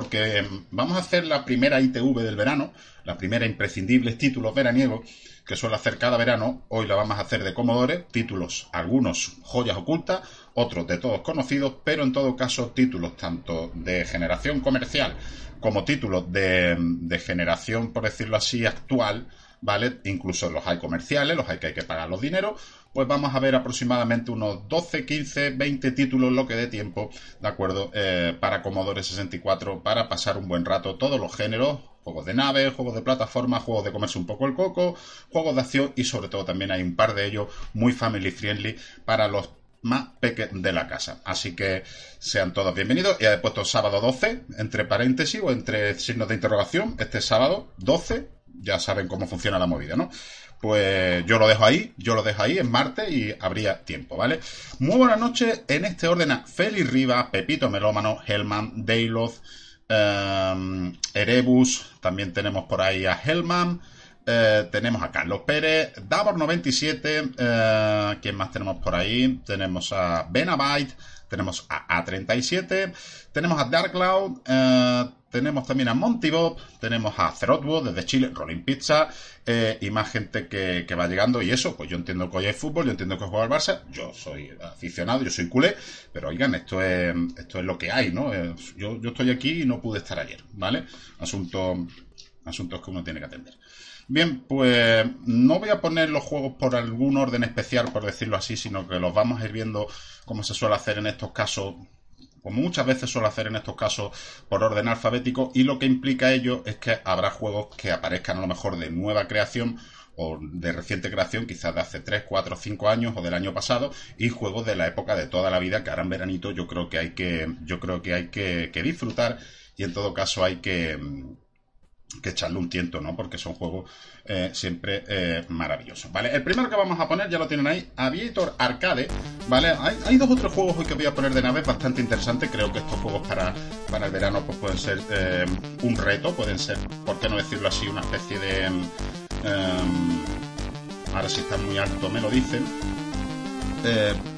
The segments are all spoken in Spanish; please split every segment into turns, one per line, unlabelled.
porque vamos a hacer la primera ITV del verano, la primera imprescindibles títulos veraniegos que suele hacer cada verano. Hoy la vamos a hacer de Commodore, títulos, algunos joyas ocultas, otros de todos conocidos, pero en todo caso títulos tanto de generación comercial como títulos de, de generación, por decirlo así, actual, ¿vale? Incluso los hay comerciales, los hay que hay que pagar los dineros, pues vamos a ver aproximadamente unos 12, 15, 20 títulos lo que dé tiempo, ¿de acuerdo? Eh, para Commodore 64, para pasar un buen rato, todos los géneros, juegos de nave, juegos de plataforma, juegos de comerse un poco el coco, juegos de acción y sobre todo también hay un par de ellos muy family friendly para los más pequeños de la casa. Así que sean todos bienvenidos. Y he puesto sábado 12, entre paréntesis o entre signos de interrogación, este sábado 12, ya saben cómo funciona la movida, ¿no? Pues yo lo dejo ahí, yo lo dejo ahí en Marte y habría tiempo, ¿vale? Muy buenas noches, en este orden a Félix Riva, Pepito Melómano, Hellman, Dayloth, Em, Erebus, también tenemos por ahí a Hellman, eh, tenemos a Carlos Pérez, Davor97, eh, ¿quién más tenemos por ahí? Tenemos a Benabite, tenemos a A37, tenemos a Dark Cloud, eh, tenemos también a Monty Bob, tenemos a Throtwood desde Chile, Rolling Pizza, eh, y más gente que, va llegando. Y eso, pues yo entiendo que hoy hay fútbol, yo entiendo que juega el Barça, yo soy aficionado, yo soy culé, pero oigan, esto es, esto es lo que hay, ¿no? Eh, yo, yo estoy aquí y no pude estar ayer, ¿vale? Asunto, asuntos que uno tiene que atender. Bien, pues no voy a poner los juegos por algún orden especial, por decirlo así, sino que los vamos a ir viendo como se suele hacer en estos casos como muchas veces suele hacer en estos casos, por orden alfabético, y lo que implica ello es que habrá juegos que aparezcan a lo mejor de nueva creación o de reciente creación, quizás de hace 3, 4, 5 años o del año pasado, y juegos de la época de toda la vida que ahora en veranito yo creo que hay que, yo creo que hay que, que disfrutar y en todo caso hay que, que echarle un tiento, ¿no? Porque son juegos eh, siempre eh, maravillosos, ¿vale? El primero que vamos a poner, ya lo tienen ahí, Aviator Arcade, ¿vale? Hay, dos otros juegos hoy que voy a poner de naves bastante interesantes. Creo que estos juegos para, para el verano pues pueden ser eh, un reto, pueden ser, por qué no decirlo así, una especie de... Em, ahora si están muy alto me lo dicen.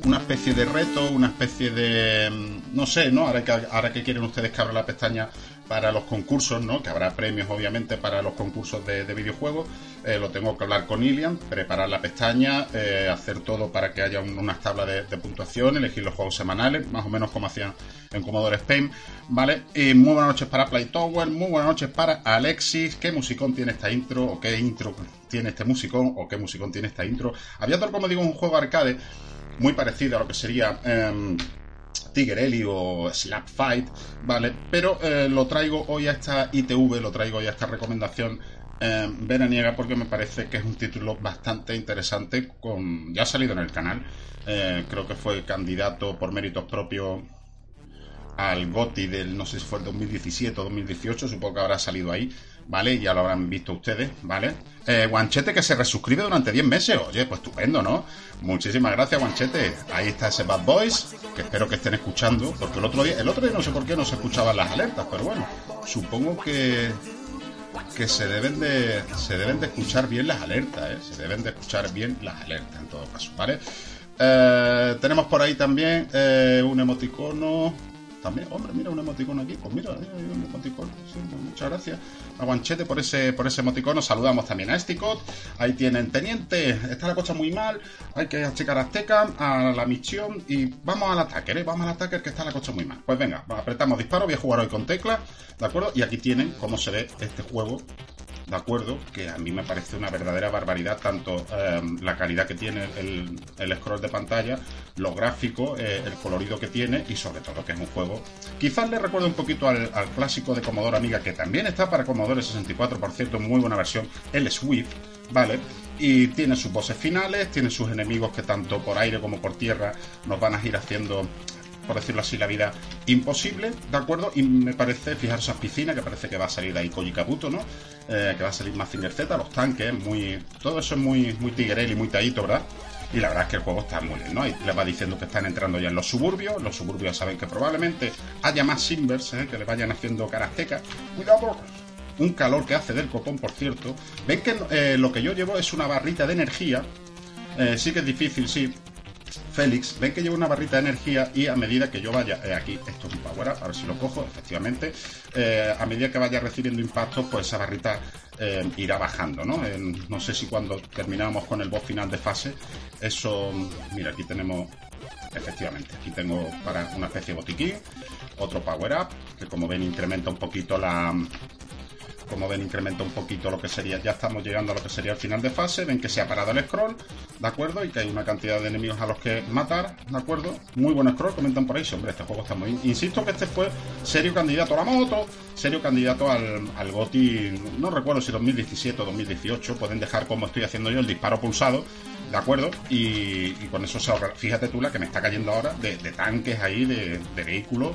una especie de reto, una especie de... Em, no sé, ¿no? Ahora que, ahora que quieren ustedes que abra la pestaña para los concursos, ¿no? Que habrá premios, obviamente, para los concursos de, videojuegos. Eh, lo tengo que hablar con Ilian, preparar la pestaña, eh, hacer todo para que haya unas tablas de, puntuación, elegir los juegos semanales, más o menos como hacían en Commodore Spain, ¿vale? Y muy buenas noches para Play Tower, muy buenas noches para Alexis. ¿Qué musicón tiene esta intro? ¿O qué intro tiene este musicón? ¿O qué musicón tiene esta intro? Todo, como digo, un juego arcade muy parecido a lo que sería... Em, Tigerelli o Slap Fight, ¿vale? Pero eh, lo traigo hoy a esta ITV, lo traigo hoy a esta recomendación eh, veraniega porque me parece que es un título bastante interesante. Con, ya ha salido en el canal, eh, creo que fue candidato por méritos propios al GOTI del, no sé si fue el 2017 o 2018, supongo que habrá salido ahí. ¿Vale? Ya lo habrán visto ustedes, ¿vale? Eh, Guanchete que se resuscribe durante 10 meses. Oye, pues estupendo, ¿no? Muchísimas gracias, Guanchete. Ahí está ese Bad Boys, que espero que estén escuchando, porque el otro día, el otro día no sé por qué no se escuchaban las alertas, pero bueno, supongo que que se deben de se deben de escuchar bien las alertas, ¿eh? Se deben de escuchar bien las alertas en todo caso, ¿vale? Eh, tenemos por ahí también eh, un emoticono también, hombre, mira un emoticono aquí. Pues mira, hay un emoticono. Pues muchas gracias a Guanchete por ese, por ese emoticono. Saludamos también a Esticot. Ahí tienen, teniente, está la cosa muy mal. Hay que achicar a Azteca a la misión y vamos al ataque, ¿eh? Vamos al ataque que está la cosa muy mal. Pues venga, apretamos disparo. Voy a jugar hoy con tecla, ¿de acuerdo? Y aquí tienen cómo se ve este juego de acuerdo, que a mí me parece una verdadera barbaridad, tanto em, la calidad que tiene el, el, scroll de pantalla, lo gráfico, eh, el colorido que tiene y sobre todo que es un juego. Quizás le recuerdo un poquito al, clásico de Commodore Amiga, que también está para Commodore 64, por cierto, muy buena versión, el Swift, ¿vale? Y tiene sus voces finales, tiene sus enemigos que tanto por aire como por tierra nos van a ir haciendo por decirlo así, la vida imposible, ¿de acuerdo? Y me parece, fijaros esa piscina, que parece que va a salir de ahí Koji ¿no? Eh, que va a salir más Z, los tanques, muy. Todo eso es muy, muy y muy taito, ¿verdad? Y la verdad es que el juego está muy bien, ¿no? Les va diciendo que están entrando ya en los suburbios. Los suburbios saben que probablemente haya más Simbers, ¿eh? que le vayan haciendo carastecas. Cuidado un calor que hace del copón, por cierto. Ven que eh, lo que yo llevo es una barrita de energía. sí que es difícil, sí, Félix, ven que lleva una barrita de energía y a medida que yo vaya, eh, aquí, esto es un power up, a ver si lo cojo, efectivamente, eh, a medida que vaya recibiendo impactos, pues esa barrita eh, irá bajando, ¿no? no sé si cuando terminamos con el boss final de fase, eso, mira, aquí tenemos, efectivamente, aquí tengo para una especie de botiquín, otro power up, que como ven incrementa un poquito la, como ven, incrementa un poquito lo que sería. Ya estamos llegando a lo que sería el final de fase. Ven que se ha parado el scroll, ¿de acuerdo? Y que hay una cantidad de enemigos a los que matar, ¿de acuerdo? Muy buen scroll, comentan por ahí. Sí, hombre, este juego está muy bien. Insisto que este fue serio candidato a la moto, serio candidato al, al GOTI, no recuerdo si 2017 o 2018. Pueden dejar como estoy haciendo yo el disparo pulsado. ¿De acuerdo? Y, con eso se ahorra. Fíjate tú la que me está cayendo ahora de, tanques ahí, de, de vehículos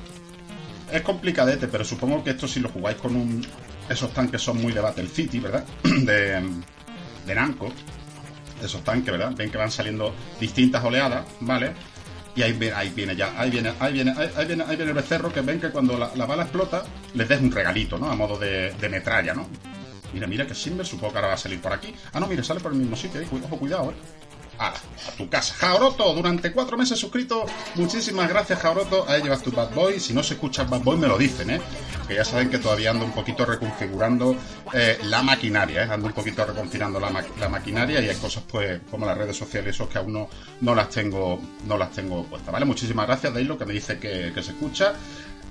es complicadete, pero supongo que esto si lo jugáis con un, esos tanques son muy de Battle City, ¿verdad? De, de Namco. Esos tanques, ¿verdad? Ven que van saliendo distintas oleadas, ¿vale? Y ahí, ahí viene ya, ahí viene, ahí viene, ahí, viene, ahí viene el becerro que ven que cuando la, bala explota les des un regalito, ¿no? A modo de, de metralla, ¿no? Mira, mira que Simber supongo que ahora va a salir por aquí. Ah, no, mira, sale por el mismo sitio. Ojo, cuidado, eh a, tu casa. Jaoroto, durante cuatro meses suscrito. Muchísimas gracias, Jaoroto. Ahí llevas tu Bad Boy. Si no se escucha Bad Boy, me lo dicen, ¿eh? Que ya saben que todavía ando un poquito reconfigurando eh, la maquinaria, ¿eh? Ando un poquito reconfinando la, la, maquinaria y hay cosas, pues, como las redes sociales, esos que aún no, no las tengo no las tengo puestas, ¿vale? Muchísimas gracias, lo que me dice que, se escucha.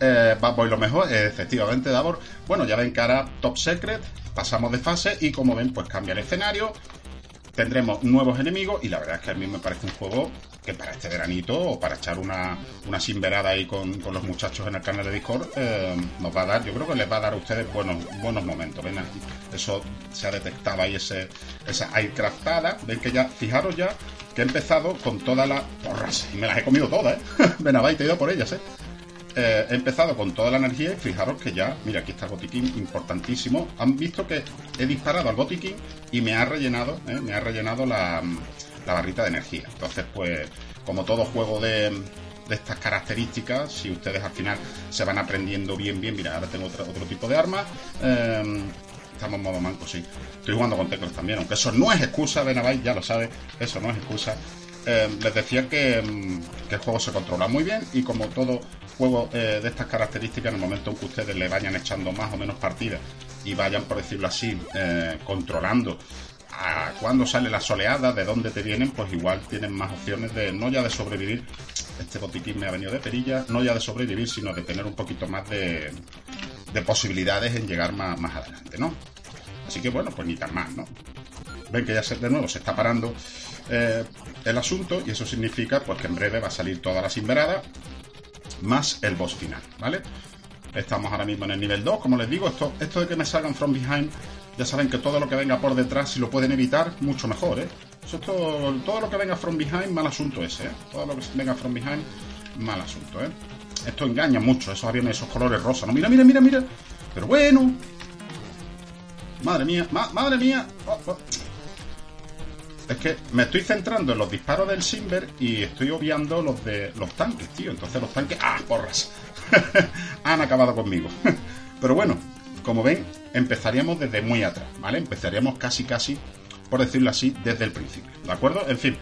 Eh, Bad Boy lo mejor, efectivamente, Davor. Bueno, ya ven que ahora Top Secret, pasamos de fase y como ven, pues cambia el escenario tendremos nuevos enemigos y la verdad es que a mí me parece un juego que para este veranito o para echar una, una sinverada ahí con, los muchachos en el canal de Discord eh, nos va a dar, yo creo que les va a dar a ustedes buenos, buenos momentos. Ven eso se ha detectado ahí ese, esa aircraftada. Ven que ya, fijaros ya que he empezado con todas las porras y me las he comido todas, ¿eh? Ven, te he ido por ellas, ¿eh? Eh, he empezado con toda la energía y fijaros que ya, mira, aquí está el botiquín, importantísimo. Han visto que he disparado al botiquín y me ha rellenado, eh, me ha rellenado la, barrita de energía. Entonces, pues, como todo juego de, estas características, si ustedes al final se van aprendiendo bien, bien, mira, ahora tengo otro, otro tipo de arma. Em, estamos en modo manco, sí. Estoy jugando con teclas también, aunque eso no es excusa, Benavai, ya lo sabe, eso no es excusa. Em, les decía que, em, que, el juego se controla muy bien y como todo juego eh, de estas características, en el momento en que ustedes le vayan echando más o menos partidas y vayan, por decirlo así, eh, controlando a cuándo sale la soleada, de dónde te vienen, pues igual tienen más opciones de no ya de sobrevivir, este botiquín me ha venido de perilla, no ya de sobrevivir, sino de tener un poquito más de, de posibilidades en llegar más, más adelante, ¿no? Así que bueno, pues ni tan más, ¿no? Ven que ya de nuevo se está parando eh, el asunto y eso significa pues que en breve va a salir toda la sinverada más el boss final, ¿vale? Estamos ahora mismo en el nivel 2, como les digo, esto, esto de que me salgan from behind, ya saben que todo lo que venga por detrás, si lo pueden evitar, mucho mejor, ¿eh? Eso todo, lo que venga from behind, mal asunto ese, ¿eh? Todo lo que venga from behind, mal asunto, ¿eh? Esto engaña mucho, esos aviones, esos colores rosas, ¿no? Mira, mira, mira, mira. Pero bueno. Madre mía, madre mía. Oh, oh. Es que me estoy centrando en los disparos del Simber y estoy obviando los de los tanques, tío. Entonces los tanques. ¡Ah, porras! Han acabado conmigo. Pero bueno, como ven, empezaríamos desde muy atrás, ¿vale? Empezaríamos casi, casi, por decirlo así, desde el principio, ¿de acuerdo? En fin,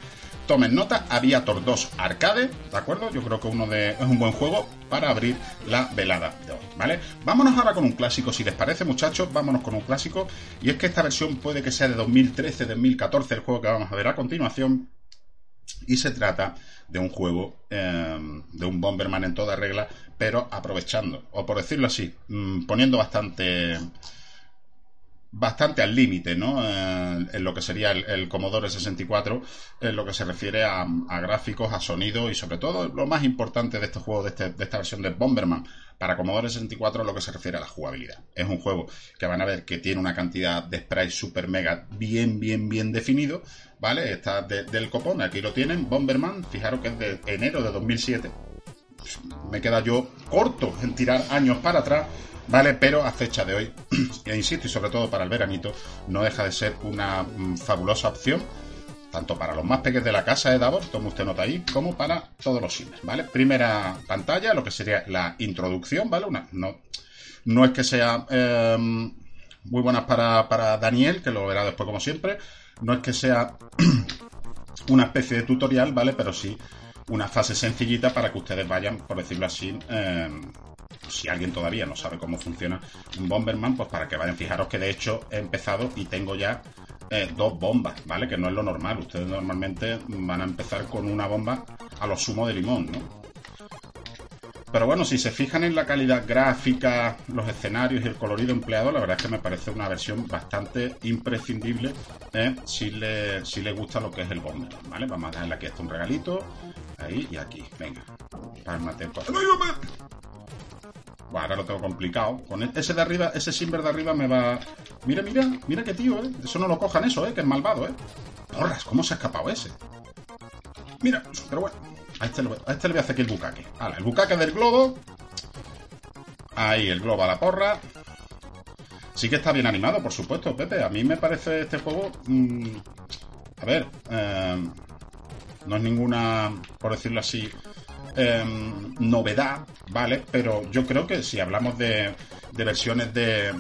Tomen nota, Aviator 2 Arcade, ¿de acuerdo? Yo creo que uno de, es un buen juego para abrir la velada de hoy, ¿vale? Vámonos ahora con un clásico, si les parece, muchachos, vámonos con un clásico. Y es que esta versión puede que sea de 2013, 2014, el juego que vamos a ver a continuación. Y se trata de un juego, em, de un Bomberman en toda regla, pero aprovechando, o por decirlo así, mm, poniendo bastante bastante al límite, ¿no? Eh, en lo que sería el, Commodore 64, en lo que se refiere a, gráficos, a sonido y sobre todo lo más importante de este juego, de, este, esta versión de Bomberman para Commodore 64, es lo que se refiere a la jugabilidad. Es un juego que van a ver que tiene una cantidad de sprites super mega bien, bien, bien definido, ¿vale? Está del copón, aquí lo tienen, Bomberman, fijaros que es de enero de 2007. Me queda yo corto en tirar años para atrás ¿vale? Pero a fecha de hoy, e insisto, y sobre todo para el veranito, no deja de ser una mm, fabulosa opción, tanto para los más pequeños de la casa de Davor, tome usted nota ahí, como para todos los sims, ¿vale? Primera pantalla, lo que sería la introducción, ¿vale? Una, no, no es que sea em, muy buena para, para Daniel, que lo verá después como siempre, no es que sea una especie de tutorial, ¿vale? Pero sí una fase sencillita para que ustedes vayan, por decirlo así, eh, si alguien todavía no sabe cómo funciona un Bomberman, pues para que vayan. Fijaros que de hecho he empezado y tengo ya eh, dos bombas, ¿vale? Que no es lo normal. Ustedes normalmente van a empezar con una bomba a lo sumo de limón, ¿no? Pero bueno, si se fijan en la calidad gráfica, los escenarios y el colorido empleado, la verdad es que me parece una versión bastante imprescindible ¿eh? si, le, si gusta lo que es el Bomberman, ¿vale? Vamos a darle aquí hasta un regalito. Ahí y aquí. Venga. Pálmate. Bueno, ahora lo tengo complicado. Con e-, ese de arriba, ese Simber de arriba me va. Mira, mira, mira qué tío, ¿eh? Eso no lo cojan eso, ¿eh? Que es malvado, ¿eh? Porras, ¿cómo se ha escapado ese? Mira, pero bueno. A este, a este le voy a hacer aquí el bucaque. Ahora, el bucaque del globo. Ahí, el globo a la porra. Sí que está bien animado, por supuesto, Pepe. A mí me parece este juego. Mmm, a ver. Eh, no es ninguna, por decirlo así, Em, novedad, ¿vale? Pero yo creo que si hablamos de, versiones de,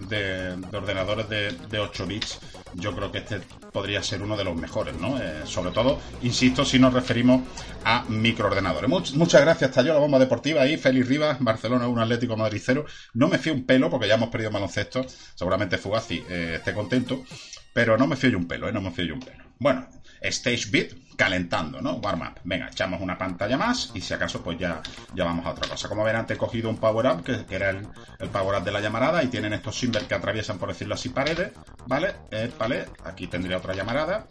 ordenadores de, 8 bits, yo creo que este podría ser uno de los mejores, ¿no? Eh, sobre todo, insisto, si nos referimos a microordenadores. muchas gracias, Tayo, la bomba deportiva ahí, Félix Rivas, Barcelona, un Atlético Madrid cero. No me fío un pelo porque ya hemos perdido baloncesto, seguramente Fugazi eh, esté contento, pero no me fío yo un pelo, ¿eh? No me fío yo un pelo. Bueno, Stage Bit, calentando, ¿no? Warm up. Venga, echamos una pantalla más y si acaso pues ya, ya vamos a otra cosa. Como verán, te he cogido un power up, que, era el, power up de la llamarada y tienen estos simbers que atraviesan, por decirlo así, paredes, ¿vale? Eh, vale, aquí tendría otra llamarada.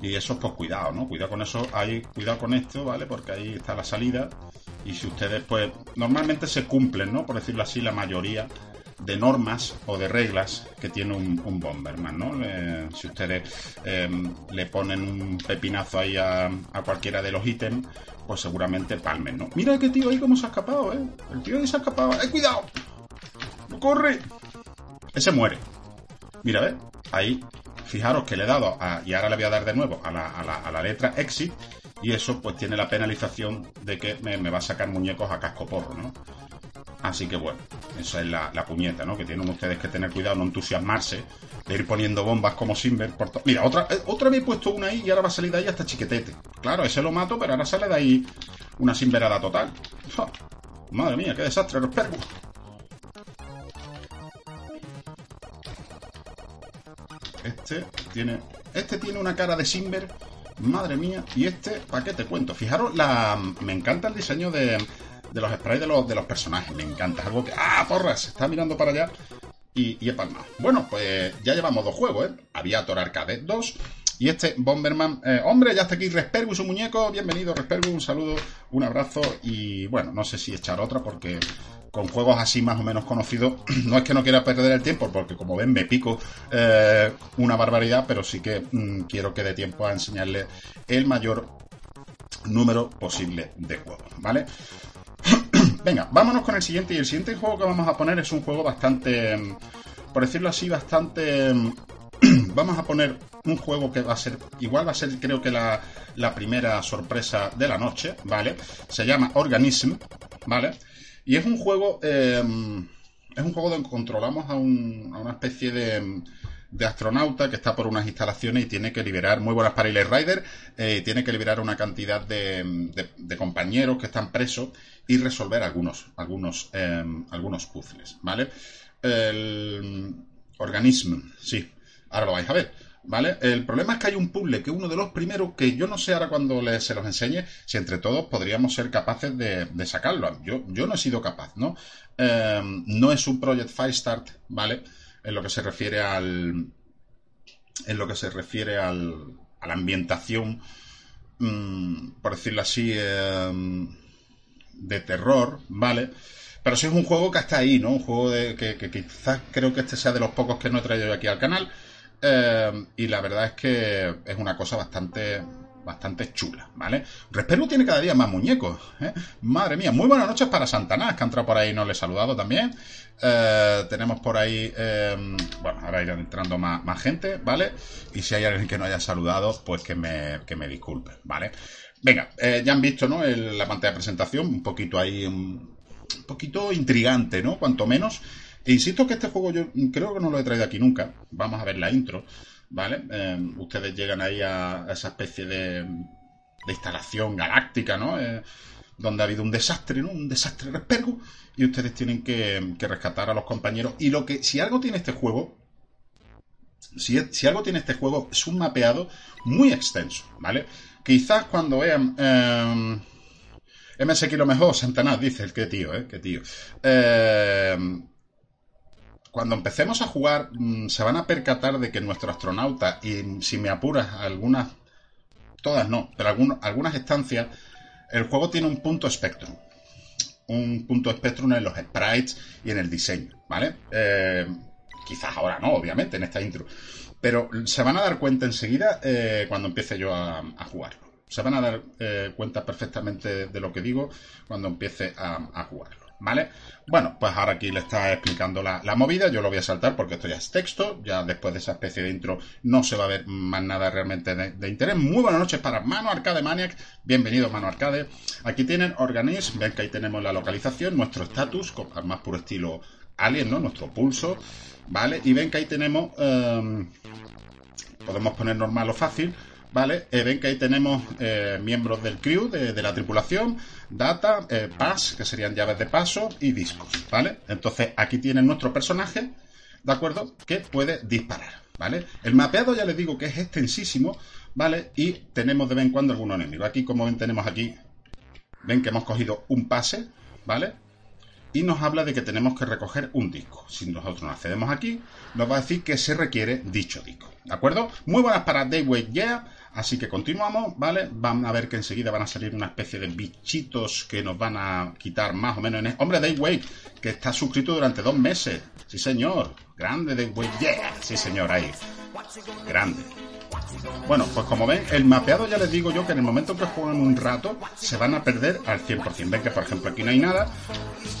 Y eso, pues cuidado, ¿no? Cuidado con eso, ahí, cuidado con esto, ¿vale? Porque ahí está la salida. Y si ustedes, pues, normalmente se cumplen, ¿no? Por decirlo así, la mayoría de normas o de reglas que tiene un, Bomberman, ¿no? si ustedes em, le ponen un pepinazo ahí a, cualquiera de los ítems, pues seguramente palmen, ¿no? Mira qué tío ahí cómo se ha escapado, ¿eh? El tío ahí se ha escapado. ¡Eh, cuidado! ¡Corre! Ese muere. Mira, ¿ves? Ahí, fijaros que le he dado, y ahora le voy a dar de nuevo a la, a la, letra Exit, y eso pues tiene la penalización de que me, me va a sacar muñecos a casco porro, ¿no? Así que bueno, esa es la, puñeta, ¿no? Que tienen ustedes que tener cuidado, no entusiasmarse de ir poniendo bombas como Simber. Por Mira, otra, eh, otra vez he puesto una ahí y ahora va a salir de ahí hasta chiquetete. Claro, ese lo mato, pero ahora sale de ahí una Simberada total. Madre mía, qué desastre, los perros. Este tiene. Este tiene una cara de Simber. Madre mía. Y este, ¿para qué te cuento? Fijaros, la. Me encanta el diseño de de los sprays de los, de los personajes. Me encanta. Es algo que. ¡Ah, porras! Está mirando para allá y, y he palmado. Bueno, pues ya llevamos dos juegos, ¿eh? Aviator Arcade 2 y este Bomberman. Eh, hombre, ya está aquí Respergu, su muñeco. Bienvenido, Respergu. Un saludo, un abrazo. Y bueno, no sé si echar otra porque con juegos así más o menos conocidos, no es que no quiera perder el tiempo, porque como ven me pico eh, una barbaridad, pero sí que mm, quiero que dé tiempo a enseñarle el mayor número posible de juegos, ¿vale? Venga, vámonos con el siguiente. Y el siguiente juego que vamos a poner es un juego bastante, mm, por decirlo así, bastante... Mm, vamos a poner un juego que va a ser, igual va a ser creo que la, primera sorpresa de la noche, ¿vale? Se llama Organism, ¿vale? Y es un juego, em, es un juego donde controlamos a, una especie de, de astronauta que está por unas instalaciones y tiene que liberar, muy buenas para Rider, eh, tiene que liberar una cantidad de, de, compañeros que están presos y resolver algunos, algunos, em, algunos puzzles, ¿vale? El organismo, sí, ahora lo vais a ver. ¿Vale? El problema es que hay un puzzle que uno de los primeros que yo no sé ahora cuando se los enseñe si entre todos podríamos ser capaces de, sacarlo. Yo, yo no he sido capaz, ¿no? Em, no es un Project Firestart, ¿vale? En lo que se refiere al. En lo que se refiere al, a la ambientación, mm, por decirlo así, eh, de terror, ¿vale? Pero sí es un juego que está ahí, ¿no? Un juego de, que, quizás creo que este sea de los pocos que no he traído yo aquí al canal. Eh, y la verdad es que es una cosa bastante bastante chula, ¿vale? Respero tiene cada día más muñecos, ¿eh? Madre mía, muy buenas noches para Santanás, que ha entrado por ahí y no le he saludado también. Eh, tenemos por ahí, eh, bueno, ahora irán entrando más, más, gente, ¿vale? Y si hay alguien que no haya saludado, pues que me, que me disculpe, ¿vale? Venga, eh, ya han visto, ¿no? la pantalla de presentación, un poquito ahí, un, poquito intrigante, ¿no? Cuanto menos. E insisto que este juego yo creo que no lo he traído aquí nunca. Vamos a ver la intro, ¿vale? Eh, ustedes llegan ahí a, esa especie de, instalación galáctica, ¿no? Eh, donde ha habido un desastre, ¿no? Un desastre respergo. Y ustedes tienen que, rescatar a los compañeros. Y lo que, si algo tiene este juego, si, algo tiene este juego, es un mapeado muy extenso, ¿vale? Quizás cuando vean. Eh, MS mejor, Santanás, dice el que tío, ¿eh? Qué tío. Eh, cuando empecemos a jugar, mm, se van a percatar de que nuestro astronauta, y si me apuras, algunas, todas no, pero algunas estancias, el juego tiene un punto espectrum. Un punto espectrum en los sprites y en el diseño, ¿vale? Quizás ahora no, obviamente, en esta intro. Pero se van a dar cuenta enseguida eh, cuando empiece yo a, jugarlo. Se van a dar eh, cuenta perfectamente de lo que digo cuando empiece a, jugarlo. ¿vale? Bueno, pues ahora aquí le está explicando la, movida, yo lo voy a saltar porque esto ya es texto, ya después de esa especie de intro no se va a ver más nada realmente de, interés. Muy buenas noches para Mano Arcade Maniac, bienvenido Mano Arcade. Aquí tienen Organism, ven que ahí tenemos la localización, nuestro estatus, más puro estilo Alien, ¿no? Nuestro pulso, ¿vale? Y ven que ahí tenemos, em, podemos poner normal o fácil, ¿vale? Eh, ven que ahí tenemos eh, miembros del crew, de, la tripulación, data, eh, pass, que serían llaves de paso, y discos, ¿vale? Entonces aquí tienen nuestro personaje, ¿de acuerdo? Que puede disparar, ¿vale? El mapeado ya les digo que es extensísimo, ¿vale? Y tenemos de vez en cuando algún enemigo. Aquí, como ven, tenemos aquí, ven que hemos cogido un pase, ¿vale? Y nos habla de que tenemos que recoger un disco. Si nosotros nos accedemos aquí, nos va a decir que se requiere dicho disco. ¿De acuerdo? Muy buenas para Dayway Yeah. Así que continuamos, ¿vale? Van a ver que enseguida van a salir una especie de bichitos que nos van a quitar más o menos en... Hombre, Dayway, que está suscrito durante dos meses. Sí, señor. Grande Dayway Yeah. Sí, señor, ahí. Grande. Bueno, pues como ven, el mapeado ya les digo yo que en el momento que juegan un rato se van a perder al 100%. Ven que, por ejemplo, aquí no hay nada.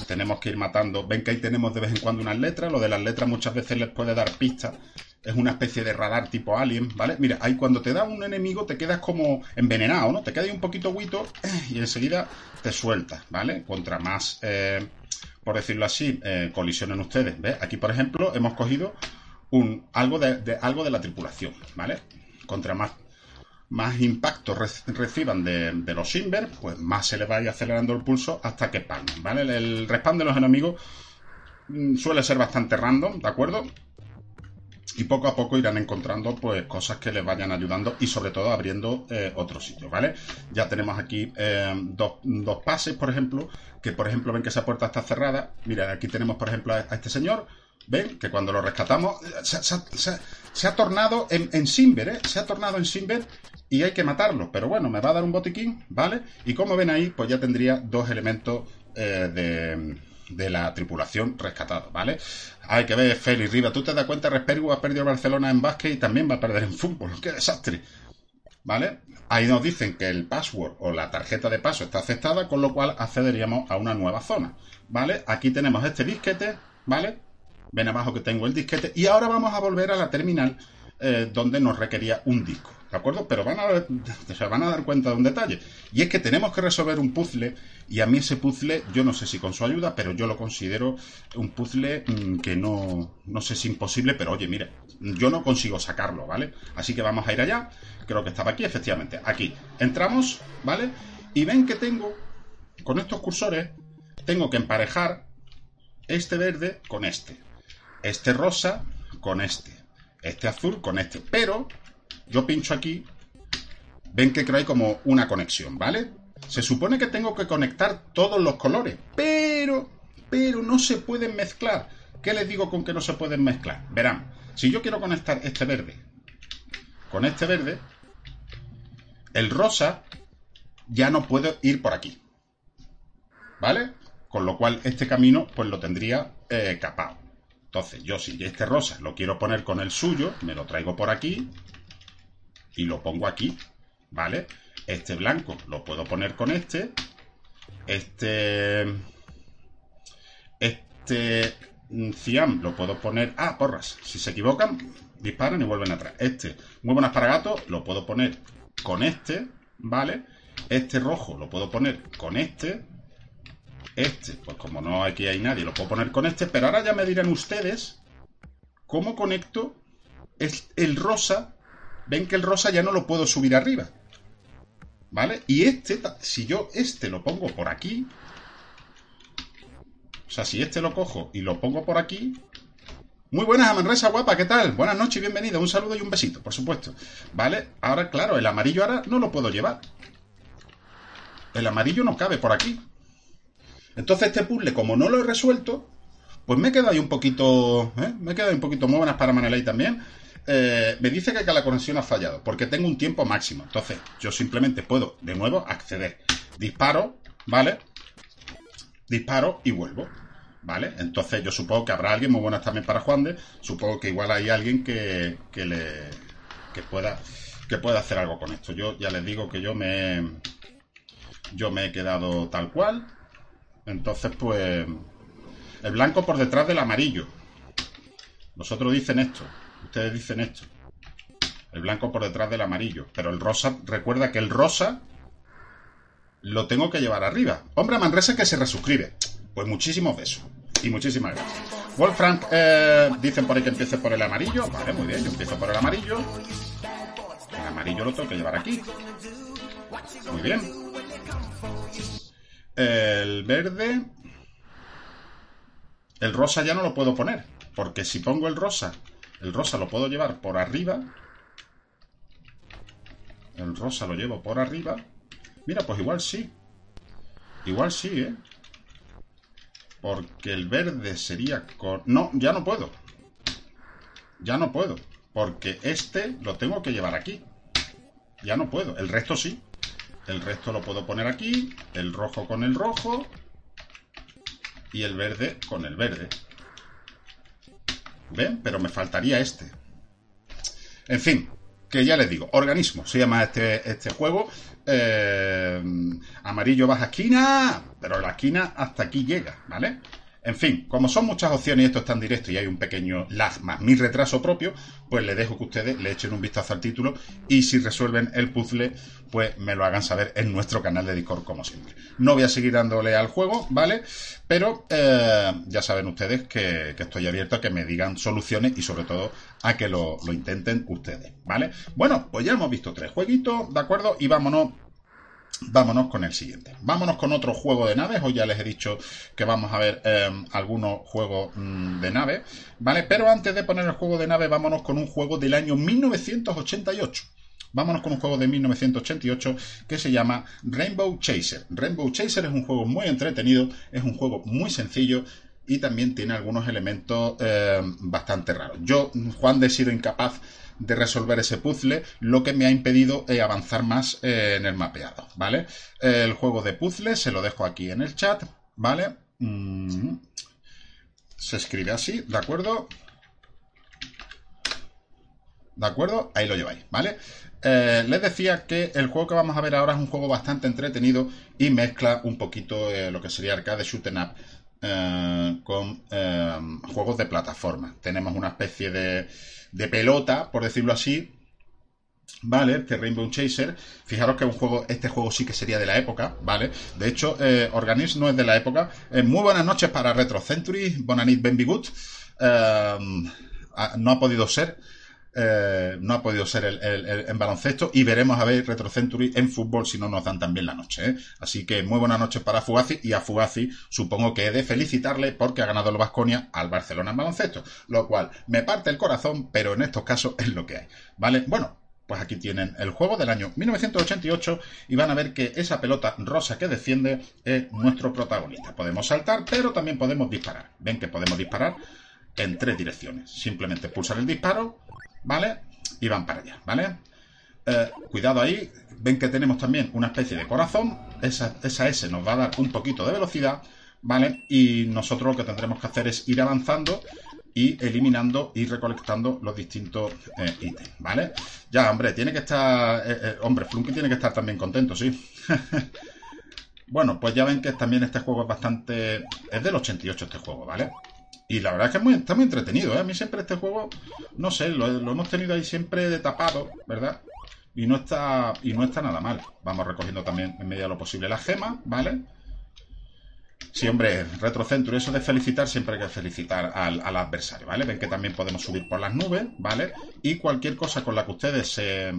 Tenemos que ir matando. Ven que ahí tenemos de vez en cuando unas letras. Lo de las letras muchas veces les puede dar pistas. Es una especie de radar tipo alien, ¿vale? Mira, ahí cuando te da un enemigo te quedas como envenenado, ¿no? Te quedas un poquito guito y enseguida te sueltas, ¿vale? Contra más, eh, por decirlo así, eh, colisionen ustedes. ¿Ves? Aquí, por ejemplo, hemos cogido un, algo, de, algo de la tripulación, ¿vale? Contra más, más impactos reciban de, los Inver, pues más se les va a ir acelerando el pulso hasta que palmen, ¿vale? El, respawn de los enemigos mm, suele ser bastante random, ¿de acuerdo? Y poco a poco irán encontrando pues cosas que les vayan ayudando y sobre todo abriendo eh, otros sitios, ¿vale? Ya tenemos aquí eh, dos, pases, por ejemplo, que por ejemplo ven que esa puerta está cerrada. Mira, aquí tenemos por ejemplo a este señor, ven que cuando lo rescatamos se, ha tornado en, Simber, ¿eh? Se ha tornado en Simber y hay que matarlo. Pero bueno, me va a dar un botiquín, ¿vale? Y como ven ahí, pues ya tendría dos elementos eh, de, de, la tripulación rescatados, ¿vale? Hay que ver, Félix Riva, tú te das cuenta, Respergo ha perdido Barcelona en básquet y también va a perder en fútbol. ¡Qué desastre! ¿Vale? Ahí nos dicen que el password o la tarjeta de paso está aceptada, con lo cual accederíamos a una nueva zona, ¿vale? Aquí tenemos este disquete, ¿vale? Ven abajo que tengo el disquete y ahora vamos a volver a la terminal eh, donde nos requería un disco, ¿de acuerdo? Pero van a, se van a dar cuenta de un detalle y es que tenemos que resolver un puzzle y a mí ese puzzle, yo no sé si con su ayuda, pero yo lo considero un puzzle mm, que no, no sé si imposible, pero oye, mire, yo no consigo sacarlo, ¿vale? Así que vamos a ir allá, creo que estaba aquí, efectivamente, aquí, entramos, ¿vale? Y ven que tengo, con estos cursores, tengo que emparejar este verde con este, este rosa con este, este azul con este. Pero yo pincho aquí, ven que creo hay como una conexión, ¿vale? Se supone que tengo que conectar todos los colores, pero, pero no se pueden mezclar. ¿Qué les digo con que no se pueden mezclar? Verán, si yo quiero conectar este verde con este verde, el rosa ya no puede ir por aquí. ¿Vale? Con lo cual este camino pues lo tendría eh, capado. Entonces, yo si este rosa lo quiero poner con el suyo, me lo traigo por aquí y lo pongo aquí, ¿vale? Este blanco lo puedo poner con este. Este... Este cian lo puedo poner... Ah, porras. Si se equivocan, disparan y vuelven atrás. Este, muy buenas para gato, lo puedo poner con este, ¿vale? Este rojo lo puedo poner con este, este, pues como no aquí hay nadie, lo puedo poner con este, pero ahora ya me dirán ustedes cómo conecto el rosa. Ven que el rosa ya no lo puedo subir arriba. ¿vale? Y este, si yo este lo pongo por aquí, o sea, si este lo cojo y lo pongo por aquí, muy buenas, Amanresa guapa, ¿qué tal? Buenas noches bienvenida, un saludo y un besito, por supuesto. ¿Vale? Ahora, claro, el amarillo ahora no lo puedo llevar. El amarillo no cabe por aquí. Entonces este puzzle, como no lo he resuelto, pues me he quedado ahí un poquito... ¿eh? Me he quedado ahí un poquito muy buenas para Manelay también. Eh, me dice que la conexión ha fallado, porque tengo un tiempo máximo. Entonces, yo simplemente puedo, de nuevo, acceder. Disparo, ¿vale? Disparo y vuelvo. ¿Vale? Entonces yo supongo que habrá alguien, muy buenas también para Juan de, supongo que igual hay alguien que, que le que pueda que pueda hacer algo con esto. Yo ya les digo que yo me yo me he quedado tal cual. Entonces, pues el blanco por detrás del amarillo. Vosotros dicen esto. Ustedes dicen esto. El blanco por detrás del amarillo. Pero el rosa, recuerda que el rosa lo tengo que llevar arriba. Hombre, Manresa que se resuscribe. Pues muchísimos besos. Y muchísimas gracias. Wolfram, eh, dicen por ahí que empiece por el amarillo. Vale, muy bien, yo empiezo por el amarillo. El amarillo lo tengo que llevar aquí. Muy bien. El verde. El rosa ya no lo puedo poner. Porque si pongo el rosa el rosa lo puedo llevar por arriba. El rosa lo llevo por arriba. Mira, pues igual sí. Igual sí, ¿eh? Porque el verde sería con... No, ya no puedo. Ya no puedo. Porque este lo tengo que llevar aquí. Ya no puedo. El resto sí. El resto lo puedo poner aquí. El rojo con el rojo. Y el verde con el verde. ¿Ven? Pero me faltaría este. En fin, que ya les digo, organismo, se llama este, este juego. Eh, amarillo baja esquina, pero la esquina hasta aquí llega, ¿vale? En fin, como son muchas opciones y esto está en directo y hay un pequeño lag mi retraso propio, pues le dejo que ustedes le echen un vistazo al título y si resuelven el puzzle, pues me lo hagan saber en nuestro canal de Discord como siempre. No voy a seguir dándole al juego, ¿vale? Pero eh, ya saben ustedes que, estoy abierto a que me digan soluciones y sobre todo a que lo, lo intenten ustedes, ¿vale? Bueno, pues ya hemos visto tres jueguitos, ¿de acuerdo? Y vámonos Vámonos con el siguiente. Vámonos con otro juego de naves. Hoy ya les he dicho que vamos a ver em, algunos juegos mm, de naves. ¿Vale? Pero antes de poner el juego de nave, vámonos con un juego del año 1988. Vámonos con un juego de 1988 que se llama Rainbow Chaser. Rainbow Chaser es un juego muy entretenido, es un juego muy sencillo y también tiene algunos elementos em, bastante raros. Yo, Juan, de sido incapaz de resolver ese puzzle, lo que me ha impedido eh, avanzar más eh, en el mapeado, ¿vale? el juego de puzzle se lo dejo aquí en el chat, ¿vale? Mm. Se escribe así, ¿de acuerdo? ¿De acuerdo? Ahí lo lleváis, ¿vale? Eh, les decía que el juego que vamos a ver ahora es un juego bastante entretenido y mezcla un poquito lo que sería arcade shooting up con juegos de plataforma. Tenemos una especie de de pelota, por decirlo así, ¿vale? Este Rainbow Chaser. Fijaros que un juego, este juego sí que sería de la época, ¿vale? De hecho, eh, no es de la época. Eh, muy buenas noches para Retro Century, Bonanit Benvigut. Eh, no ha podido ser. Eh, no ha podido ser el, en baloncesto y veremos a ver Retro Century en fútbol si no nos dan también la noche. ¿eh? Así que muy buenas noches para Fugazi y a Fugazi supongo que he de felicitarle porque ha ganado el Vasconia al Barcelona en baloncesto, lo cual me parte el corazón, pero en estos casos es lo que hay. ¿Vale? Bueno, pues aquí tienen el juego del año 1988 y van a ver que esa pelota rosa que defiende es nuestro protagonista. Podemos saltar, pero también podemos disparar. Ven que podemos disparar en tres direcciones. Simplemente pulsar el disparo ¿vale? Y van para allá, ¿vale? Eh, cuidado ahí, ven que tenemos también una especie de corazón, esa, esa S nos va a dar un poquito de velocidad, ¿vale? Y nosotros lo que tendremos que hacer es ir avanzando y eliminando y recolectando los distintos eh, ítems, ¿vale? Ya, hombre, tiene que estar... Eh, hombre, Flunky tiene que estar también contento, sí. bueno, pues ya ven que también este juego es bastante... Es del 88 este juego, ¿vale? Y la verdad es que está muy entretenido, ¿eh? A mí siempre este juego, no sé, lo, hemos tenido ahí siempre de tapado, ¿verdad? Y no está y no está nada mal. Vamos recogiendo también en medida de lo posible la gema, ¿vale? Sí, hombre, retrocentro, eso de felicitar siempre hay que felicitar al, adversario, ¿vale? Ven que también podemos subir por las nubes, ¿vale? Y cualquier cosa con la que ustedes se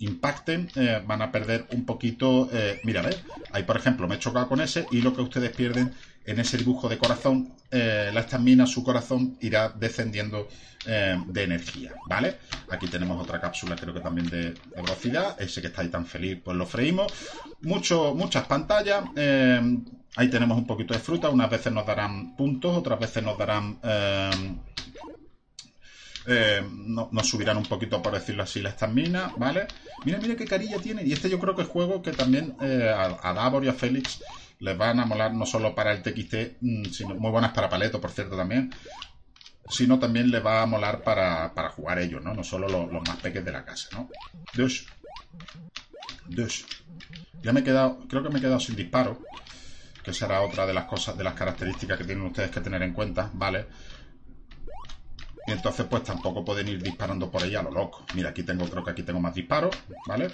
impacten eh, van a perder un poquito... Eh, mira, ¿ves? Ahí, por ejemplo, me he chocado con ese y lo que ustedes pierden en ese dibujo de corazón, eh, la estamina, su corazón irá descendiendo eh, de energía, ¿vale? Aquí tenemos otra cápsula, creo que también de, velocidad. Ese que está ahí tan feliz, pues lo freímos. Mucho, muchas pantallas. Eh, ahí tenemos un poquito de fruta. Unas veces nos darán puntos, otras veces nos darán... nos subirán un poquito, por decirlo así, la estamina, ¿vale? Mira, mira qué carilla tiene. Y este yo creo que es juego que también a, a Davor y a Félix les van a molar no solo para el TXT, mm, sino muy buenas para Paleto, por cierto, también, sino también les va a molar para, jugar ellos, ¿no? No solo los, más pequeños de la casa, ¿no? Dush. Dush. Ya me he quedado, creo que me he quedado sin disparo, que será otra de las cosas, de las características que tienen ustedes que tener en cuenta, ¿vale? Y entonces pues tampoco pueden ir disparando por ella a lo loco. Mira, aquí tengo, creo que aquí tengo más disparos, ¿vale?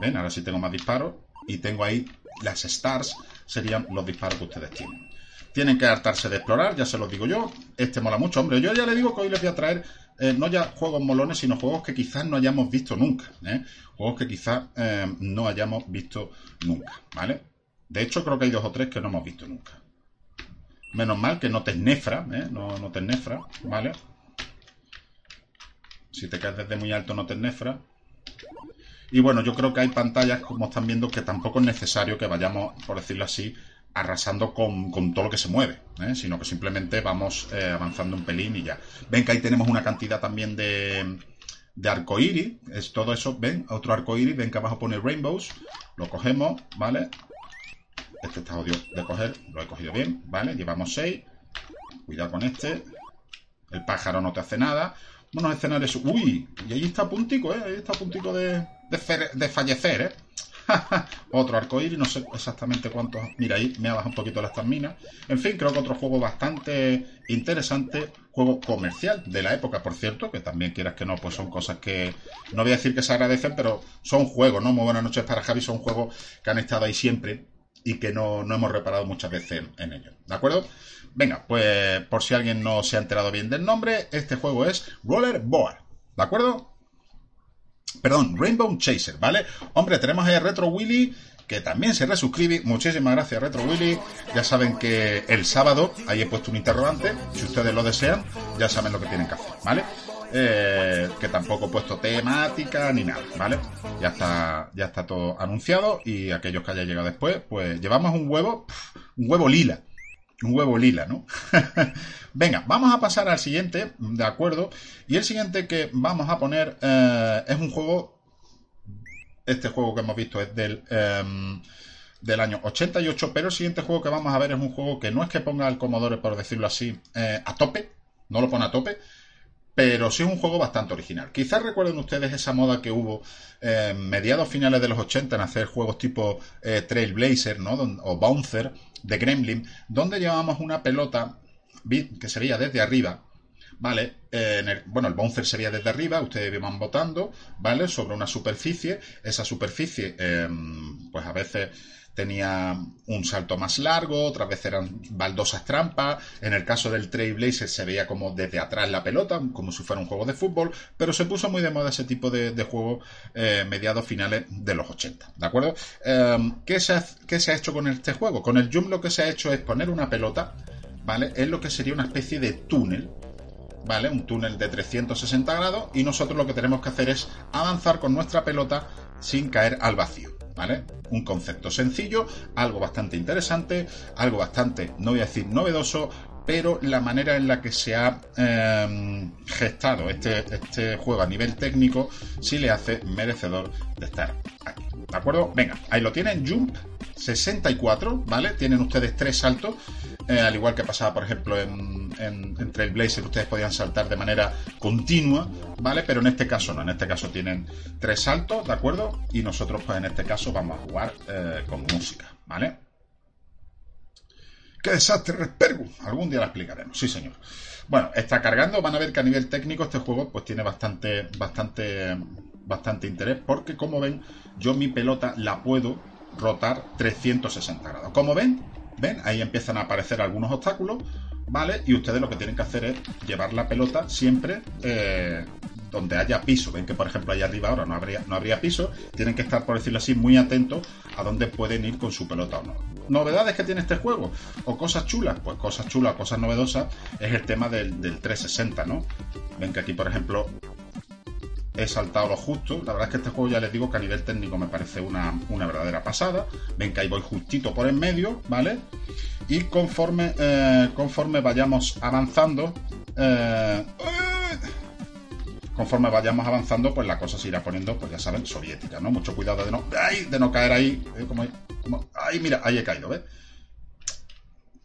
Ven, ahora sí tengo más disparos. Y tengo ahí las stars serían los disparos que ustedes tienen. Tienen que hartarse de explorar, ya se los digo yo. Este mola mucho, hombre. Yo ya le digo que hoy les voy a traer eh, no ya juegos molones, sino juegos que quizás no hayamos visto nunca. ¿eh? Juegos que quizás eh, no hayamos visto nunca, ¿vale? De hecho, creo que hay dos o tres que no hemos visto nunca. Menos mal que no te nefra, no, no te nefra, ¿vale? Si te caes desde muy alto no te nefra. Y bueno, yo creo que hay pantallas, como están viendo, que tampoco es necesario que vayamos, por decirlo así, arrasando con, todo lo que se mueve, ¿eh? sino que simplemente vamos eh, avanzando un pelín y ya. Ven que ahí tenemos una cantidad también de, de arcoíris, es todo eso, ven, otro arcoíris, ven que abajo pone rainbows, lo cogemos, ¿vale? Este está odio de coger, lo he cogido bien, ¿vale? Llevamos 6, cuidado con este, el pájaro no te hace nada, unos escenarios, uy, y ahí está puntico, ¿eh? Ahí está puntico de, de, fallecer, ¿eh? otro arcoíris, no sé exactamente cuántos. Mira, ahí me ha bajado un poquito la estamina. En fin, creo que otro juego bastante interesante, juego comercial de la época, por cierto, que también quieras que no, pues son cosas que no voy a decir que se agradecen, pero son juegos, ¿no? Muy buenas noches para Javi, son juegos que han estado ahí siempre y que no, hemos reparado muchas veces en, ellos. ¿De acuerdo? Venga, pues por si alguien no se ha enterado bien del nombre, este juego es Roller Board. ¿De acuerdo? Perdón, Rainbow Chaser, ¿vale? Hombre, tenemos ahí Retro Willy, que también se resuscribe. Muchísimas gracias, Retro Willy. Ya saben que el sábado, ahí he puesto un interrogante. Si ustedes lo desean, ya saben lo que tienen que hacer, ¿vale? Eh, que tampoco he puesto temática ni nada, ¿vale? Ya está, ya está todo anunciado y aquellos que hayan llegado después, pues llevamos un huevo, un huevo lila un huevo lila, ¿no? Venga, vamos a pasar al siguiente, ¿de acuerdo? Y el siguiente que vamos a poner eh, es un juego. Este juego que hemos visto es del, em, del año 88, pero el siguiente juego que vamos a ver es un juego que no es que ponga al Commodore, por decirlo así, eh, a tope, no lo pone a tope, pero sí es un juego bastante original. Quizás recuerden ustedes esa moda que hubo eh, mediados finales de los 80 en hacer juegos tipo Trailblazer ¿no? o Bouncer de Gremlin, donde llevábamos una pelota que sería desde arriba, ¿vale? Eh, bueno, el bouncer sería desde arriba, ustedes iban botando, ¿vale? Sobre una superficie, esa superficie, em, pues a veces tenía un salto más largo, otras veces eran baldosas trampas. En el caso del Trailblazer se veía como desde atrás la pelota, como si fuera un juego de fútbol, pero se puso muy de moda ese tipo de, juego eh, mediados finales de los 80, ¿de acuerdo? Em, ¿qué, se ha, se ha hecho con este juego? Con el Jump lo que se ha hecho es poner una pelota, ¿vale? Es lo que sería una especie de túnel, ¿vale? Un túnel de 360 grados y nosotros lo que tenemos que hacer es avanzar con nuestra pelota sin caer al vacío. ¿Vale? Un concepto sencillo, algo bastante interesante, algo bastante, no voy a decir novedoso, pero la manera en la que se ha em, gestado este, este juego a nivel técnico sí le hace merecedor de estar. ¿De acuerdo? Venga, ahí lo tienen, Jump 64, ¿vale? Tienen ustedes tres saltos, eh, al igual que pasaba, por ejemplo, en, en, Trailblazer, ustedes podían saltar de manera continua, ¿vale? Pero en este caso no, en este caso tienen tres saltos, ¿de acuerdo? Y nosotros, pues en este caso, vamos a jugar eh, con música, ¿vale? ¡Qué desastre, Respergu! Algún día lo explicaremos, sí señor. Bueno, está cargando, van a ver que a nivel técnico este juego pues tiene bastante, bastante, bastante interés, porque como ven, yo mi pelota la puedo rotar 360 grados. Como ven, ¿ven? Ahí empiezan a aparecer algunos obstáculos, ¿vale? Y ustedes lo que tienen que hacer es llevar la pelota siempre eh, donde haya piso. Ven que, por ejemplo, allá arriba ahora no habría, no habría piso. Tienen que estar, por decirlo así, muy atentos a dónde pueden ir con su pelota o no. ¿Novedades que tiene este juego? ¿O cosas chulas? Pues cosas chulas, cosas novedosas, es el tema del, del 360, ¿no? Ven que aquí, por ejemplo, he saltado lo justo. La verdad es que este juego ya les digo que a nivel técnico me parece una, verdadera pasada. Ven que ahí voy justito por en medio, ¿vale? Y conforme, eh, conforme vayamos avanzando, eh, conforme vayamos avanzando, pues la cosa se irá poniendo, pues ya saben, soviética, ¿no? Mucho cuidado de no, de no caer ahí. ¿eh? Como, como, mira, ahí he caído, ¿ves?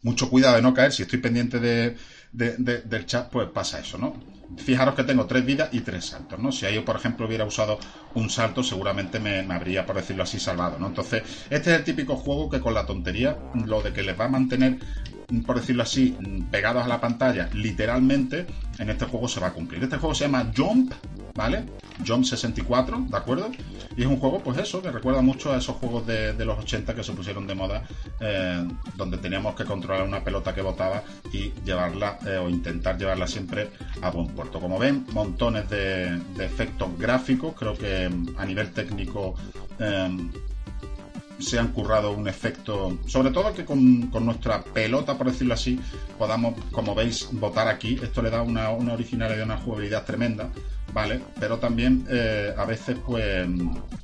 Mucho cuidado de no caer. Si estoy pendiente de, del chat, pues pasa eso, ¿no? Fijaros que tengo tres vidas y tres saltos, ¿no? Si yo, por ejemplo, hubiera usado un salto, seguramente me, habría, por decirlo así, salvado, ¿no? Entonces, este es el típico juego que con la tontería, lo de que les va a mantener por decirlo así, pegados a la pantalla, literalmente, en este juego se va a cumplir. Este juego se llama Jump, ¿vale? Jump 64, ¿de acuerdo? Y es un juego, pues eso, que recuerda mucho a esos juegos de, los 80 que se pusieron de moda, eh, donde teníamos que controlar una pelota que botaba y llevarla, eh, o intentar llevarla siempre a buen puerto. Como ven, montones de, efectos gráficos, creo que a nivel técnico eh, se han currado un efecto, sobre todo que con, nuestra pelota, por decirlo así, podamos, como veis, votar aquí. Esto le da una, originalidad y una jugabilidad tremenda, ¿vale? Pero también eh, a veces, pues,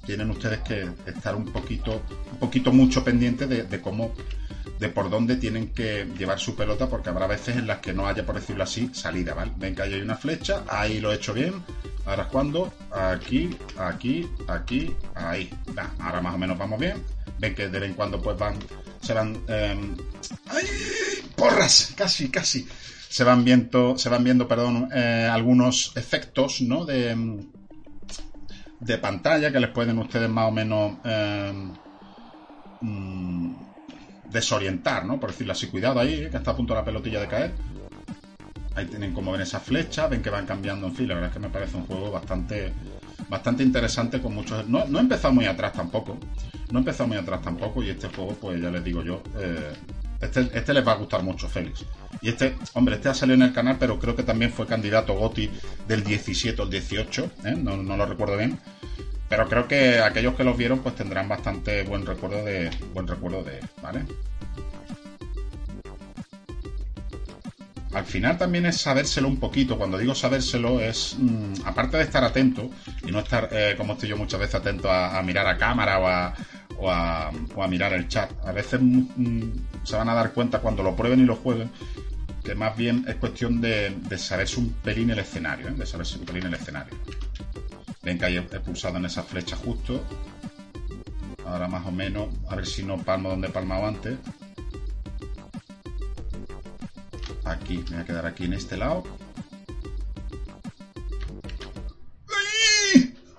tienen ustedes que estar un poquito, un poquito mucho pendientes de, cómo de por dónde tienen que llevar su pelota, porque habrá veces en las que no haya, por decirlo así, salida, ¿vale? Ven que ahí hay una flecha, ahí lo he hecho bien, ahora es cuando, aquí, aquí, aquí, ahí, ahora más o menos vamos bien, ven que de vez en cuando pues van, se van, em, ¡ay! porras, casi, casi, se van viendo, se van viendo, perdón, eh, algunos efectos, ¿no? De, em, de pantalla que les pueden ustedes más o menos em, mm, desorientar, ¿no? Por decirlo así, cuidado ahí, que está a punto la pelotilla de caer. Ahí tienen como ven esa flecha, ven que van cambiando, en fin, la verdad es que me parece un juego bastante bastante interesante con muchos... No, no he empezado muy atrás tampoco. No he empezado muy atrás tampoco y este juego, pues ya les digo yo, eh, este, este, les va a gustar mucho, Félix. Y este, hombre, este ha salido en el canal, pero creo que también fue candidato Goti del 17 o el 18, ¿eh? no lo recuerdo bien. Pero creo que aquellos que los vieron, pues tendrán bastante buen recuerdo de, buen recuerdo de, ¿vale? al final también es sabérselo un poquito. Cuando digo sabérselo es, mm, aparte de estar atento y no estar, eh, como estoy yo muchas veces, atento a, mirar a cámara o a, o a, mirar el chat. A veces mm, mm, se van a dar cuenta cuando lo prueben y lo jueguen que más bien es cuestión de, saberse un pelín el escenario, ¿eh? de saberse un pelín el escenario. Ven que ahí he pulsado en esa flecha justo. Ahora más o menos, a ver si no palmo donde he palmado antes. Aquí, me voy a quedar aquí en este lado.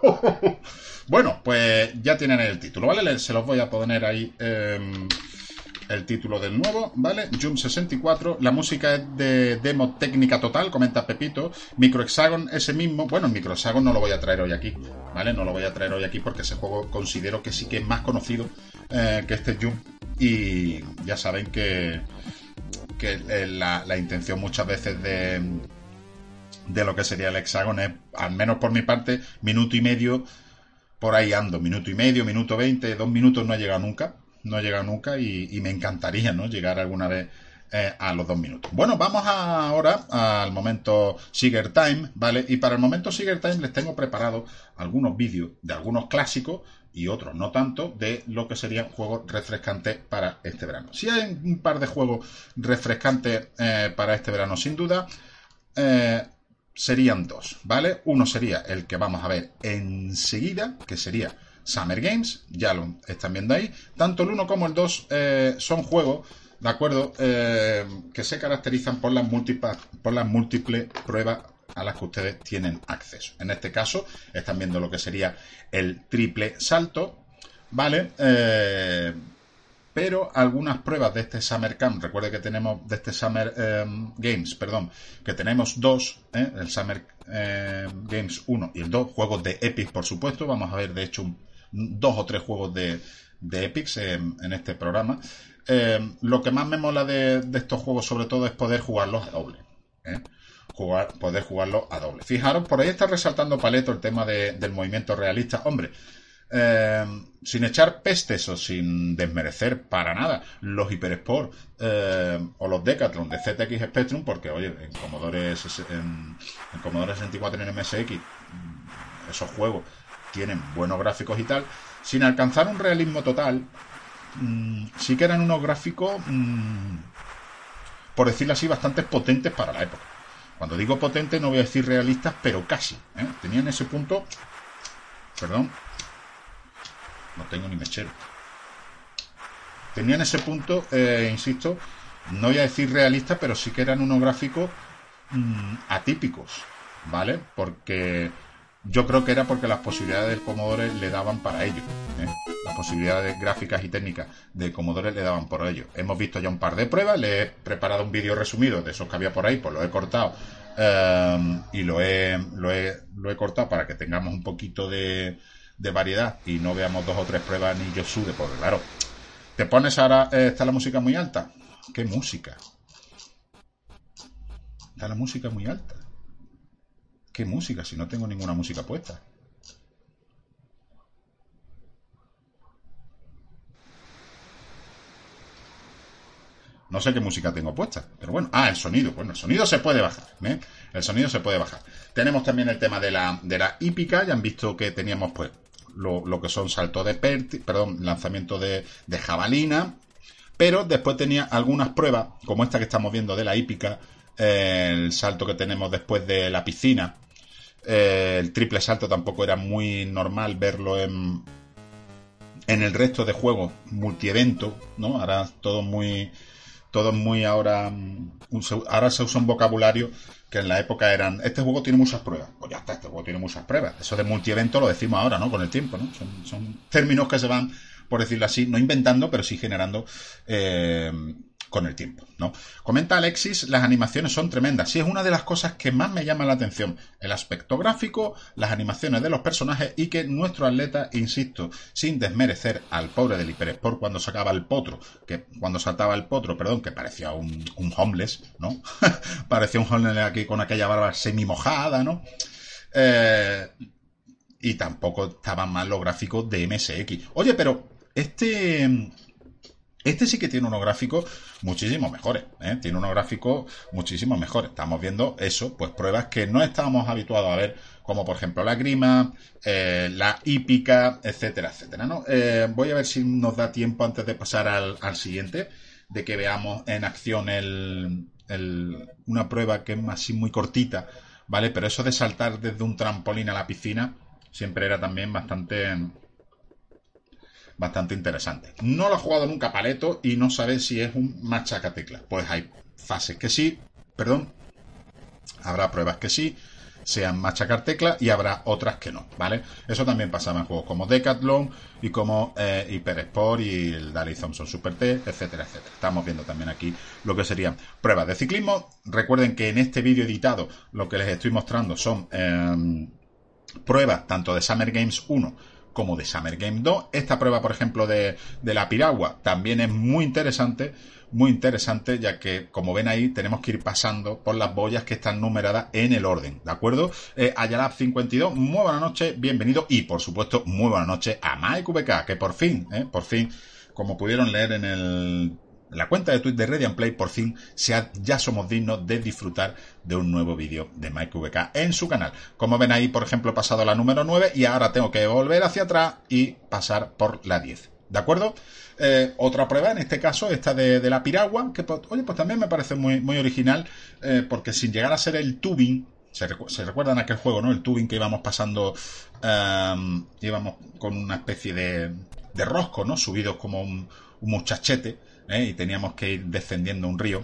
Bueno, pues ya tienen el título, ¿vale? Se los voy a poner ahí em, el título del nuevo, ¿vale? Jump 64, la música es de demo técnica total, comenta Pepito. Microhexagon ese mismo, bueno, el Microhexagon no lo voy a traer hoy aquí, ¿vale? No lo voy a traer hoy aquí porque ese juego considero que sí que es más conocido eh, que este Jump. Y ya saben que que eh, la, intención muchas veces de, de lo que sería el hexágono es, al menos por mi parte, minuto y medio, por ahí ando, minuto y medio, minuto veinte, dos minutos no he llegado nunca, no he llegado nunca y, me encantaría, ¿no? Llegar alguna vez eh, a los dos minutos. Bueno, vamos ahora al momento Sigger Time, ¿vale? Y para el momento Sigger Time les tengo preparado algunos vídeos de algunos clásicos y otros no tanto de lo que serían juegos refrescantes para este verano. Si hay un par de juegos refrescantes eh, para este verano, sin duda, eh, serían dos, ¿vale? Uno sería el que vamos a ver enseguida, que sería Summer Games, ya lo están viendo ahí. Tanto el uno como el 2 eh, son juegos, ¿de acuerdo? que se caracterizan por las múltiples, por las múltiples pruebas a las que ustedes tienen acceso. En este caso, están viendo lo que sería el triple salto, ¿vale? Eh, pero algunas pruebas de este Summer Camp, recuerde que tenemos de este Summer Games, perdón, que tenemos dos, ¿eh? el Summer Games 1 y el 2, juegos de Epic, por supuesto, vamos a ver de hecho dos o tres juegos de, de Epics en, este programa. Eh, lo que más me mola de, estos juegos, sobre todo, es poder jugarlos a doble. ¿eh? Jugar, poder jugarlos a doble. Fijaros, por ahí está resaltando Paleto el tema del movimiento realista. Hombre, eh, sin echar pestes o sin desmerecer para nada los Hypersport eh, o los Decathlon de ZX Spectrum, porque oye, en Commodore, en, Commodore 64 y en MSX esos juegos tienen buenos gráficos y tal, sin alcanzar un realismo total, mm, sí que eran unos gráficos, mm, por decirlo así, bastante potentes para la época. Cuando digo potentes no voy a decir realistas, pero casi. ¿eh? Tenían ese punto, perdón, no tengo ni mechero. Tenían ese punto, eh, insisto, no voy a decir realista, pero sí que eran unos gráficos mm, atípicos, ¿vale? Porque yo creo que era porque las posibilidades del Commodore le daban para ello. ¿eh? Las posibilidades gráficas y técnicas del Commodore le daban por ello. Hemos visto ya un par de pruebas, le he preparado un vídeo resumido de esos que había por ahí, pues lo he cortado eh, y lo he, lo, he, lo he cortado para que tengamos un poquito de, de variedad y no veamos dos o tres pruebas ni yo sube, porque claro, te pones ahora, eh, está la música muy alta. ¿Qué música? Está la música muy alta. ¿Qué música? Si no tengo ninguna música puesta. No sé qué música tengo puesta, pero bueno. Ah, el sonido. Bueno, el sonido se puede bajar. ¿eh? El sonido se puede bajar. Tenemos también el tema de la, de la hípica. Ya han visto que teníamos pues lo, que son salto de perti, perdón, lanzamiento de, jabalina, pero después tenía algunas pruebas, como esta que estamos viendo de la hípica, eh, el salto que tenemos después de la piscina, eh, el triple salto tampoco era muy normal verlo en, en el resto de juegos multievento, ¿no? Ahora todo muy, todo muy ahora, ahora se usa un vocabulario que en la época eran, este juego tiene muchas pruebas. Pues ya está, este juego tiene muchas pruebas. Eso de multievento lo decimos ahora, ¿no? Con el tiempo, ¿no? Son, son términos que se van, por decirlo así, no inventando, pero sí generando eh, con el tiempo, ¿no? Comenta Alexis, las animaciones son tremendas. Sí, es una de las cosas que más me llama la atención. El aspecto gráfico, las animaciones de los personajes y que nuestro atleta, insisto, sin desmerecer al pobre del Hipersport cuando sacaba el potro, que cuando saltaba el potro, perdón, que parecía un, un homeless, ¿no? parecía un homeless aquí con aquella barba semi mojada, ¿no? Eh, y tampoco estaban mal los gráficos de MSX. Oye, pero este este sí que tiene unos gráficos muchísimo mejores, ¿eh? tiene unos gráficos muchísimo mejores. Estamos viendo eso, pues pruebas que no estábamos habituados a ver, como por ejemplo la grima, eh, la hípica, etcétera, etcétera. ¿no? Eh, voy a ver si nos da tiempo antes de pasar al, siguiente, de que veamos en acción el, una prueba que es así muy cortita, ¿vale? Pero eso de saltar desde un trampolín a la piscina siempre era también bastante bastante interesante. No lo ha jugado nunca Paleto y no sabe si es un machacatecla. Pues hay fases que sí, perdón, habrá pruebas que sí, sean machacar tecla y habrá otras que no, ¿vale? Eso también pasaba en juegos como Decathlon y como eh, Hyper Sport y el Dali Thompson Super T, etcétera, etcétera. Estamos viendo también aquí lo que serían pruebas de ciclismo. Recuerden que en este vídeo editado lo que les estoy mostrando son em, pruebas tanto de Summer Games 1 como de Summer Game 2. Esta prueba, por ejemplo, de, la piragua también es muy interesante, muy interesante, ya que, como ven ahí, tenemos que ir pasando por las boyas que están numeradas en el orden, ¿de acuerdo? Eh, Ayalab 52, muy buena noche, bienvenido y, por supuesto, muy buena noche a MyQBK, que por fin, eh, por fin, como pudieron leer en el la cuenta de Twitter de Radiant Play por fin ya somos dignos de disfrutar de un nuevo vídeo de MikeVK en su canal. Como ven ahí, por ejemplo, he pasado la número 9 y ahora tengo que volver hacia atrás y pasar por la 10. ¿De acuerdo? Eh, otra prueba, en este caso, esta de, la piragua, que pues, oye, pues también me parece muy, original, eh, porque sin llegar a ser el tubing, se, recuerdan aquel juego, ¿no? El tubing que íbamos pasando, um, íbamos con una especie de, de rosco, ¿no? Subidos como un muchachete ¿eh? y teníamos que ir descendiendo un río,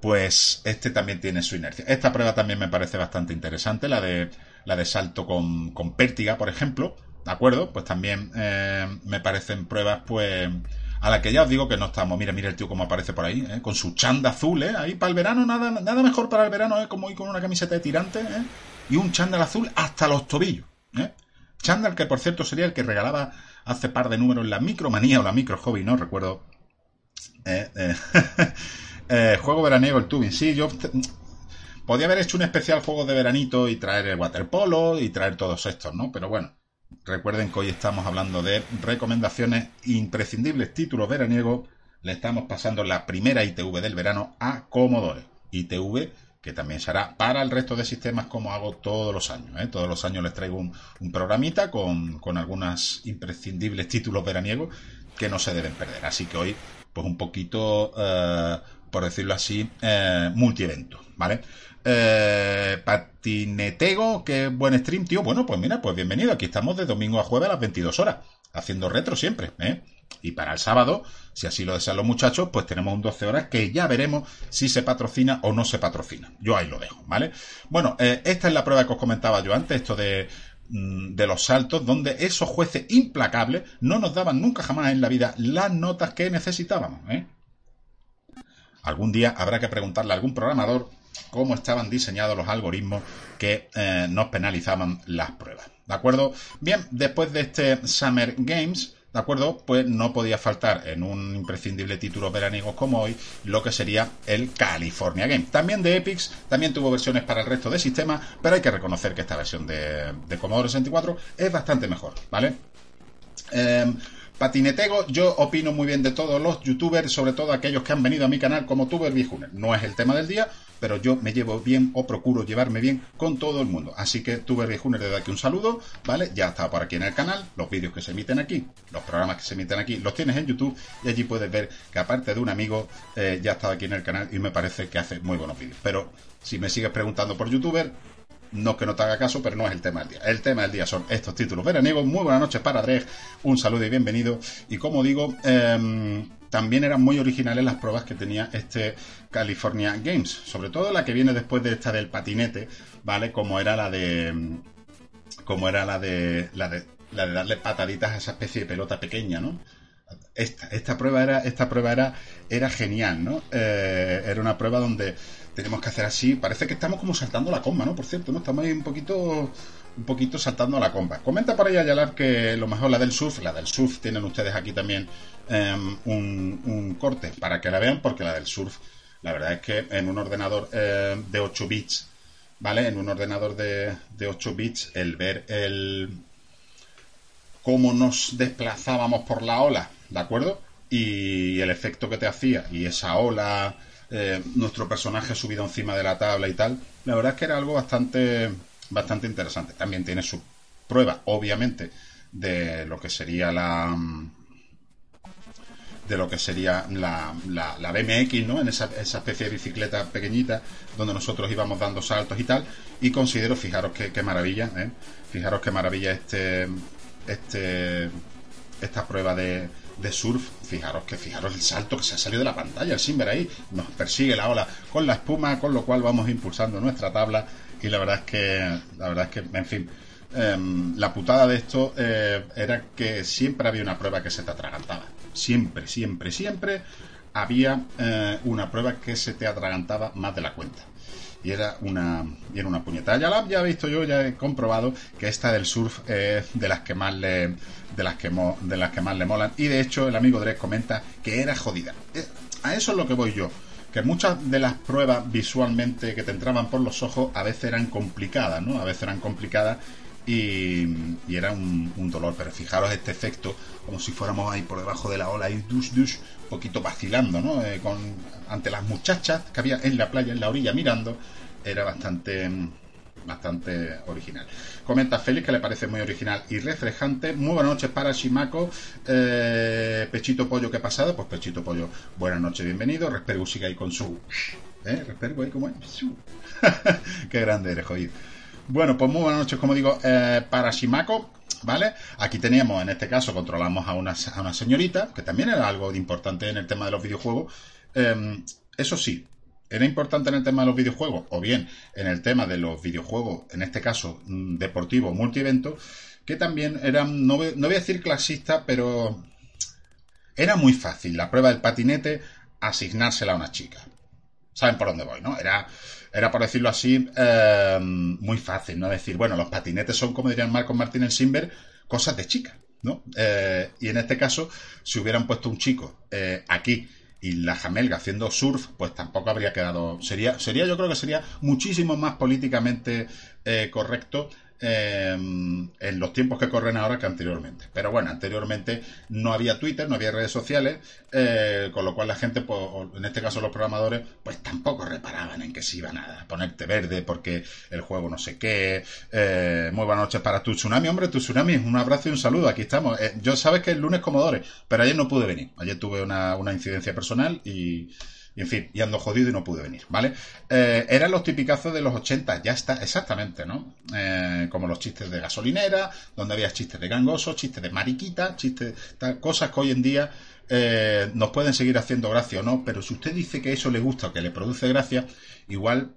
pues este también tiene su inercia. Esta prueba también me parece bastante interesante, la de, la de salto con, con pértiga, por ejemplo, ¿de acuerdo? Pues también eh, me parecen pruebas, pues, a la que ya os digo que no estamos. Mira, mira el tío como aparece por ahí, ¿eh? con su chanda azul, ¿eh? Ahí para el verano, nada, nada mejor para el verano, ¿eh? Como ir con una camiseta de tirante, ¿eh? Y un chándal azul hasta los tobillos, ¿eh? Chandler, que por cierto sería el que regalaba hace par de números la micromanía o la micro hobby, no recuerdo. Eh, eh, eh, juego veraniego, el tubing. Sí, yo podía haber hecho un especial juego de veranito y traer el waterpolo y traer todos estos, ¿no? Pero bueno, recuerden que hoy estamos hablando de recomendaciones imprescindibles, títulos veraniegos. Le estamos pasando la primera ITV del verano a Commodore. ITV que también será para el resto de sistemas como hago todos los años. ¿eh? Todos los años les traigo un, programita con, con algunos imprescindibles títulos veraniegos que no se deben perder. Así que hoy, pues un poquito, eh, por decirlo así, eh, multievento, ¿vale? Eh, patinetego, qué buen stream, tío. Bueno, pues mira, pues bienvenido. Aquí estamos de domingo a jueves a las 22 horas, haciendo retro siempre, ¿eh? Y para el sábado, si así lo desean los muchachos, pues tenemos un 12 horas que ya veremos si se patrocina o no se patrocina. Yo ahí lo dejo, ¿vale? Bueno, eh, esta es la prueba que os comentaba yo antes, esto de, mm, de los saltos, donde esos jueces implacables no nos daban nunca jamás en la vida las notas que necesitábamos, ¿eh? Algún día habrá que preguntarle a algún programador cómo estaban diseñados los algoritmos que eh, nos penalizaban las pruebas. ¿De acuerdo? Bien, después de este Summer Games, ¿de acuerdo? Pues no podía faltar en un imprescindible título veraniego como hoy lo que sería el California Game. También de Epix, también tuvo versiones para el resto del sistema, pero hay que reconocer que esta versión de, de Commodore 64 es bastante mejor, ¿vale? Em, patinetego, yo opino muy bien de todos los youtubers, sobre todo aquellos que han venido a mi canal como Tuber Viejuner. No es el tema del día, pero yo me llevo bien o procuro llevarme bien con todo el mundo. Así que Tuber Viejuner, desde aquí un saludo, ¿vale? Ya está por aquí en el canal, los vídeos que se emiten aquí, los programas que se emiten aquí, los tienes en YouTube y allí puedes ver que aparte de un amigo, eh, ya está aquí en el canal y me parece que hace muy buenos vídeos. Pero si me sigues preguntando por youtuber, no que no te haga caso, pero no es el tema del día. El tema del día son estos títulos veraniegos. Muy buenas noches para Dreg, un saludo y bienvenido. Y como digo, em, también eran muy originales las pruebas que tenía este California Games, sobre todo la que viene después de esta del patinete, ¿vale? Como era la de como era la de la de, la de darle pataditas a esa especie de pelota pequeña, ¿no? Esta, prueba era esta prueba era era genial, ¿no? Eh, era una prueba donde tenemos que hacer así. Parece que estamos como saltando la comba, ¿no? Por cierto, ¿no? Estamos ahí un poquito un poquito saltando la comba. Comenta por ahí Ayalar que lo mejor la del surf, la del surf tienen ustedes aquí también em, un, corte para que la vean, porque la del surf, la verdad es que en un ordenador em, de 8 bits, ¿vale? En un ordenador de, de 8 bits, el ver el cómo nos desplazábamos por la ola, ¿de acuerdo? Y el efecto que te hacía, y esa ola eh, nuestro personaje subido encima de la tabla y tal. La verdad es que era algo bastante, bastante interesante. También tiene su prueba, obviamente, de lo que sería la de lo que sería la, la, BMX, ¿no? En esa, esa, especie de bicicleta pequeñita donde nosotros íbamos dando saltos y tal. Y considero, fijaros qué, qué maravilla, ¿eh? Fijaros qué maravilla este, este, esta prueba de, de surf, fijaros que fijaros el salto que se ha salido de la pantalla, el Simber ahí nos persigue la ola con la espuma, con lo cual vamos impulsando nuestra tabla y la verdad es que, la verdad es que, en fin, em, la putada de esto eh, era que siempre había una prueba que se te atragantaba, siempre, siempre, siempre había eh, una prueba que se te atragantaba más de la cuenta y era una, era una puñeta. Ya la ya he visto yo, ya he comprobado que esta del surf es de las que más le de las que de las que más le molan y de hecho el amigo Drek comenta que era jodida. Eh, a eso es lo que voy yo. Que muchas de las pruebas visualmente que te entraban por los ojos a veces eran complicadas, ¿no? A veces eran complicadas y, era un, dolor. Pero fijaros este efecto, como si fuéramos ahí por debajo de la ola y dush dush, un poquito vacilando, ¿no? Eh, con, ante las muchachas que había en la playa, en la orilla, mirando, era bastante bastante original. Comenta Félix que le parece muy original y refrescante. Muy buenas noches para Shimako. Eh, Pechito Pollo, ¿qué pasado? Pues Pechito Pollo, buenas noches, bienvenido. Respergo sigue ahí con su... ¿Eh? Respergo ahí como... Qué grande eres, jodido. Bueno, pues muy buenas noches, como digo, eh, para Shimako. ¿Vale? Aquí teníamos, en este caso, controlamos a una, una señorita, que también era algo importante en el tema de los videojuegos. Em, eso sí, era importante en el tema de los videojuegos, o bien en el tema de los videojuegos, en este caso mm, deportivo multievento, que también eran, no, no voy a decir clasista, pero era muy fácil la prueba del patinete asignársela a una chica. ¿Saben por dónde voy, no? Era era por decirlo así, eh, muy fácil, ¿no? Decir, bueno, los patinetes son, como dirían Marcos Martínez Simber, cosas de chica, ¿no? Eh, y en este caso, si hubieran puesto un chico eh, aquí y la jamelga haciendo surf, pues tampoco habría quedado. Sería, sería, yo creo que sería muchísimo más políticamente correcto Em, en los tiempos que corren ahora que anteriormente. Pero bueno, anteriormente no había Twitter, no había redes sociales, eh, con lo cual la gente, pues, en este caso los programadores, pues tampoco reparaban en que se iban a ponerte verde porque el juego no sé qué. Eh, muy buenas noches para tu tsunami, hombre, tu tsunami, un abrazo y un saludo, aquí estamos. Eh, yo sabes que el lunes Comodores, pero ayer no pude venir. Ayer tuve una, una incidencia personal y y en fin, y ando jodido y no pude venir, ¿vale? Eh, eran los tipicazos de los 80, ya está, exactamente, ¿no? Eh, como los chistes de gasolinera, donde había chistes de gangoso, chistes de mariquita, chistes, tal, cosas que hoy en día eh, nos pueden seguir haciendo gracia o no, pero si usted dice que eso le gusta o que le produce gracia, igual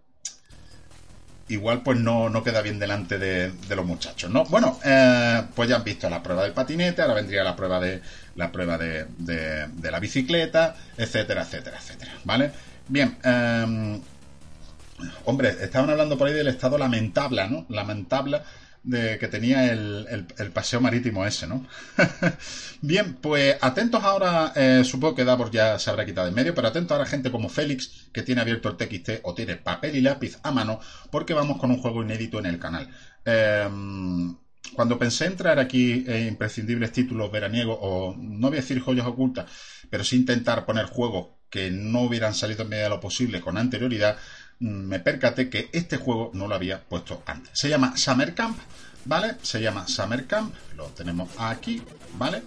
igual pues no, no queda bien delante de, los muchachos, ¿no? Bueno, eh, pues ya han visto la prueba del patinete, ahora vendría la prueba de la prueba de, de, la bicicleta, etcétera, etcétera, etcétera, ¿vale? Bien, eh, hombre, estaban hablando por ahí del estado lamentable, ¿no? Lamentable de que tenía el, paseo marítimo ese, ¿no? Bien, pues atentos ahora, eh, supongo que Davos ya se habrá quitado en medio, pero atentos ahora gente como Félix, que tiene abierto el TXT o tiene papel y lápiz a mano, porque vamos con un juego inédito en el canal. Em, cuando pensé entrar aquí en imprescindibles títulos veraniegos, o no voy a decir joyas ocultas, pero sí intentar poner juegos que no hubieran salido en medida de lo posible con anterioridad, me percaté que este juego no lo había puesto antes. Se llama Summer Camp, ¿vale? Se llama Summer Camp, lo tenemos aquí, ¿vale?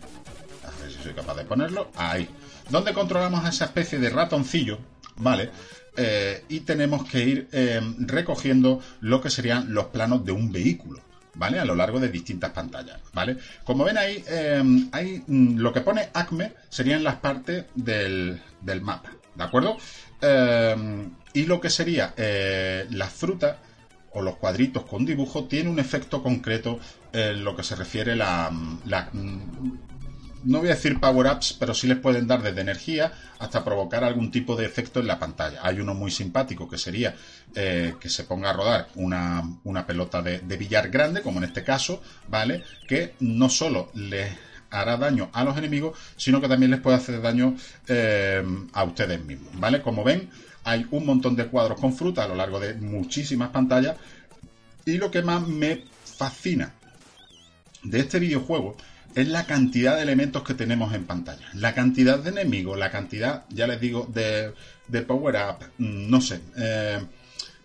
A ver si soy capaz de ponerlo, ahí. Donde controlamos a esa especie de ratoncillo, ¿vale? Eh, y tenemos que ir em, recogiendo lo que serían los planos de un vehículo. ¿Vale? A lo largo de distintas pantallas, ¿vale? Como ven ahí, em, hay, mm, lo que pone ACME serían las partes del, del mapa, ¿de acuerdo? Y lo que sería eh, las frutas o los cuadritos con dibujo tiene un efecto concreto en lo que se refiere la, la no voy a decir power-ups, pero sí les pueden dar desde energía hasta provocar algún tipo de efecto en la pantalla. Hay uno muy simpático que sería eh, que se ponga a rodar una, pelota de, billar grande, como en este caso, ¿vale? Que no solo les hará daño a los enemigos, sino que también les puede hacer daño eh, a ustedes mismos, ¿vale? Como ven, hay un montón de cuadros con fruta a lo largo de muchísimas pantallas. Y lo que más me fascina de este videojuego es la cantidad de elementos que tenemos en pantalla. La cantidad de enemigos, la cantidad, ya les digo, de, power-up, mm, no sé. Eh,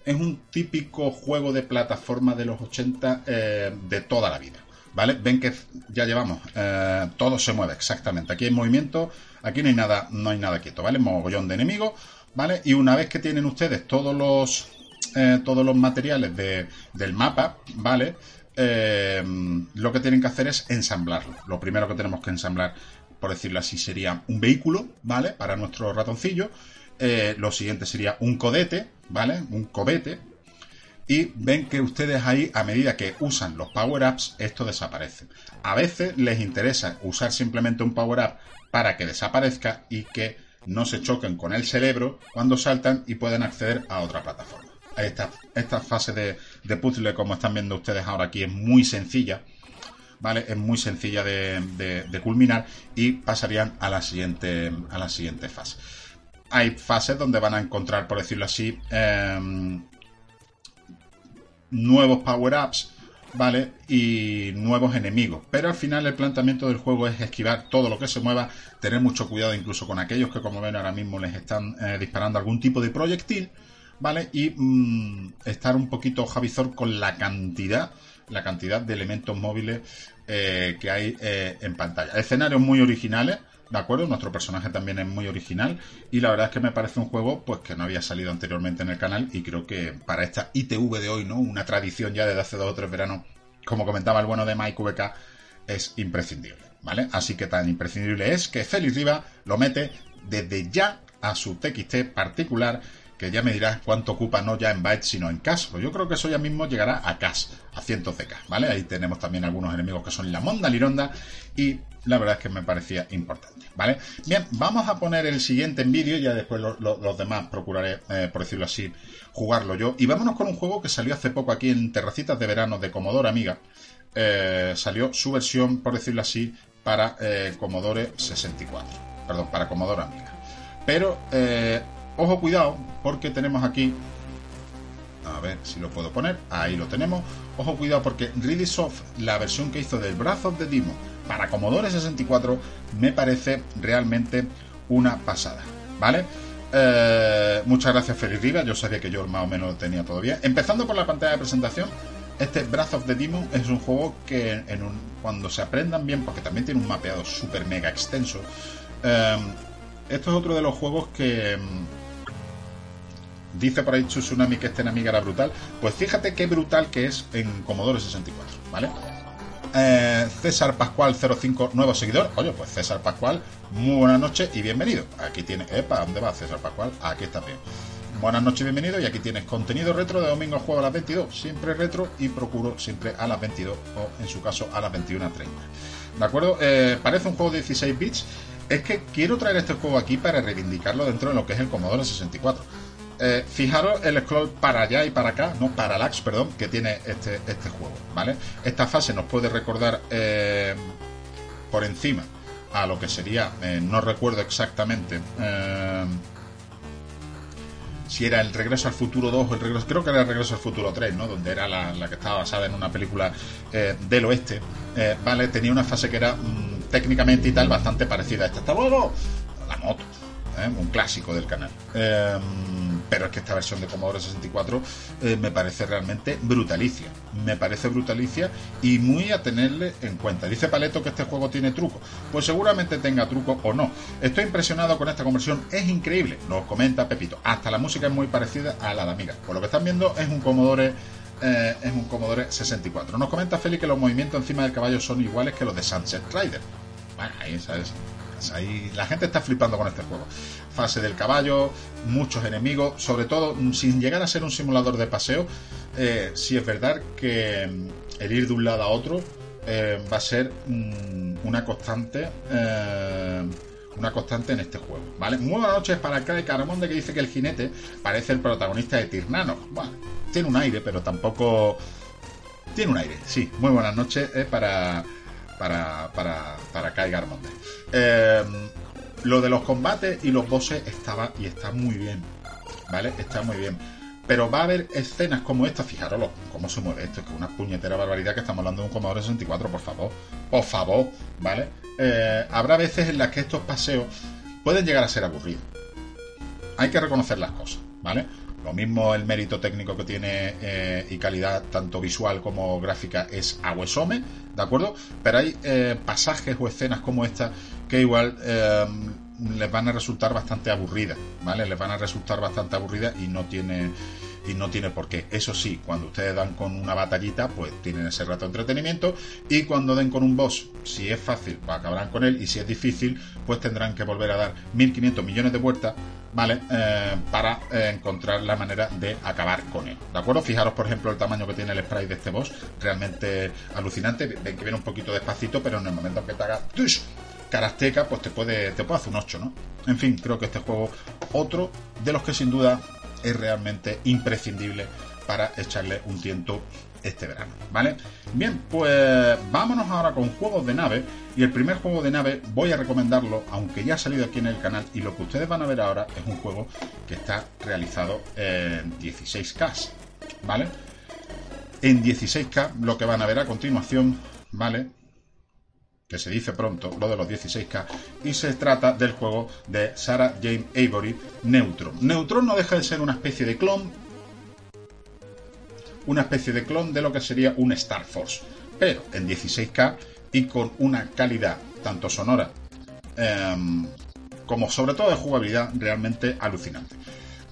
es un típico juego de plataforma de los 80 eh, de toda la vida. ¿Vale? Ven que ya llevamos, eh, todo se mueve exactamente. Aquí hay movimiento, aquí no hay nada, no hay nada quieto, ¿vale? Mogollón de enemigos ¿vale? Y una vez que tienen ustedes todos los, eh, todos los materiales del mapa, ¿vale? Eh, lo que tienen que hacer es ensamblarlo. Lo primero que tenemos que ensamblar, por decirlo así, sería un vehículo, ¿vale? Para nuestro ratoncillo. Eh, lo siguiente sería un codete, ¿vale? Un cobete. Y ven que ustedes ahí, a medida que usan los power-ups, esto desaparece. A veces les interesa usar simplemente un power-up para que desaparezca y que no se choquen con el cerebro cuando saltan y pueden acceder a otra plataforma. Esta, esta fase de, de puzzle, como están viendo ustedes ahora aquí, es muy sencilla. ¿Vale? Es muy sencilla de, culminar y pasarían a la siguiente, a la siguiente fase. Hay fases donde van a encontrar, por decirlo así, em, nuevos power-ups ¿vale? Y nuevos enemigos. Pero al final el planteamiento del juego es esquivar todo lo que se mueva, tener mucho cuidado incluso con aquellos que como ven ahora mismo les están eh, disparando algún tipo de proyectil, ¿vale? Y mm, estar un poquito javizor con la cantidad, la cantidad de elementos móviles eh, que hay eh, en pantalla. Escenarios muy originales, ¿de acuerdo? Nuestro personaje también es muy original y la verdad es que me parece un juego pues que no había salido anteriormente en el canal y creo que para esta ITV de hoy, ¿no? Una tradición ya desde hace dos o tres veranos, como comentaba el bueno de Mike VK, es imprescindible, ¿vale? Así que tan imprescindible es que Félix Riva lo mete desde ya a su TXT particular que ya me dirás cuánto ocupa no ya en bytes sino en K. Pues yo creo que eso ya mismo llegará a K, a cientos de K, ¿vale? Ahí tenemos también algunos enemigos que son la Monda Lironda y la verdad es que me parecía importante, ¿vale? Bien, vamos a poner el siguiente en vídeo, ya después los demás procuraré, eh, por decirlo así, jugarlo yo. Y vámonos con un juego que salió hace poco aquí en Terracitas de Verano de Commodore Amiga. Eh, salió su versión, por decirlo así, para eh, Commodore 64. Perdón, para Commodore Amiga. Pero, ojo cuidado, porque tenemos aquí a ver si lo puedo poner. Ahí lo tenemos. Ojo, cuidado, porque Really Soft, la versión que hizo del Breath of the para Commodore 64, me parece realmente una pasada. ¿Vale? Eh, muchas gracias, Feliz Riva. Yo sabía que yo más o menos lo tenía bien. Empezando por la pantalla de presentación, este Breath of the Demon es un juego que cuando se aprendan bien, porque también tiene un mapeado súper mega extenso, eh, esto es otro de los juegos que Dice por ahí Tsunami que este enemigo era brutal. Pues fíjate qué brutal que es en Commodore 64, ¿vale? Eh, César Pascual 05, nuevo seguidor. Oye, pues César Pascual, muy buenas noches y bienvenido. Aquí tienes. Epa, ¿dónde va César Pascual? Aquí está bien. Buenas noches bienvenido. Y aquí tienes contenido retro de domingo juego a las 22. Siempre retro y procuro siempre a las 22 o en su caso a las 21.30. ¿De acuerdo? Eh, parece un juego de 16 bits. Es que quiero traer este juego aquí para reivindicarlo dentro de lo que es el Commodore 64 eh, fijaros el scroll para allá y para acá, no, parallax, perdón, que tiene este, este juego, ¿vale? Esta fase nos puede recordar eh, por encima a lo que sería, eh, no recuerdo exactamente si era el Regreso al Futuro 2 o el Regreso, creo que era el Regreso al Futuro 3, ¿no? Donde era la, que estaba basada en una película del oeste, ¿vale? Tenía una fase que era mm, técnicamente y tal bastante parecida a esta. ¡Hasta luego! La moto, un clásico del canal. Pero es que esta versión de Commodore 64 eh, me parece realmente brutalicia. Me parece brutalicia y muy a tenerle en cuenta. Dice Paleto que este juego tiene truco. Pues seguramente tenga truco o no. Estoy impresionado con esta conversión. Es increíble. Nos comenta Pepito. Hasta la música es muy parecida a la de Amiga. Por lo que están viendo es un Commodore eh, es un Commodore 64. Nos comenta Feli que los movimientos encima del caballo son iguales que los de Sunset Rider. Bueno, ahí sabes. Ahí la gente está flipando con este juego fase del caballo, muchos enemigos, sobre todo mm, sin llegar a ser un simulador de paseo, eh, si es verdad que mm, el ir de un lado a otro eh, va a ser mm, una constante. Eh, una constante en este juego, ¿vale? Muy buenas noches para de Caramonde que dice que el jinete parece el protagonista de Tirnano. Bueno, tiene un aire, pero tampoco. Tiene un aire, sí. Muy buenas noches para, para, para, para Kai Garmonde. Eh, lo de los combates y los bosses estaba y está muy bien. ¿Vale? Está muy bien. Pero va a haber escenas como esta, fijaros cómo se mueve esto, es que una puñetera barbaridad que estamos hablando de un Commodore 64, por favor. Por favor, ¿vale? Eh, habrá veces en las que estos paseos pueden llegar a ser aburridos. Hay que reconocer las cosas, ¿vale? Lo mismo el mérito técnico que tiene eh, y calidad tanto visual como gráfica es a Huesome, ¿de acuerdo? Pero hay eh, pasajes o escenas como esta que igual eh, les van a resultar bastante aburridas, ¿vale? Les van a resultar bastante aburridas y no tiene y no tiene por qué. Eso sí, cuando ustedes dan con una batallita, pues tienen ese rato de entretenimiento y cuando den con un boss, si es fácil, pues acabarán con él y si es difícil, pues tendrán que volver a dar 1500 millones de vueltas, ¿vale? Eh, para eh, encontrar la manera de acabar con él. ¿De acuerdo? Fijaros, por ejemplo, el tamaño que tiene el spray de este boss, realmente alucinante. Ven que viene un poquito despacito, pero en el momento que te haga Carasteca, pues te puede, te puede hacer un 8, ¿no? En fin, creo que este juego, otro de los que sin duda es realmente imprescindible para echarle un tiento este verano, ¿vale? Bien, pues vámonos ahora con juegos de nave y el primer juego de nave voy a recomendarlo, aunque ya ha salido aquí en el canal y lo que ustedes van a ver ahora es un juego que está realizado en 16K, ¿vale? En 16K lo que van a ver a continuación, ¿vale? Que se dice pronto, lo de los 16K, y se trata del juego de Sarah Jane Avery, Neutron. Neutron no deja de ser una especie de clon, una especie de clon de lo que sería un Star Force, pero en 16K y con una calidad tanto sonora em, como sobre todo de jugabilidad realmente alucinante.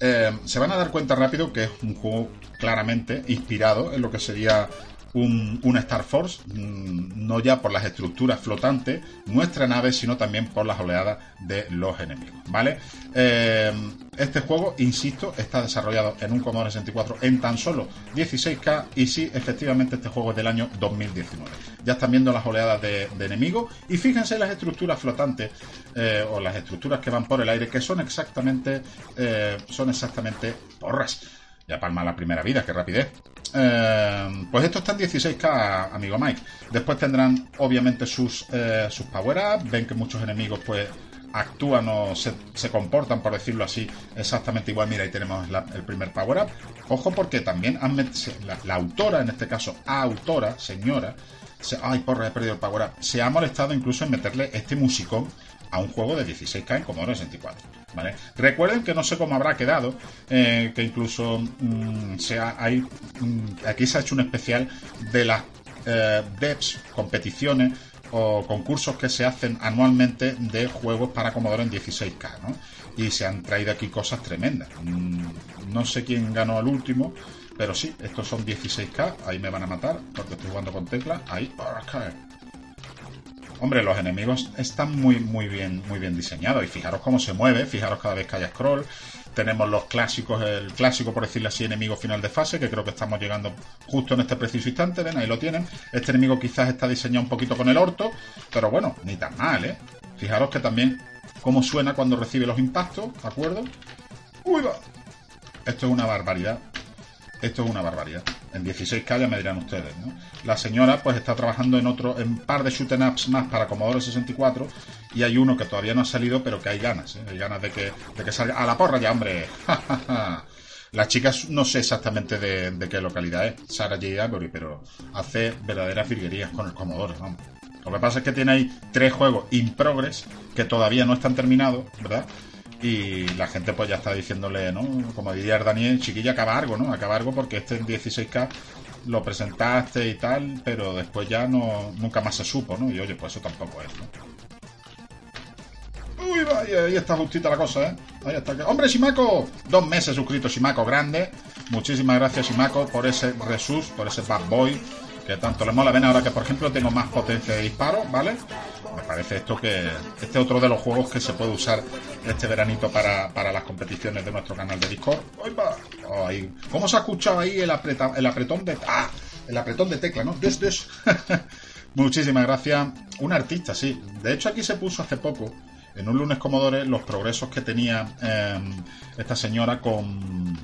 Em, se van a dar cuenta rápido que es un juego claramente inspirado en lo que sería un, Star Force, mm, no ya por las estructuras flotantes, nuestra nave, sino también por las oleadas de los enemigos, ¿vale? Eh, este juego, insisto, está desarrollado en un Commodore 64 en tan solo 16K y sí, efectivamente este juego es del año 2019. Ya están viendo las oleadas de, enemigos y fíjense las estructuras flotantes eh, o las estructuras que van por el aire que son exactamente, eh, son exactamente porras. Ya palma la primera vida, qué rapidez. Eh, pues esto está en 16k, amigo Mike. Después tendrán, obviamente, sus, eh, sus power-ups. Ven que muchos enemigos, pues, actúan o se, comportan, por decirlo así, exactamente igual. Mira, ahí tenemos el primer power-up. Ojo, porque también han la, la, autora, en este caso, autora, señora, se, ay, porra, he perdido el power-up. Se ha molestado incluso en meterle este musicón a un juego de 16K en Commodore 64. ¿vale? Recuerden que no sé cómo habrá quedado, eh, que incluso mm, hay, mm, aquí se ha hecho un especial de las eh, devs, competiciones o concursos que se hacen anualmente de juegos para Commodore en 16K, ¿no? Y se han traído aquí cosas tremendas. Mm, no sé quién ganó el último, pero sí, estos son 16K, ahí me van a matar porque estoy jugando con tecla, ahí, Hombre, los enemigos están muy, muy bien, muy bien diseñados. Y fijaros cómo se mueve, fijaros cada vez que haya scroll. Tenemos los clásicos, el clásico, por decirlo así, enemigo final de fase, que creo que estamos llegando justo en este preciso instante. Ven, ahí lo tienen. Este enemigo quizás está diseñado un poquito con el orto, pero bueno, ni tan mal, ¿eh? Fijaros que también cómo suena cuando recibe los impactos, ¿de acuerdo? ¡Uy, va! Esto es una barbaridad. Esto es una barbaridad. En 16K ya me dirán ustedes, ¿no? La señora pues está trabajando en otro, en par de shoot ups más para Commodore 64 y hay uno que todavía no ha salido, pero que hay ganas, ¿eh? Hay ganas de que, de que salga. ¡A la porra ya, hombre! La chica no sé exactamente de, qué localidad es, Sarah J. Avery, pero hace verdaderas virguerías con el Commodore, vamos. Lo que pasa es que tiene ahí tres juegos in progress que todavía no están terminados, ¿verdad? Y la gente pues ya está diciéndole, ¿no? Como diría Daniel, chiquilla, acaba algo, ¿no? Acaba algo porque este en 16K lo presentaste y tal, pero después ya no nunca más se supo, ¿no? Y oye, pues eso tampoco es, ¿no? Uy, vaya, ahí está justita la cosa, ¿eh? Ahí está. ¡Hombre, Shimako! Dos meses suscrito, Shimako, grande. Muchísimas gracias, Shimako, por ese resus, por ese bad boy que tanto le mola. Ven ahora que, por ejemplo, tengo más potencia de disparo, ¿vale? Me parece esto que este es otro de los juegos que se puede usar este veranito para, las competiciones de nuestro canal de Discord. ¡Ay, ¿Cómo se ha escuchado ahí el, el apretón de... ¡Ah! Tecla, ¿no? Muchísimas gracias. Un artista, sí. De hecho, aquí se puso hace poco, en un lunes Comodore, los progresos que tenía em, esta señora con,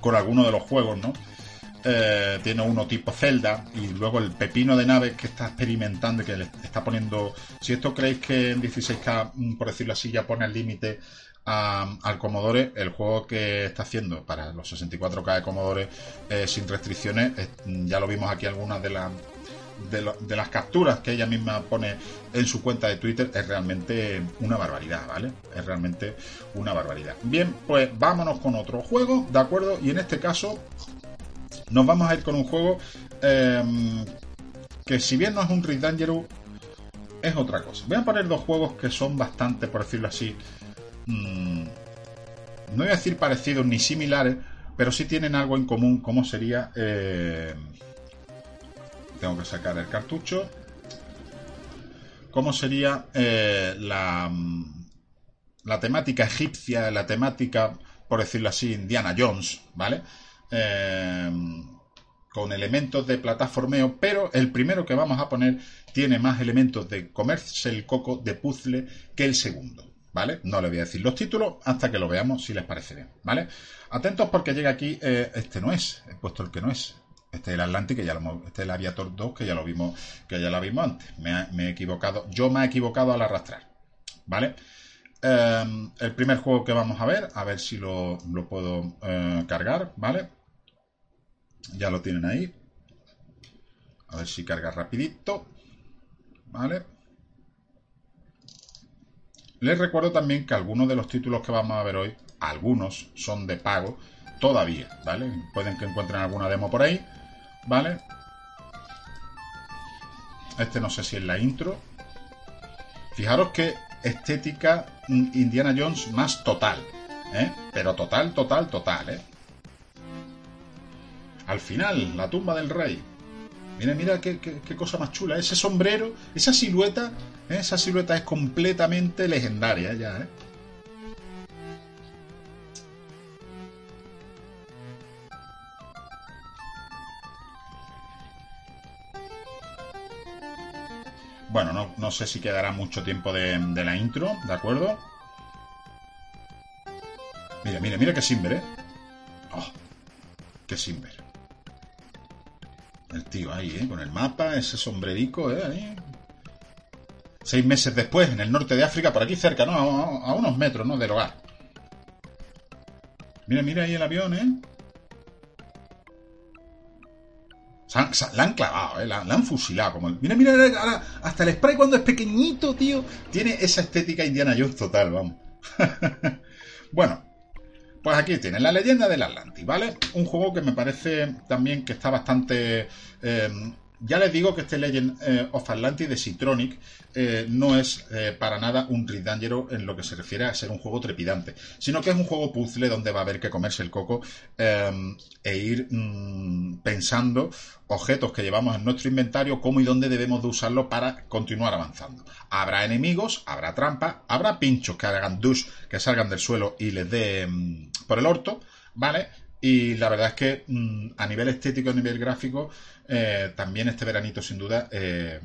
con alguno de los juegos, ¿no? Eh, tiene uno tipo Zelda y luego el pepino de naves que está experimentando y que le está poniendo. Si esto creéis que en 16K, mm, por decirlo así, ya pone el límite al Commodore, el juego que está haciendo para los 64K de Commodore eh, sin restricciones, mm, ya lo vimos aquí algunas de las de, las capturas que ella misma pone en su cuenta de Twitter es realmente una barbaridad, ¿vale? Es realmente una barbaridad. Bien, pues vámonos con otro juego, ¿de acuerdo? Y en este caso nos vamos a ir con un juego em, que si bien no es un Red es otra cosa. Voy a poner dos juegos que son bastante, por decirlo así, mm, no voy a decir parecidos ni similares, pero sí tienen algo en común, como sería... Em, tengo que sacar el cartucho. ¿Cómo sería eh, la, la temática egipcia, la temática, por decirlo así, Indiana Jones, ¿vale? Em, con elementos de plataformeo, pero el primero que vamos a poner tiene más elementos de comerse el coco de puzzle que el segundo. ¿Vale? No le voy a decir los títulos hasta que lo veamos si les parece bien, ¿vale? Atentos porque llega aquí, eh, este no es, he puesto el que no es. Este es el Atlantic, que ya lo este es el Aviator 2, que ya lo vimos, que ya lo vimos antes. Me, he equivocado, yo me he equivocado al arrastrar, ¿vale? Em, el primer juego que vamos a ver, a ver si lo, puedo eh, cargar, ¿vale? Ya lo tienen ahí. A ver si carga rapidito. ¿Vale? Les recuerdo también que algunos de los títulos que vamos a ver hoy, algunos son de pago todavía, ¿vale? Pueden que encuentren alguna demo por ahí, ¿vale? Este no sé si es la intro. Fijaros que estética Indiana Jones más total, ¿eh? Pero total, total, total, ¿eh? Al final, la tumba del rey. Mira, mira qué, cosa más chula. Ese sombrero, esa silueta, ¿eh? esa silueta es completamente legendaria ya, ¿eh? Bueno, no, sé si quedará mucho tiempo de, la intro, ¿de acuerdo? Mira, mira, mira qué Simber, ¿eh? Oh, qué Simber. El tío ahí, ¿eh? Con el mapa, ese sombrerico, ¿eh? Seis meses después, en el norte de África, por aquí cerca, ¿no? A, unos metros, ¿no? Del hogar. Mira, mira ahí el avión, ¿eh? la han clavado, ¿eh? la, han fusilado. Como mira, mira, hasta el spray cuando es pequeñito, tío, tiene esa estética Indiana Jones total, vamos. bueno, pues aquí tienen la leyenda del Atlantis, ¿vale? Un juego que me parece también que está bastante... Eh, ya les digo que este Legend eh, of Atlantis de Citronic eh, no es eh, para nada un Red en lo que se refiere a ser un juego trepidante, sino que es un juego puzzle donde va a haber que comerse el coco e ir mm, pensando objetos que llevamos en nuestro inventario, cómo y dónde debemos de usarlo para continuar avanzando. Habrá enemigos, habrá trampas, habrá pinchos que hagan douche, que salgan del suelo y les dé mm, por el orto, ¿vale? Y la verdad es que mm, a nivel estético, a nivel gráfico, eh, también este veranito sin duda eh,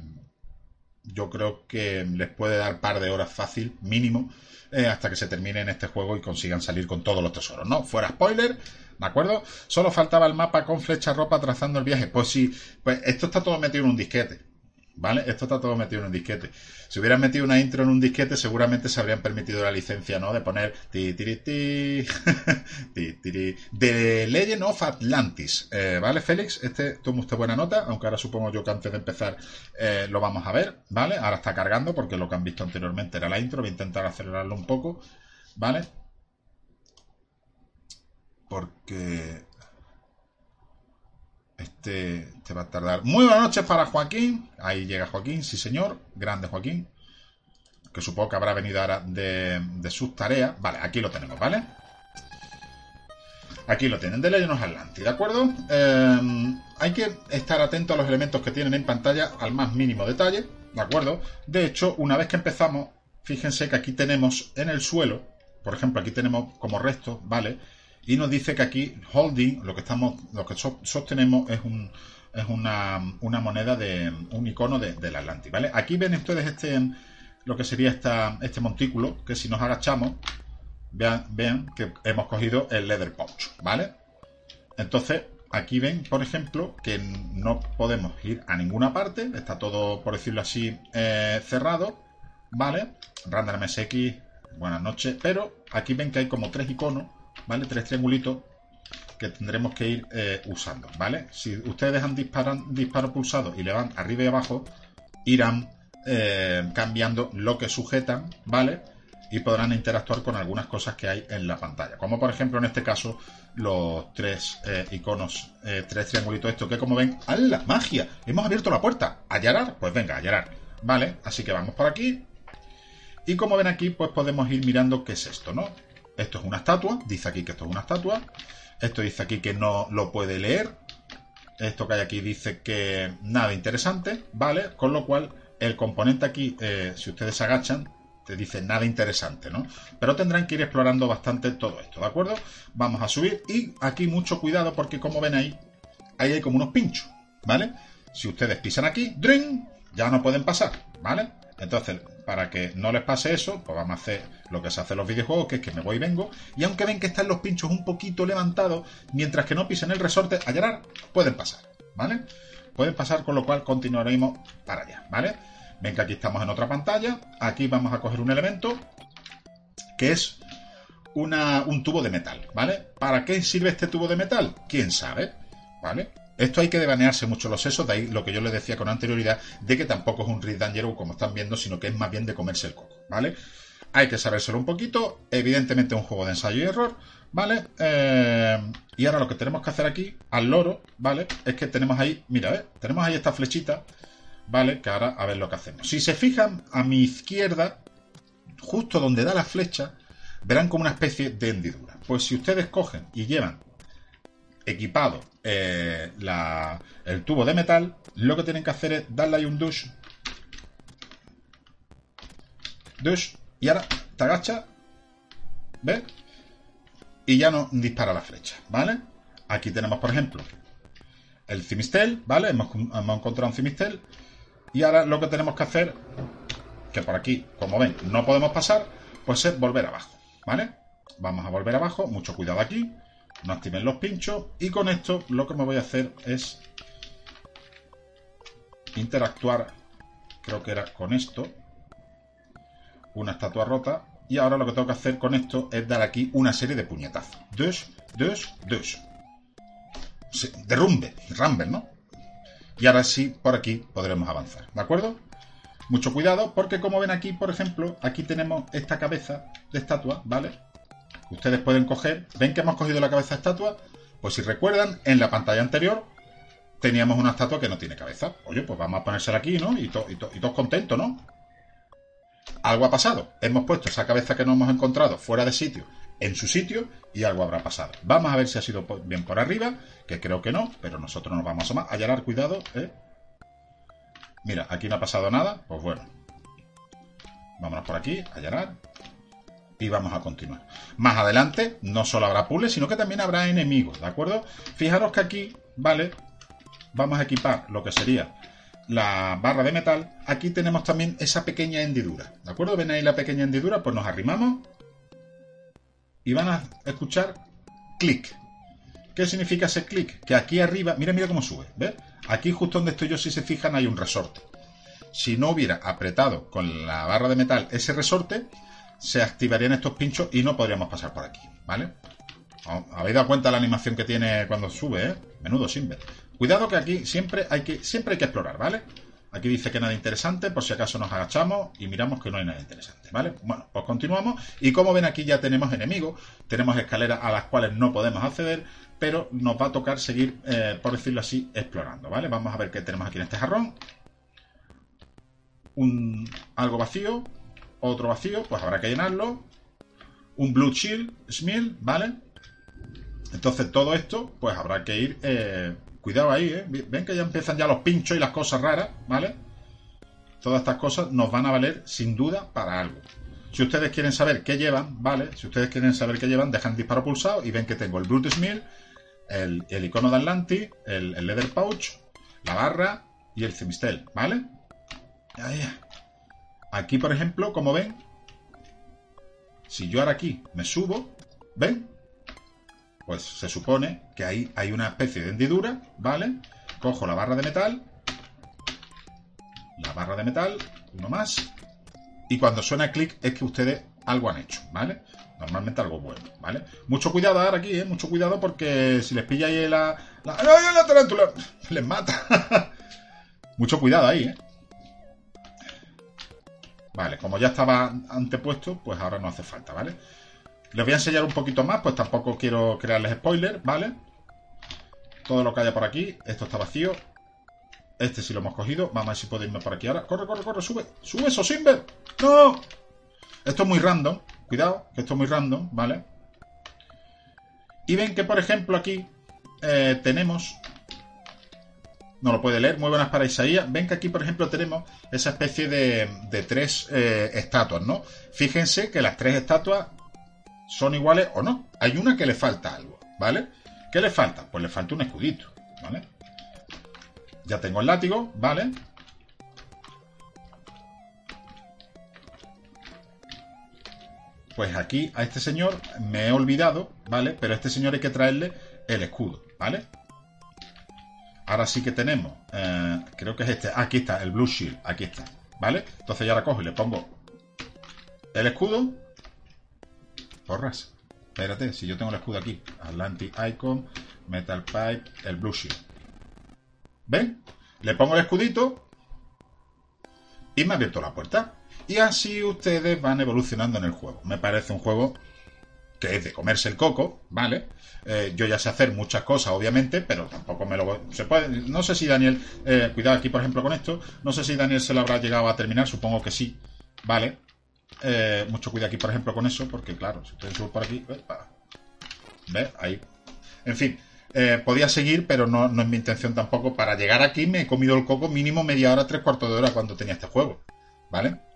yo creo que les puede dar par de horas fácil, mínimo, eh, hasta que se termine este juego y consigan salir con todos los tesoros, ¿no? Fuera spoiler, ¿de acuerdo? Solo faltaba el mapa con flecha ropa trazando el viaje. Pues sí, pues esto está todo metido en un disquete. ¿Vale? Esto está todo metido en un disquete. Si hubieran metido una intro en un disquete, seguramente se habrían permitido la licencia, ¿no? De poner ti, ti, ti, ti, The Legend of Atlantis. Eh, ¿Vale, Félix? Este toma usted buena nota, aunque ahora supongo yo que antes de empezar eh, lo vamos a ver, ¿vale? Ahora está cargando porque lo que han visto anteriormente era la intro. Voy a intentar acelerarlo un poco, ¿vale? Porque este, va a tardar. Muy buenas noches para Joaquín. Ahí llega Joaquín, sí señor. Grande Joaquín. Que supongo que habrá venido ahora de, sus tareas. Vale, aquí lo tenemos, ¿vale? Aquí lo tienen, de Legend of ¿de acuerdo? Em, hay que estar atento a los elementos que tienen en pantalla al más mínimo detalle, ¿de acuerdo? De hecho, una vez que empezamos, fíjense que aquí tenemos en el suelo, por ejemplo, aquí tenemos como resto, ¿vale? Y nos dice que aquí holding, lo que estamos, lo que sostenemos es un es una, moneda de un icono de, del Atlantis, ¿vale? Aquí ven ustedes este lo que sería esta, este montículo, que si nos agachamos, vean, vean que hemos cogido el leather pouch, ¿vale? Entonces, aquí ven, por ejemplo, que no podemos ir a ninguna parte, está todo, por decirlo así, eh, cerrado, ¿vale? Random MSX, buenas noches, pero aquí ven que hay como tres iconos ¿vale? Tres triangulitos que tendremos que ir eh, usando, ¿vale? Si ustedes dejan disparo pulsado y le van arriba y abajo, irán eh, cambiando lo que sujetan, ¿vale? Y podrán interactuar con algunas cosas que hay en la pantalla. Como por ejemplo en este caso los tres eh, iconos, tres triangulitos estos que como ven, ¡a la magia! Hemos abierto la puerta. ¿Allarar? Pues venga, allarar. ¿Vale? Así que vamos por aquí. Y como ven aquí, pues podemos ir mirando qué es esto, ¿no? Esto es una estatua, dice aquí que esto es una estatua. Esto dice aquí que no lo puede leer. Esto que hay aquí dice que nada interesante, ¿vale? Con lo cual, el componente aquí, eh, si ustedes se agachan, te dice nada interesante, ¿no? Pero tendrán que ir explorando bastante todo esto, ¿de acuerdo? Vamos a subir y aquí mucho cuidado porque como ven ahí, ahí hay como unos pinchos, ¿vale? Si ustedes pisan aquí, ¡dring! ya no pueden pasar, ¿vale? Entonces, para que no les pase eso, pues vamos a hacer lo que se hace en los videojuegos, que es que me voy y vengo, y aunque ven que están los pinchos un poquito levantados, mientras que no pisen el resorte a llorar, pueden pasar, ¿vale? Pueden pasar, con lo cual continuaremos para allá, ¿vale? Ven que aquí estamos en otra pantalla, aquí vamos a coger un elemento, que es un tubo de metal, ¿vale? ¿Para qué sirve este tubo de metal? ¿Quién sabe? ¿Vale? Esto hay que devanearse mucho los sesos, de ahí lo que yo les decía con anterioridad, de que tampoco es un Red Dangerous como están viendo, sino que es más bien de comerse el coco, ¿vale? Hay que sabérselo un poquito, evidentemente es un juego de ensayo y error, ¿vale? Eh, y ahora lo que tenemos que hacer aquí, al loro, ¿vale? Es que tenemos ahí, mira, ¿eh? Tenemos ahí esta flechita, ¿vale? Que ahora a ver lo que hacemos. Si se fijan a mi izquierda, justo donde da la flecha, verán como una especie de hendidura. Pues si ustedes cogen y llevan equipado eh, el tubo de metal, lo que tienen que hacer es darle ahí un douche. Douche. Y ahora te agacha. ¿Ves? Y ya no dispara la flecha, ¿vale? Aquí tenemos, por ejemplo, el cimistel, ¿vale? Hemos, hemos encontrado un cimistel. Y ahora lo que tenemos que hacer, que por aquí, como ven, no podemos pasar, pues es volver abajo, ¿vale? Vamos a volver abajo, mucho cuidado aquí no activen los pinchos y con esto lo que me voy a hacer es interactuar creo que era con esto una estatua rota y ahora lo que tengo que hacer con esto es dar aquí una serie de puñetazos dos, dos, dos derrumbe, rumble, ¿no? y ahora sí por aquí podremos avanzar, ¿de acuerdo? mucho cuidado porque como ven aquí por ejemplo aquí tenemos esta cabeza de estatua, ¿vale? Ustedes pueden coger, ¿ven que hemos cogido la cabeza de estatua? Pues si recuerdan, en la pantalla anterior teníamos una estatua que no tiene cabeza. Oye, pues vamos a ponérsela aquí, ¿no? Y, todos contentos, ¿no? Algo ha pasado. Hemos puesto esa cabeza que no hemos encontrado fuera de sitio en su sitio y algo habrá pasado. Vamos a ver si ha sido bien por arriba, que creo que no, pero nosotros nos vamos a más. Allanar, cuidado, ¿eh? Mira, aquí no ha pasado nada, pues bueno. Vámonos por aquí, allanar y vamos a continuar. Más adelante no solo habrá puzzles, sino que también habrá enemigos, ¿de acuerdo? Fijaros que aquí, ¿vale? Vamos a equipar lo que sería la barra de metal. Aquí tenemos también esa pequeña hendidura, ¿de acuerdo? ¿Ven ahí la pequeña hendidura? Pues nos arrimamos y van a escuchar clic. ¿Qué significa ese clic? Que aquí arriba, mira, mira cómo sube, ¿ves? Aquí justo donde estoy yo, si se fijan, hay un resorte. Si no hubiera apretado con la barra de metal ese resorte, se activarían estos pinchos y no podríamos pasar por aquí, ¿vale? ¿Habéis dado cuenta la animación que tiene cuando sube, eh? Menudo ver. Cuidado que aquí siempre hay que, siempre hay que explorar, ¿vale? Aquí dice que nada interesante, por si acaso nos agachamos y miramos que no hay nada interesante, ¿vale? Bueno, pues continuamos. Y como ven aquí ya tenemos enemigos, tenemos escaleras a las cuales no podemos acceder, pero nos va a tocar seguir, eh, por decirlo así, explorando, ¿vale? Vamos a ver qué tenemos aquí en este jarrón. Un, algo vacío, otro vacío, pues habrá que llenarlo. Un Blue Shield, Smil, ¿vale? Entonces todo esto, pues habrá que ir... Eh, cuidado ahí, ¿eh? Ven que ya empiezan ya los pinchos y las cosas raras, ¿vale? Todas estas cosas nos van a valer sin duda para algo. Si ustedes quieren saber qué llevan, ¿vale? Si ustedes quieren saber qué llevan, dejan disparo pulsado y ven que tengo el Brute Smil, el, icono de Atlantis, el, el, Leather Pouch, la barra y el Cimistel, ¿vale? Ahí, Aquí, por ejemplo, como ven, si yo ahora aquí me subo, ¿ven? Pues se supone que ahí hay una especie de hendidura, ¿vale? Cojo la barra de metal, la barra de metal, uno más, y cuando suena clic es que ustedes algo han hecho, ¿vale? Normalmente algo bueno, ¿vale? Mucho cuidado ahora aquí, ¿eh? Mucho cuidado porque si les pilla ahí la... la, la tarántula! Les mata. Mucho cuidado ahí, ¿eh? Vale, como ya estaba antepuesto, pues ahora no hace falta, ¿vale? Les voy a enseñar un poquito más, pues tampoco quiero crearles spoiler, ¿vale? Todo lo que haya por aquí, esto está vacío. Este sí lo hemos cogido. Vamos a ver si puedo irme por aquí ahora. ¡Corre, corre, corre! ¡Sube! ¡Sube eso, Simber! ¡No! Esto es muy random. Cuidado, que esto es muy random, ¿vale? Y ven que, por ejemplo, aquí eh, tenemos no lo puede leer. Muy buenas para Isaías. Ven que aquí, por ejemplo, tenemos esa especie de, tres eh, estatuas, ¿no? Fíjense que las tres estatuas son iguales o no. Hay una que le falta algo, ¿vale? ¿Qué le falta? Pues le falta un escudito, ¿vale? Ya tengo el látigo, ¿vale? Pues aquí a este señor me he olvidado, ¿vale? Pero a este señor hay que traerle el escudo, ¿vale? Ahora sí que tenemos, eh, creo que es este, aquí está, el Blue Shield, aquí está, ¿vale? Entonces ya la cojo y le pongo el escudo. Porras, espérate, si yo tengo el escudo aquí, Atlantic Icon, Metal Pipe, el Blue Shield. ¿Ven? Le pongo el escudito y me ha abierto la puerta. Y así ustedes van evolucionando en el juego. Me parece un juego que es de comerse el coco, ¿vale? Eh, yo ya sé hacer muchas cosas, obviamente, pero tampoco me lo... Se puede, no sé si Daniel... Eh, cuidado aquí, por ejemplo, con esto. No sé si Daniel se lo habrá llegado a terminar, supongo que sí, ¿vale? Eh, mucho cuidado aquí, por ejemplo, con eso, porque claro, si suben por aquí... ¿Ves? Ahí. En fin, eh, podía seguir, pero no es mi intención tampoco. Para llegar aquí me he comido el coco mínimo media hora, tres cuartos de hora cuando tenía este juego. ¿Vale?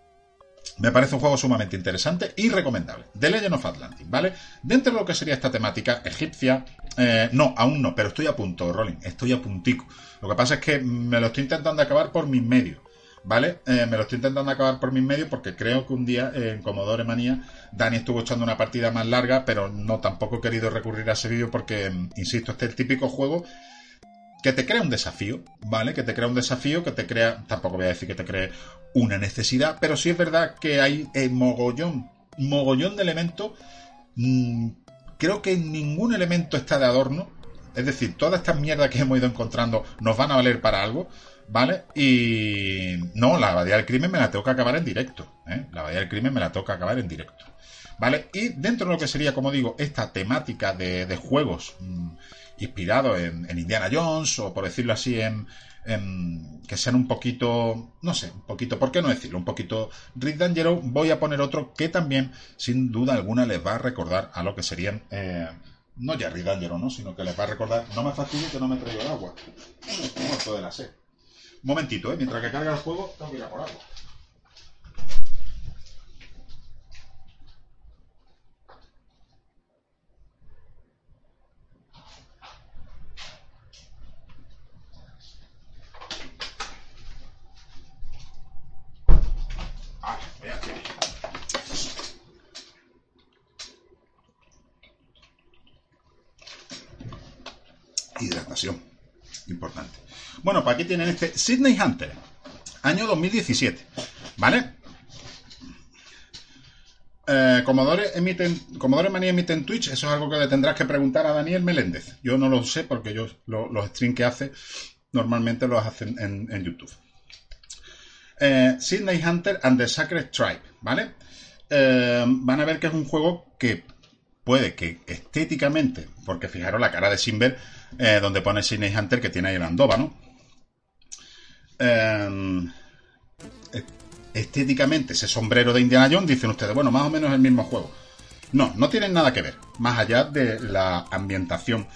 Me parece un juego sumamente interesante y recomendable. The Legend of Atlantis, ¿vale? Dentro de lo que sería esta temática egipcia, eh, no, aún no, pero estoy a punto, Rolling, estoy a puntico. Lo que pasa es que me lo estoy intentando acabar por mis medios, ¿vale? Eh, me lo estoy intentando acabar por mis medios porque creo que un día en Commodore Manía Dani estuvo echando una partida más larga, pero no, tampoco he querido recurrir a ese vídeo porque, insisto, este es el típico juego que te crea un desafío, ¿vale? Que te crea un desafío, que te crea, tampoco voy a decir que te cree una necesidad, pero sí es verdad que hay eh, mogollón, mogollón de elementos. Mm, creo que ningún elemento está de adorno. Es decir, todas estas mierdas que hemos ido encontrando nos van a valer para algo, ¿vale? Y no, la abadía del crimen me la tengo que acabar en directo, ¿eh? La abadía del crimen me la tengo que acabar en directo, ¿vale? Y dentro de lo que sería, como digo, esta temática de, juegos... Mm, inspirado en, Indiana Jones o por decirlo así en, que sean un poquito, no sé, un poquito, ¿por qué no decirlo? Un poquito Rick voy a poner otro que también, sin duda alguna, les va a recordar a lo que serían, eh, no ya Rick ¿no? Sino que les va a recordar, no me fastidie que no me traigo el agua, muerto de la sed. momentito, ¿eh? Mientras que carga el juego, tengo que ir a por agua. hidratación. Importante. Bueno, pues aquí tienen este Sydney Hunter, año 2017. ¿Vale? Eh, Commodore, emiten, Commodore Manía emite Twitch, eso es algo que le tendrás que preguntar a Daniel Meléndez. Yo no lo sé porque yo los streams que hace normalmente los hacen en, YouTube. Eh, Sydney Hunter and the Sacred Tribe, ¿vale? Eh, van a ver que es un juego que puede que estéticamente, porque fijaros la cara de Simber, eh, donde pone Sidney Hunter que tiene ahí el Andova, Em, estéticamente, ese sombrero de Indiana Jones, dicen ustedes, bueno, más o menos el mismo juego. No, no tienen nada que ver. Más allá de la ambientación,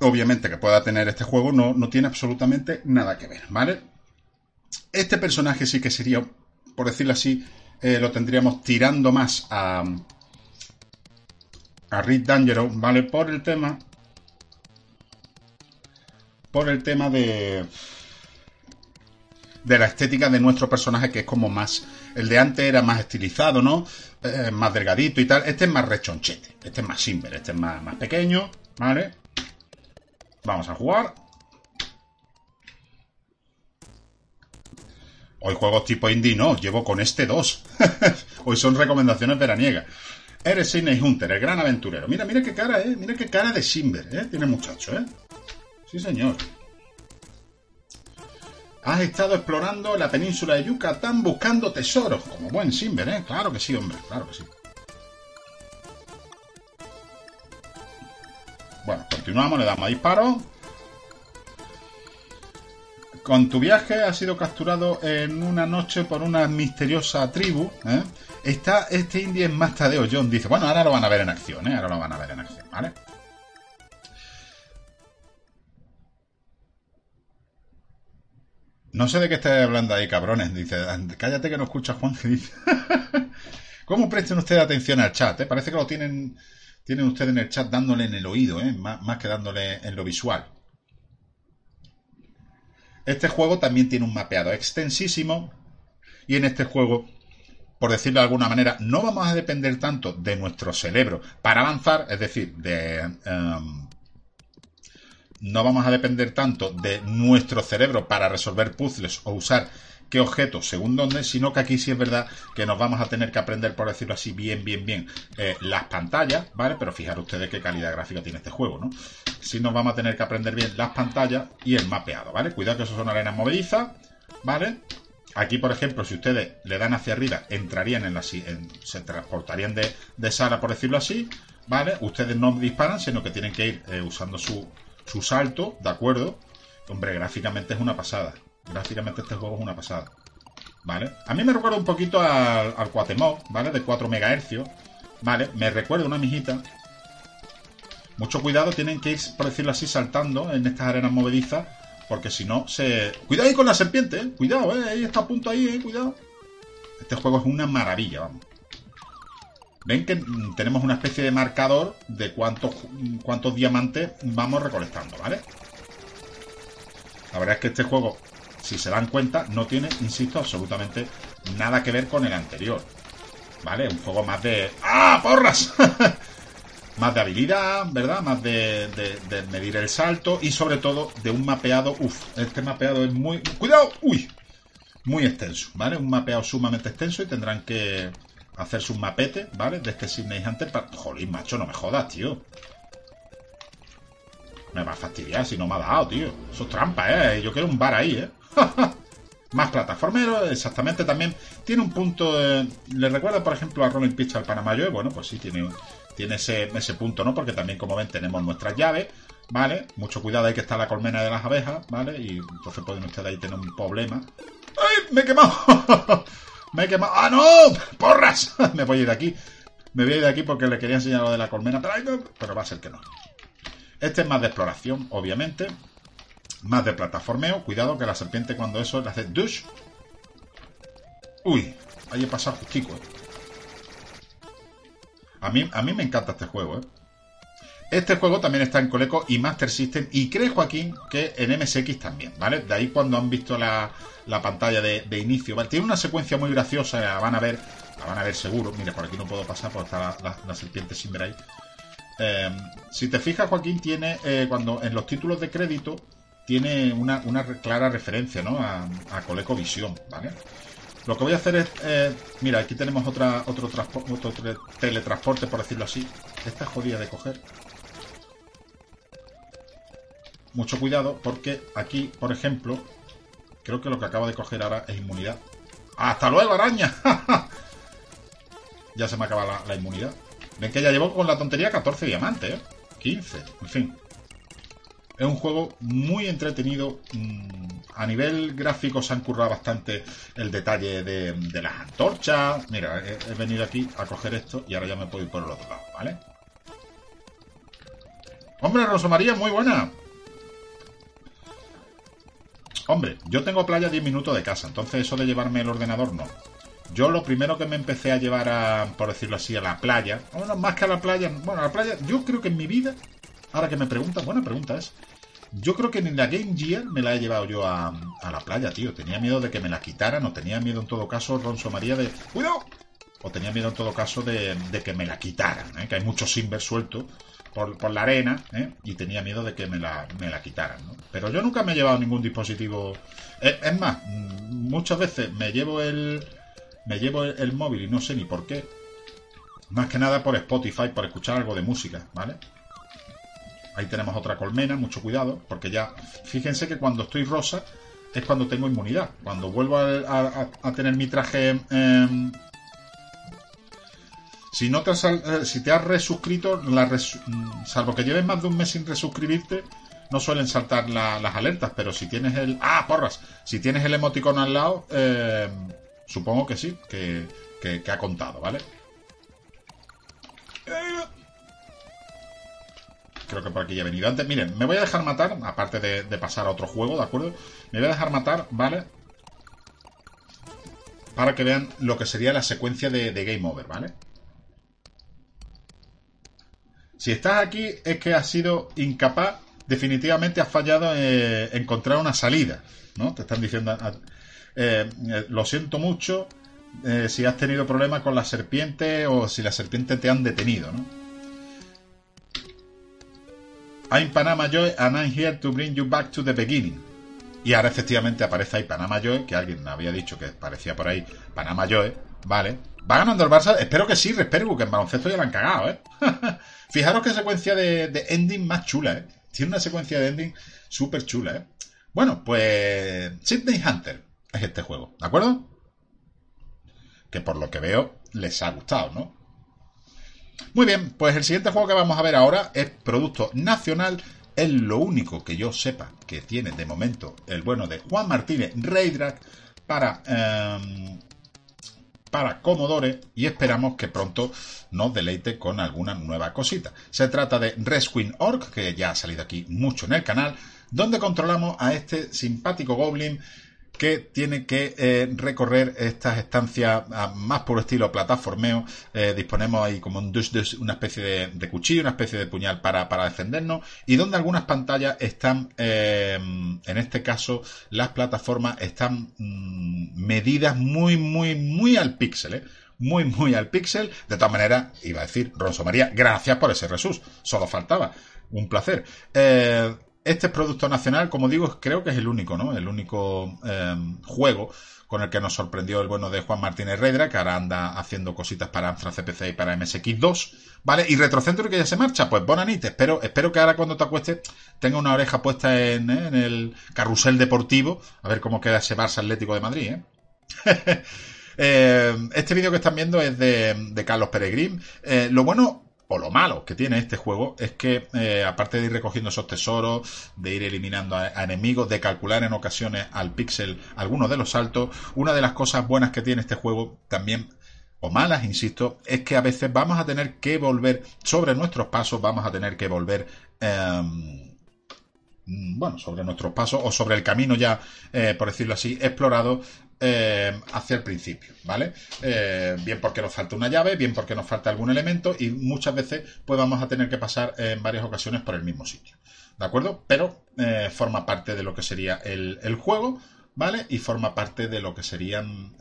obviamente, que pueda tener este juego, no, no tiene absolutamente nada que ver, ¿vale? Este personaje sí que sería, por decirlo así, eh, lo tendríamos tirando más a, a Rick Dangerous, ¿vale? Por el tema por el tema de de la estética de nuestro personaje que es como más el de antes era más estilizado no eh, más delgadito y tal este es más rechonchete este es más simple este es más, más pequeño vale vamos a jugar hoy juegos tipo indie no llevo con este dos hoy son recomendaciones veraniegas Eres Sidney Hunter, el gran aventurero. Mira, mira qué cara, ¿eh? Mira qué cara de Simber, ¿eh? Tiene muchacho, ¿eh? Sí, señor. Has estado explorando la península de Yucatán buscando tesoros, como buen Simber, ¿eh? Claro que sí, hombre, claro que sí. Bueno, continuamos, le damos a disparo. Con tu viaje has sido capturado en una noche por una misteriosa tribu. ¿eh? Está, este indie es más Tadeo John. Dice, bueno, ahora lo van a ver en acción, ¿eh? Ahora lo van a ver en acción, ¿vale? No sé de qué estáis hablando ahí, cabrones. Dice, cállate que no escucha Juan. ¿Cómo presten ustedes atención al chat? Eh? Parece que lo tienen, tienen ustedes en el chat dándole en el oído, ¿eh? más, que dándole en lo visual. Este juego también tiene un mapeado extensísimo. Y en este juego, por decirlo de alguna manera, no vamos a depender tanto de nuestro cerebro para avanzar, es decir, de, em, no vamos a depender tanto de nuestro cerebro para resolver puzzles o usar qué objetos según dónde, sino que aquí sí es verdad que nos vamos a tener que aprender, por decirlo así, bien, bien, bien, eh, las pantallas, ¿vale? Pero fijaros ustedes qué calidad gráfica tiene este juego, ¿no? Sí nos vamos a tener que aprender bien las pantallas y el mapeado, ¿vale? Cuidado que eso son arenas movedizas, ¿vale? Aquí, por ejemplo, si ustedes le dan hacia arriba, entrarían en la... se transportarían de, sala, por decirlo así, ¿vale? Ustedes no disparan, sino que tienen que ir eh, usando su, su salto, ¿de acuerdo? Hombre, gráficamente es una pasada. Gráficamente este juego es una pasada. ¿Vale? A mí me recuerda un poquito al, al ¿vale? De 4 MHz. ¿Vale? Me recuerda una mijita. Mucho cuidado, tienen que ir, por decirlo así, saltando en estas arenas movedizas, porque si no se... Cuidado ahí con la serpiente, ¿eh? Cuidado, ¿eh? Ahí está a punto ahí, ¿eh? Cuidado. Este juego es una maravilla, vamos. Ven que tenemos una especie de marcador de cuántos, cuántos diamantes vamos recolectando, ¿vale? La verdad es que este juego, si se dan cuenta, no tiene, insisto, absolutamente nada que ver con el anterior. ¿Vale? Un juego más de... ¡Ah, porras! más de habilidad, ¿verdad? Más de, de, medir el salto y sobre todo de un mapeado... Uf, este mapeado es muy... ¡Cuidado! ¡Uy! Muy extenso, ¿vale? Un mapeado sumamente extenso y tendrán que hacerse un mapete, ¿vale? De este Sydney Hunter para... Jolín, macho, no me jodas, tío. Me va a fastidiar si no me ha dado, tío. Eso es trampa, ¿eh? Yo quiero un bar ahí, ¿eh? Más plataformero, exactamente. También tiene un punto... ¿Le recuerda, por ejemplo, a Rolling Pitch al Panamayo? Bueno, pues sí, tiene, tiene ese, ese punto, ¿no? Porque también, como ven, tenemos nuestras llaves, ¿vale? Mucho cuidado, hay que está la colmena de las abejas, ¿vale? Y entonces pueden ustedes ahí tener un problema. ¡Ay! ¡Me he quemado! ¡Me he quemado! ¡Ah, no! ¡Porras! me voy a ir de aquí. Me voy a ir de aquí porque le quería enseñar lo de la colmena, pero, va a ser que no. Este es más de exploración, obviamente. Más de plataformeo. Cuidado que la serpiente cuando eso le hace dush. Uy, ahí he pasado justico, eh. A mí, a mí me encanta este juego, ¿eh? Este juego también está en Coleco y Master System y creo, Joaquín, que en MSX también, ¿vale? De ahí cuando han visto la, pantalla de, inicio, ¿vale? Tiene una secuencia muy graciosa, la van a ver, la van a ver seguro. Mire, por aquí no puedo pasar porque está la, serpiente sin ver ahí. Em, si te fijas, Joaquín tiene, eh, cuando en los títulos de crédito, tiene una, clara referencia, ¿no? A, a ColecoVision, ¿vale? Lo que voy a hacer es, eh, mira, aquí tenemos otra, otro, otro teletransporte, por decirlo así. Esta es jodida de coger. Mucho cuidado porque aquí, por ejemplo, creo que lo que acabo de coger ahora es inmunidad. ¡Hasta luego, araña! ya se me acaba la inmunidad. Ven que ya llevo con la tontería 14 diamantes, ¿eh? 15, en fin. Es un juego muy entretenido. Mm, a nivel gráfico se han currado bastante el detalle de, las antorchas. Mira, he, venido aquí a coger esto y ahora ya me puedo ir por el otro lado, ¿vale? Hombre, Rosa María, muy buena. Hombre, yo tengo playa 10 minutos de casa, entonces eso de llevarme el ordenador no. Yo lo primero que me empecé a llevar a, por decirlo así, a la playa, bueno, más que a la playa, bueno, a la playa, yo creo que en mi vida, ahora que me preguntan, buena pregunta es, yo creo que ni la Game Gear me la he llevado yo a, la playa, tío. Tenía miedo de que me la quitaran, o tenía miedo en todo caso, Ronso María, de ¡Cuidado! O tenía miedo en todo caso de, que me la quitaran, ¿eh? que hay mucho Simber suelto por, la arena, ¿eh? y tenía miedo de que me la, me la quitaran, ¿no? Pero yo nunca me he llevado ningún dispositivo. es más, mm, muchas veces me llevo el me llevo el, móvil y no sé ni por qué. Más que nada por Spotify, por escuchar algo de música, ¿vale? Ahí tenemos otra colmena, mucho cuidado, porque ya, fíjense que cuando estoy rosa es cuando tengo inmunidad. Cuando vuelvo a, tener mi traje... Em, si no te has, eh, si te has resuscrito, la salvo que lleves más de un mes sin resuscribirte, no suelen saltar las alertas, pero si tienes el... ¡Ah, porras! Si tienes el emoticono al lado, eh, Supongo que sí, que, ha contado, ¿vale? Creo que por aquí ya he venido antes. Miren, me voy a dejar matar, aparte de, pasar a otro juego, ¿de acuerdo? Me voy a dejar matar, ¿vale? Para que vean lo que sería la secuencia de, Game Over, ¿vale? Si estás aquí es que has sido incapaz, definitivamente has fallado en encontrar una salida, ¿no? Te están diciendo... Eh, eh, lo siento mucho eh, si has tenido problemas con la serpiente o si la serpiente te han detenido, ¿no? I'm Panama Joy and I'm here to bring you back to the beginning. Y ahora efectivamente aparece ahí Panama Joy, que alguien había dicho que parecía por ahí Panama Joy, ¿vale? ¿Va ganando el Barça? Espero que sí, Respergu, que en baloncesto ya lo han cagado, ¿eh? Fijaros qué secuencia de, ending más chula, ¿eh? Tiene una secuencia de ending súper chula, ¿eh? Bueno, pues Sydney Hunter es este juego, ¿de acuerdo? Que por lo que veo les ha gustado, ¿no? Muy bien, pues el siguiente juego que vamos a ver ahora es producto nacional. Es lo único que yo sepa que tiene de momento el bueno de Juan Martínez Reydrac para, em, para Commodore y esperamos que pronto nos deleite con alguna nueva cosita. Se trata de Resqueen Orc, que ya ha salido aquí mucho en el canal, donde controlamos a este simpático goblin que tiene que eh, recorrer estas estancias ah, más por estilo plataformeo. Eh, disponemos ahí como un una especie de, cuchillo, una especie de puñal para, defendernos y donde algunas pantallas están, eh, en este caso, las plataformas están mm, medidas muy, muy, muy al píxel, muy, muy al píxel. De todas maneras, iba a decir, Ronso María, gracias por ese resus. Solo faltaba. Un placer. Este producto nacional, como digo, creo que es el único, ¿no? El único em, juego con el que nos sorprendió el bueno de Juan Martínez Redra, que ahora anda haciendo cositas para Amstrad CPC y para MSX2, ¿vale? Y Retrocentro que ya se marcha, pues bonanite, espero, espero que ahora cuando te acuestes tenga una oreja puesta en, ¿eh? el carrusel deportivo, a ver cómo queda ese Barça Atlético de Madrid, ¿eh? eh este vídeo que están viendo es de, Carlos Peregrín. Eh, lo bueno o lo malo que tiene este juego es que, eh, aparte de ir recogiendo esos tesoros, de ir eliminando a, enemigos, de calcular en ocasiones al píxel algunos de los saltos, una de las cosas buenas que tiene este juego también o malas, insisto, es que a veces vamos a tener que volver sobre nuestros pasos, vamos a tener que volver em, Mm, bueno, sobre nuestros pasos o sobre el camino ya, eh, por decirlo así, explorado eh, hacia el principio, ¿vale? Eh, bien porque nos falta una llave, bien porque nos falta algún elemento y muchas veces pues vamos a tener que pasar en varias ocasiones por el mismo sitio, ¿de acuerdo? Pero forma parte de lo que sería el, el, juego, ¿vale? Y forma parte de lo que serían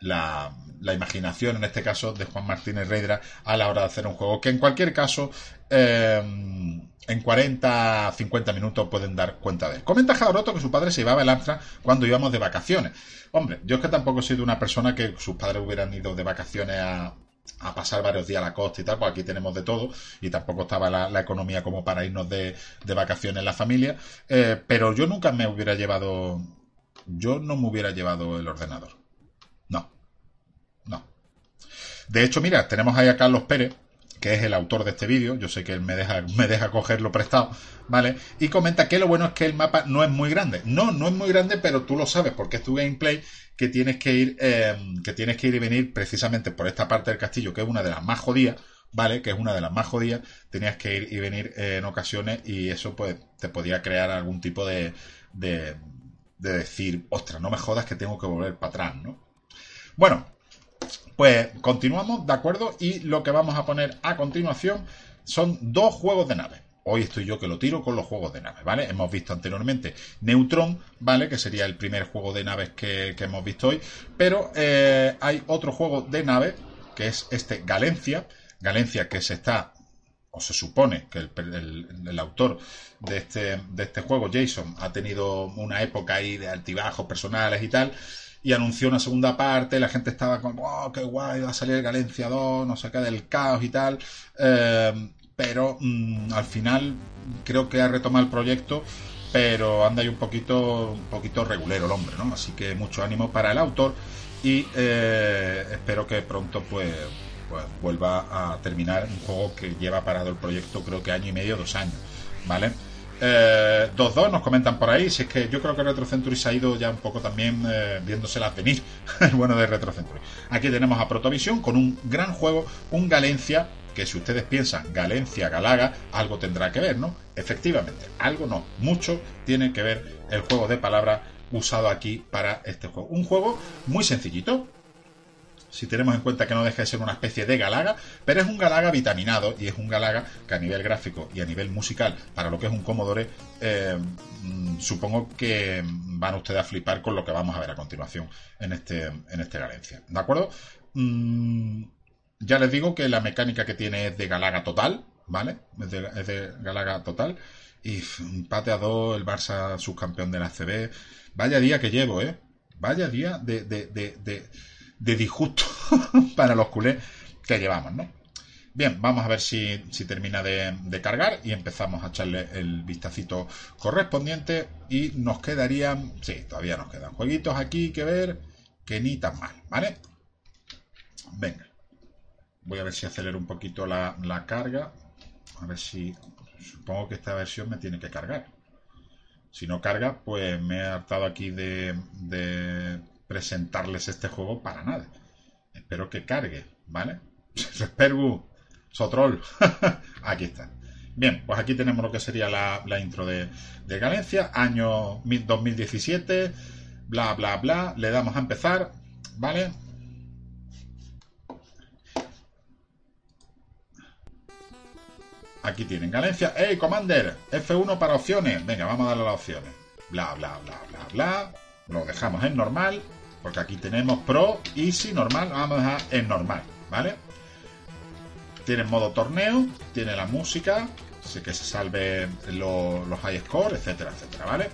la, la, imaginación, en este caso, de Juan Martínez Reidra a la hora de hacer un juego que en cualquier caso eh, en 40, 50 minutos pueden dar cuenta de él. Comenta Jauroto que su padre se llevaba el Amstrad cuando íbamos de vacaciones. Hombre, yo es que tampoco he sido una persona que sus padres hubieran ido de vacaciones a, pasar varios días a la costa y tal, pues aquí tenemos de todo y tampoco estaba la, economía como para irnos de, vacaciones en la familia, eh, pero yo nunca me hubiera llevado, yo no me hubiera llevado el ordenador. No, no. De hecho, mira, tenemos ahí a Carlos Pérez, que es el autor de este vídeo, yo sé que él me deja, me deja cogerlo prestado, ¿vale? Y comenta que lo bueno es que el mapa no es muy grande. No, no es muy grande, pero tú lo sabes porque es tu gameplay que tienes que ir, em, que tienes que ir y venir precisamente por esta parte del castillo, que es una de las más jodidas, ¿vale? Que es una de las más jodidas, tenías que ir y venir en ocasiones y eso pues te podía crear algún tipo de, de, de decir, ostras, no me jodas que tengo que volver para atrás, ¿no? Bueno, pues continuamos, ¿de acuerdo? Y lo que vamos a poner a continuación son dos juegos de nave. Hoy estoy yo que lo tiro con los juegos de nave, ¿vale? Hemos visto anteriormente Neutron, ¿vale? Que sería el primer juego de naves que, hemos visto hoy. Pero eh, hay otro juego de nave, que es este Galencia. Galencia que se está, o se supone que el, autor de este, de este juego, Jason, ha tenido una época ahí de altibajos personales y tal y anunció una segunda parte, la gente estaba como, oh, qué guay, va a salir Galencia 2, no sé qué, del caos y tal, eh, pero mm, al final creo que ha retomado el proyecto, pero anda ahí un poquito, un poquito regulero el hombre, ¿no? Así que mucho ánimo para el autor y eh, espero que pronto pues, pues vuelva a terminar un juego que lleva parado el proyecto creo que año y medio, dos años, ¿vale? Eh, 2-2 nos comentan por ahí. Si es que yo creo que Retro Century se ha ido ya un poco también eh, viéndoselas venir. el bueno de Retro Century. Aquí tenemos a Protovision con un gran juego, un Galencia. Que si ustedes piensan Galencia, Galaga, algo tendrá que ver, ¿no? Efectivamente, algo no. Mucho tiene que ver el juego de palabras usado aquí para este juego. Un juego muy sencillito, si tenemos en cuenta que no deja de ser una especie de Galaga, pero es un Galaga vitaminado y es un Galaga que a nivel gráfico y a nivel musical, para lo que es un Commodore, eh, mm, supongo que van ustedes a flipar con lo que vamos a ver a continuación en este, en este Galencia. ¿De acuerdo? Mm, ya les digo que la mecánica que tiene es de Galaga total, ¿vale? Es de, Galaga total. Y empate a dos, el Barça subcampeón de la CB. Vaya día que llevo, ¿eh? Vaya día de disgusto para los culés que llevamos, ¿no? Bien, vamos a ver si, termina de, cargar y empezamos a echarle el vistacito correspondiente y nos quedarían, sí, todavía nos quedan jueguitos aquí que ver que ni tan mal, ¿vale? Venga, voy a ver si acelero un poquito la, carga, a ver si, supongo que esta versión me tiene que cargar. Si no carga, pues me he hartado aquí de presentarles este juego para nada. Espero que cargue, ¿vale? Respergu, Sotrol, aquí está. Bien, pues aquí tenemos lo que sería la, intro de, de Galencia, año 2017, bla, bla, bla. Le damos a empezar, ¿vale? Aquí tienen Galencia. ¡Hey, Commander! F1 para opciones. Venga, vamos a darle las opciones. Bla, bla, bla, bla, bla. Lo dejamos en normal. Porque aquí tenemos Pro, Easy, normal. Vamos a dejar en normal, ¿vale? Tiene modo torneo. Tiene la música. Así que se salve los high score, etcétera, etcétera, ¿vale?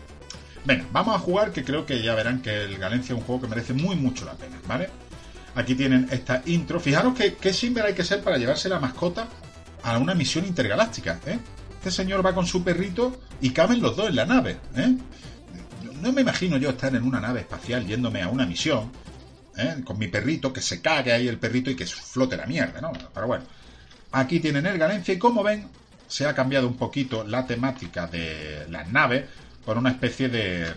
Venga, vamos a jugar que creo que ya verán que el Galencia es un juego que merece muy mucho la pena, ¿vale? Aquí tienen esta intro. Fijaros que qué Simber hay que ser para llevarse la mascota a una misión intergaláctica. ¿eh? Este señor va con su perrito y caben los dos en la nave. ¿eh? No me imagino yo estar en una nave espacial yéndome a una misión ¿eh? con mi perrito, que se cague ahí el perrito y que flote la mierda, ¿no? Pero bueno, aquí tienen el Galencia y como ven, se ha cambiado un poquito la temática de las naves por una especie de,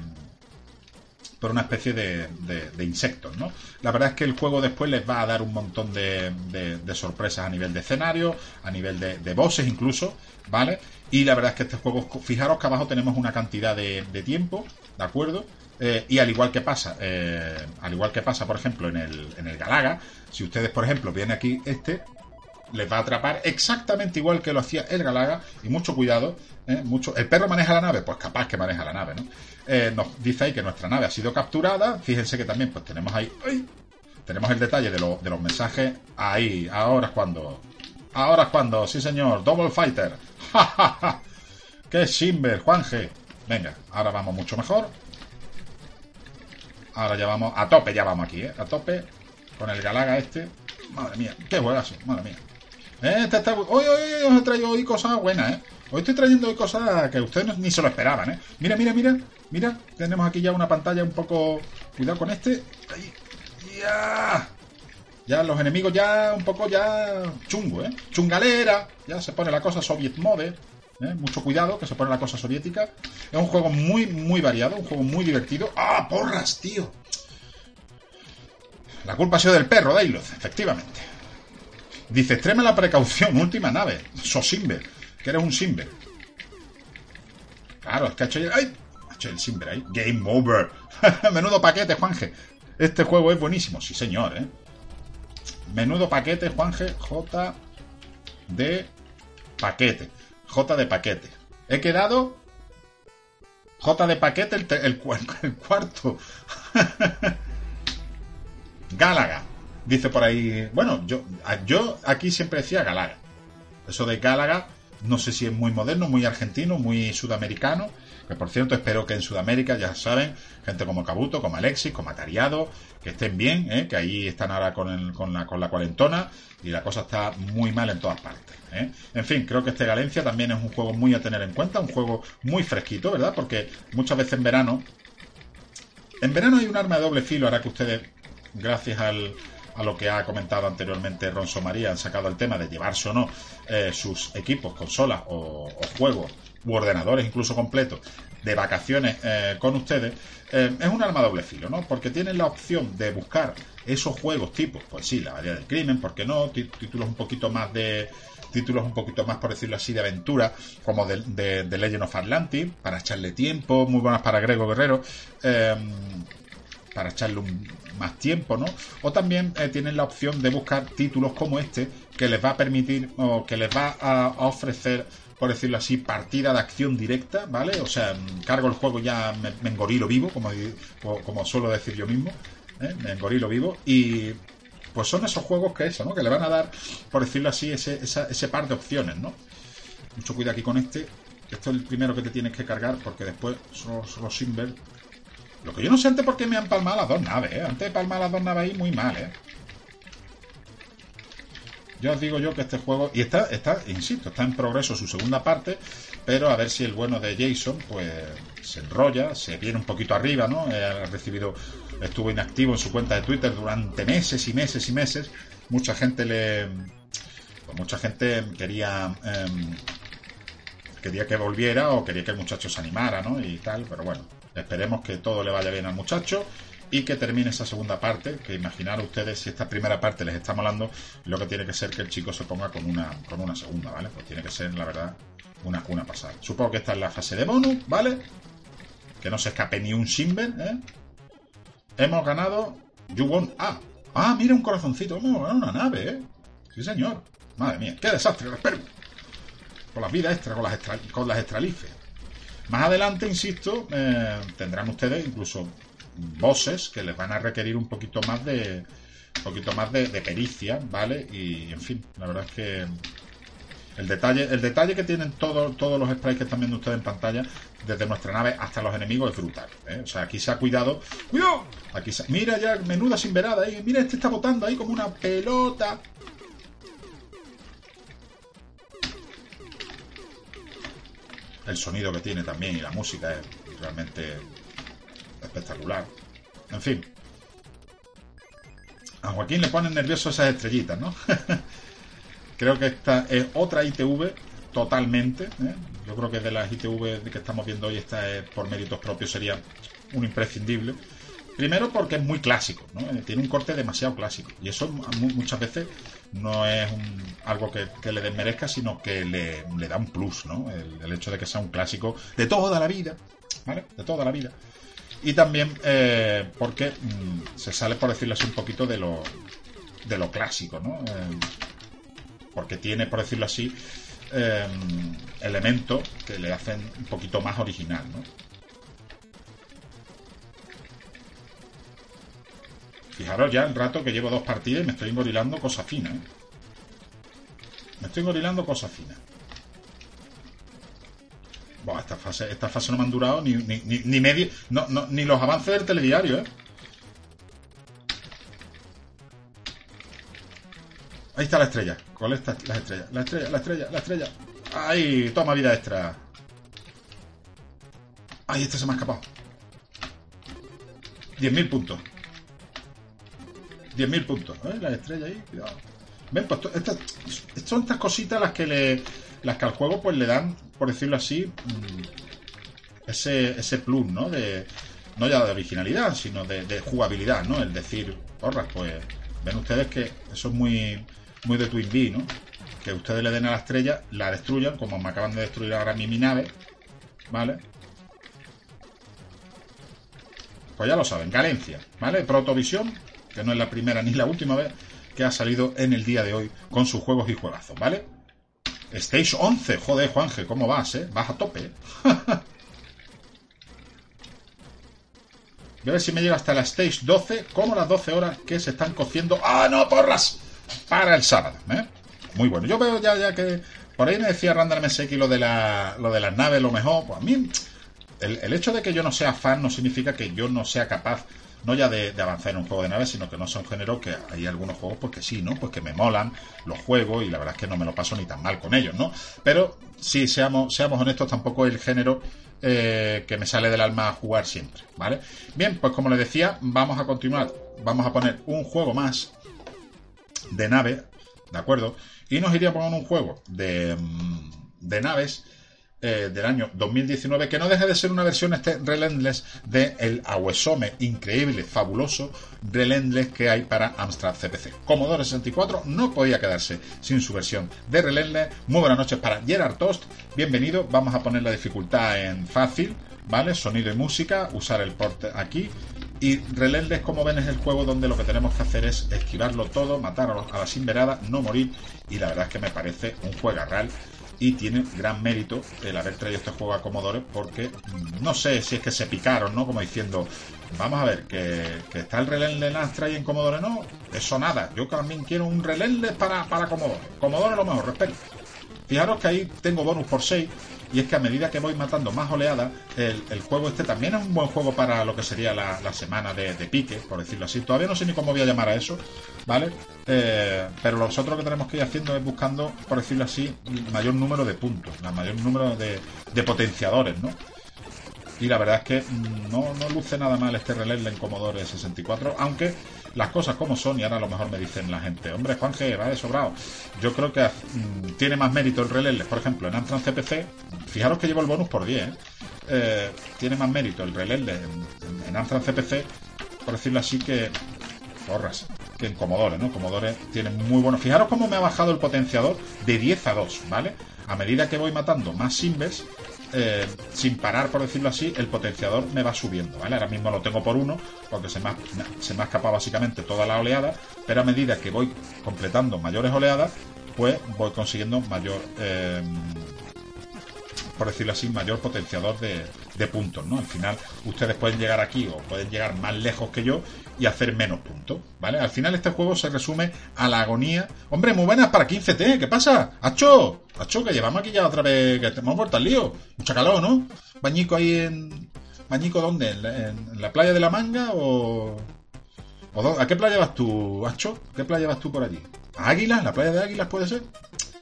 por una especie de, de, insectos, ¿no? La verdad es que el juego después les va a dar un montón de, sorpresas a nivel de escenario, a nivel de, de bosses incluso, ¿vale? Y la verdad es que este juego, fijaros que abajo tenemos una cantidad de, tiempo, ¿de acuerdo? Eh, y al igual que pasa, eh, al igual que pasa, por ejemplo, en el, en el Galaga, si ustedes, por ejemplo, vienen aquí este, les va a atrapar exactamente igual que lo hacía el Galaga, y mucho cuidado, ¿eh? mucho. ¿El perro maneja la nave? Pues capaz que maneja la nave, ¿no? Nos dice ahí que nuestra nave ha sido capturada. Fíjense que también pues tenemos ahí... tenemos el detalle de, de, los mensajes ahí. Ahora es cuando... Ahora es cuando, sí señor, Double Fighter. ¡Ja, qué Simber, Juanje! Venga, ahora vamos mucho mejor. Ahora ya vamos a tope, ya vamos aquí, ¿eh? A tope con el Galaga este. Madre mía, qué juegazo, madre mía. Eh, este está... Hoy, hoy, os he traído hoy cosas buenas, ¿eh? Hoy estoy trayendo hoy cosas que ustedes ni se lo esperaban, ¿eh? Mira, mira, mira. Mira, tenemos aquí ya una pantalla un poco... Cuidado con este. Ahí. Ya. Ya los enemigos ya un poco ya chungo, ¿eh? Chungalera. Ya se pone la cosa Soviet Mode. ¿Eh? Mucho cuidado, que se pone la cosa soviética. Es un juego muy, muy variado, un juego muy divertido. ¡Ah, porras, tío! La culpa ha sido del perro, Dailoth, efectivamente. Dice, extrema la precaución, última nave. Sosimber, que eres un Simber. Claro, es que ha hecho... ¡Ay! el Simber ahí. Game over. Menudo paquete, Juanje. Este juego es buenísimo, sí señor, ¿eh? Menudo paquete, Juanje. J de paquete. J de paquete. He quedado J de paquete el, cuarto. Gálaga. Dice por ahí. Bueno, yo, yo aquí siempre decía Gálaga. Eso de Gálaga, no sé si es muy moderno, muy argentino, muy sudamericano. Que por cierto, espero que en Sudamérica, ya saben, gente como Cabuto, como Alexis, como Atariado, que estén bien, ¿eh? que ahí están ahora con, con, la, con la cuarentona y la cosa está muy mal en todas partes. ¿eh? En fin, creo que este Galencia también es un juego muy a tener en cuenta, un juego muy fresquito, ¿verdad? Porque muchas veces en verano. En verano hay un arma de doble filo, ahora que ustedes, gracias a lo que ha comentado anteriormente Ronso María, han sacado el tema de llevarse o no eh, sus equipos, consolas o, o juegos u ordenadores incluso completos de vacaciones eh, con ustedes, eh, es un arma doble filo, ¿no? Porque tienen la opción de buscar esos juegos tipo, pues sí, la variedad del crimen, ¿por qué no? Títulos un poquito más de títulos un poquito más, por decirlo así, de aventura, como de, de, Legend of Atlantis, para echarle tiempo, muy buenas para Grego Guerrero, em, para echarle más tiempo, ¿no? O también eh, tienen la opción de buscar títulos como este, que les va a permitir, o que les va a ofrecer por decirlo así, partida de acción directa, ¿vale? O sea, cargo el juego ya, me, engorilo vivo, como, como suelo decir yo mismo, ¿eh? me engorilo vivo, y pues son esos juegos que eso, ¿no? Que le van a dar, por decirlo así, ese, ese par de opciones, ¿no? Mucho cuidado aquí con este. Esto es el primero que te tienes que cargar, porque después son los Simber. Lo que yo no sé antes por qué me han palmado las dos naves, ¿eh? Antes de palmar las dos naves ahí, muy mal, ¿eh? Yo os digo yo que este juego, y está, está, insisto, está en progreso su segunda parte, pero a ver si el bueno de Jason, pues, se enrolla, se viene un poquito arriba, ¿no? Eh, ha recibido, estuvo inactivo en su cuenta de Twitter durante meses y meses y meses. Mucha gente le, pues mucha gente quería, em, quería que volviera o quería que el muchacho se animara, ¿no? Y tal, pero bueno, esperemos que todo le vaya bien al muchacho y que termine esa segunda parte, que imaginar ustedes si esta primera parte les está molando, lo que tiene que ser que el chico se ponga con una, con una segunda, ¿vale? Pues tiene que ser, la verdad, una, una pasada. Supongo que esta es la fase de bonus, ¿vale? Que no se escape ni un Simber, ¿eh? Hemos ganado... You won... Ah, ah, mira un corazoncito. Hemos ganado una nave, ¿eh? Sí, señor. Madre mía, qué desastre, espero. Con las vidas extra, con las, extra, con las extralifes. Más adelante, insisto, eh, tendrán ustedes incluso bosses que les van a requerir un poquito más de un poquito más de, pericia, ¿vale? Y en fin, la verdad es que el detalle, el detalle que tienen todos todos los sprites que están viendo ustedes en pantalla, desde nuestra nave hasta los enemigos, es brutal. ¿eh? O sea, aquí se ha cuidado. ¡Cuidado! Aquí se, mira ya, menuda sin verada ahí. Mira, este está botando ahí como una pelota. El sonido que tiene también y la música es realmente espectacular. En fin. A Joaquín le ponen nervioso esas estrellitas, ¿no? creo que esta es otra ITV totalmente. ¿eh? Yo creo que de las ITV que estamos viendo hoy, esta es por méritos propios sería un imprescindible. Primero porque es muy clásico, ¿no? Eh, tiene un corte demasiado clásico. Y eso muchas veces no es algo que, le desmerezca, sino que le, da un plus, ¿no? El, el, hecho de que sea un clásico de toda la vida, ¿vale? De toda la vida y también eh, porque mm, se sale, por decirlo así, un poquito de lo, de lo clásico, ¿no? Eh, porque tiene, por decirlo así, eh, elementos que le hacen un poquito más original, ¿no? Fijaros ya el rato que llevo dos partidas y me estoy engorilando cosas finas, ¿eh? Me estoy engorilando cosas finas esta fase, esta fase no me han durado ni, ni, ni, medio, no, no, ni los avances del telediario, ¿eh? Ahí está la estrella. ¿Cuál está la estrella? La estrella, la estrella, la estrella. ¡Ay! Toma vida extra. ¡Ay! Este se me ha escapado. 10.000 puntos. 10.000 puntos. ¿eh? La estrella ahí. Cuidado. Ven, pues son estas cositas las que le. Las que al juego pues le dan por decirlo así, mm, ese, ese plus, ¿no? De, no ya de originalidad, sino de, jugabilidad, ¿no? El decir, porras, pues ven ustedes que eso es muy, muy de Twin Bee, ¿no? Que ustedes le den a la estrella, la destruyan, como me acaban de destruir ahora mi, mi nave, ¿vale? Pues ya lo saben, Galencia, ¿vale? Protovisión, que no es la primera ni la última vez que ha salido en el día de hoy con sus juegos y juegazos, ¿vale? Stage 11, joder, Juanje, ¿cómo vas, eh? Vas a tope. Voy a ver si me llega hasta la Stage 12, como las 12 horas que se están cociendo. ¡Ah, no, porras! Para el sábado, ¿eh? Muy bueno. Yo veo ya, ya que. Por ahí me decía Randall MSX lo de, la, lo de las naves, lo mejor. Pues a mí, el, el hecho de que yo no sea fan no significa que yo no sea capaz no ya de, avanzar en un juego de naves, sino que no son géneros que hay algunos juegos pues que sí, ¿no? Pues que me molan, los juegos y la verdad es que no me lo paso ni tan mal con ellos, ¿no? Pero sí, seamos, seamos honestos, tampoco es el género eh, que me sale del alma a jugar siempre, ¿vale? Bien, pues como les decía, vamos a continuar, vamos a poner un juego más de nave, ¿de acuerdo? Y nos iría a poner un juego de, mm, de naves eh, del año 2019, que no deja de ser una versión este Relentless de el Awesome increíble, fabuloso Relentless que hay para Amstrad CPC. Commodore 64 no podía quedarse sin su versión de Relentless. Muy buenas noches para Gerard Toast, bienvenido. Vamos a poner la dificultad en fácil, ¿vale? Sonido y música, usar el port aquí. Y Relentless, como ven, es el juego donde lo que tenemos que hacer es esquivarlo todo, matar a, la sinverada, no morir. Y la verdad es que me parece un juego real y tiene gran mérito el haber traído este juego a Commodore porque no sé si es que se picaron, ¿no? Como diciendo, vamos a ver, que, está el Relentless Astra en Commodore, no, eso nada, yo también quiero un Relentless para, para Commodore. Commodore lo mejor, respeto. Fijaros que ahí tengo bonus por 6 y es que a medida que voy matando más oleadas, el, juego este también es un buen juego para lo que sería la, semana de, pique, por decirlo así. Todavía no sé ni cómo voy a llamar a eso, ¿vale? Eh, pero nosotros lo que tenemos que ir haciendo es buscando, por decirlo así, el mayor número de puntos, el mayor número de, de potenciadores, ¿no? Y la verdad es que mm, no, no luce nada mal este relé en Commodore 64, aunque las cosas como son, y ahora a lo mejor me dicen la gente, hombre, Juanje, va de sobrado. Yo creo que mm, tiene más mérito el relé, por ejemplo, en Amstrad CPC, fijaros que llevo el bonus por 10, ¿eh? Eh, tiene más mérito el relé en, en CPC por decirlo así, que zorras, que en Commodore, ¿no? Commodore tiene muy bueno. Fijaros cómo me ha bajado el potenciador de 10 a 2, ¿vale? A medida que voy matando más Simbers, eh, sin parar, por decirlo así, el potenciador me va subiendo, ¿vale? Ahora mismo lo tengo por uno, porque se me ha, se me ha escapado básicamente toda la oleada, pero a medida que voy completando mayores oleadas, pues voy consiguiendo mayor... Eh, por decirlo así, mayor potenciador de, puntos, ¿no? Al final, ustedes pueden llegar aquí o pueden llegar más lejos que yo y hacer menos puntos, ¿vale? Al final este juego se resume a la agonía. Hombre, muy buenas para 15T, ¿qué pasa? ¡Acho! ¡Acho, que llevamos aquí ya otra vez, que hemos vuelto al lío! Mucha calor, ¿no? Bañico ahí en... ¿Bañico dónde? ¿En la, playa de la manga o...? ¿A qué playa vas tú, Acho? ¿Qué playa vas tú por allí? ¿A Águilas? ¿La playa de Águilas puede ser?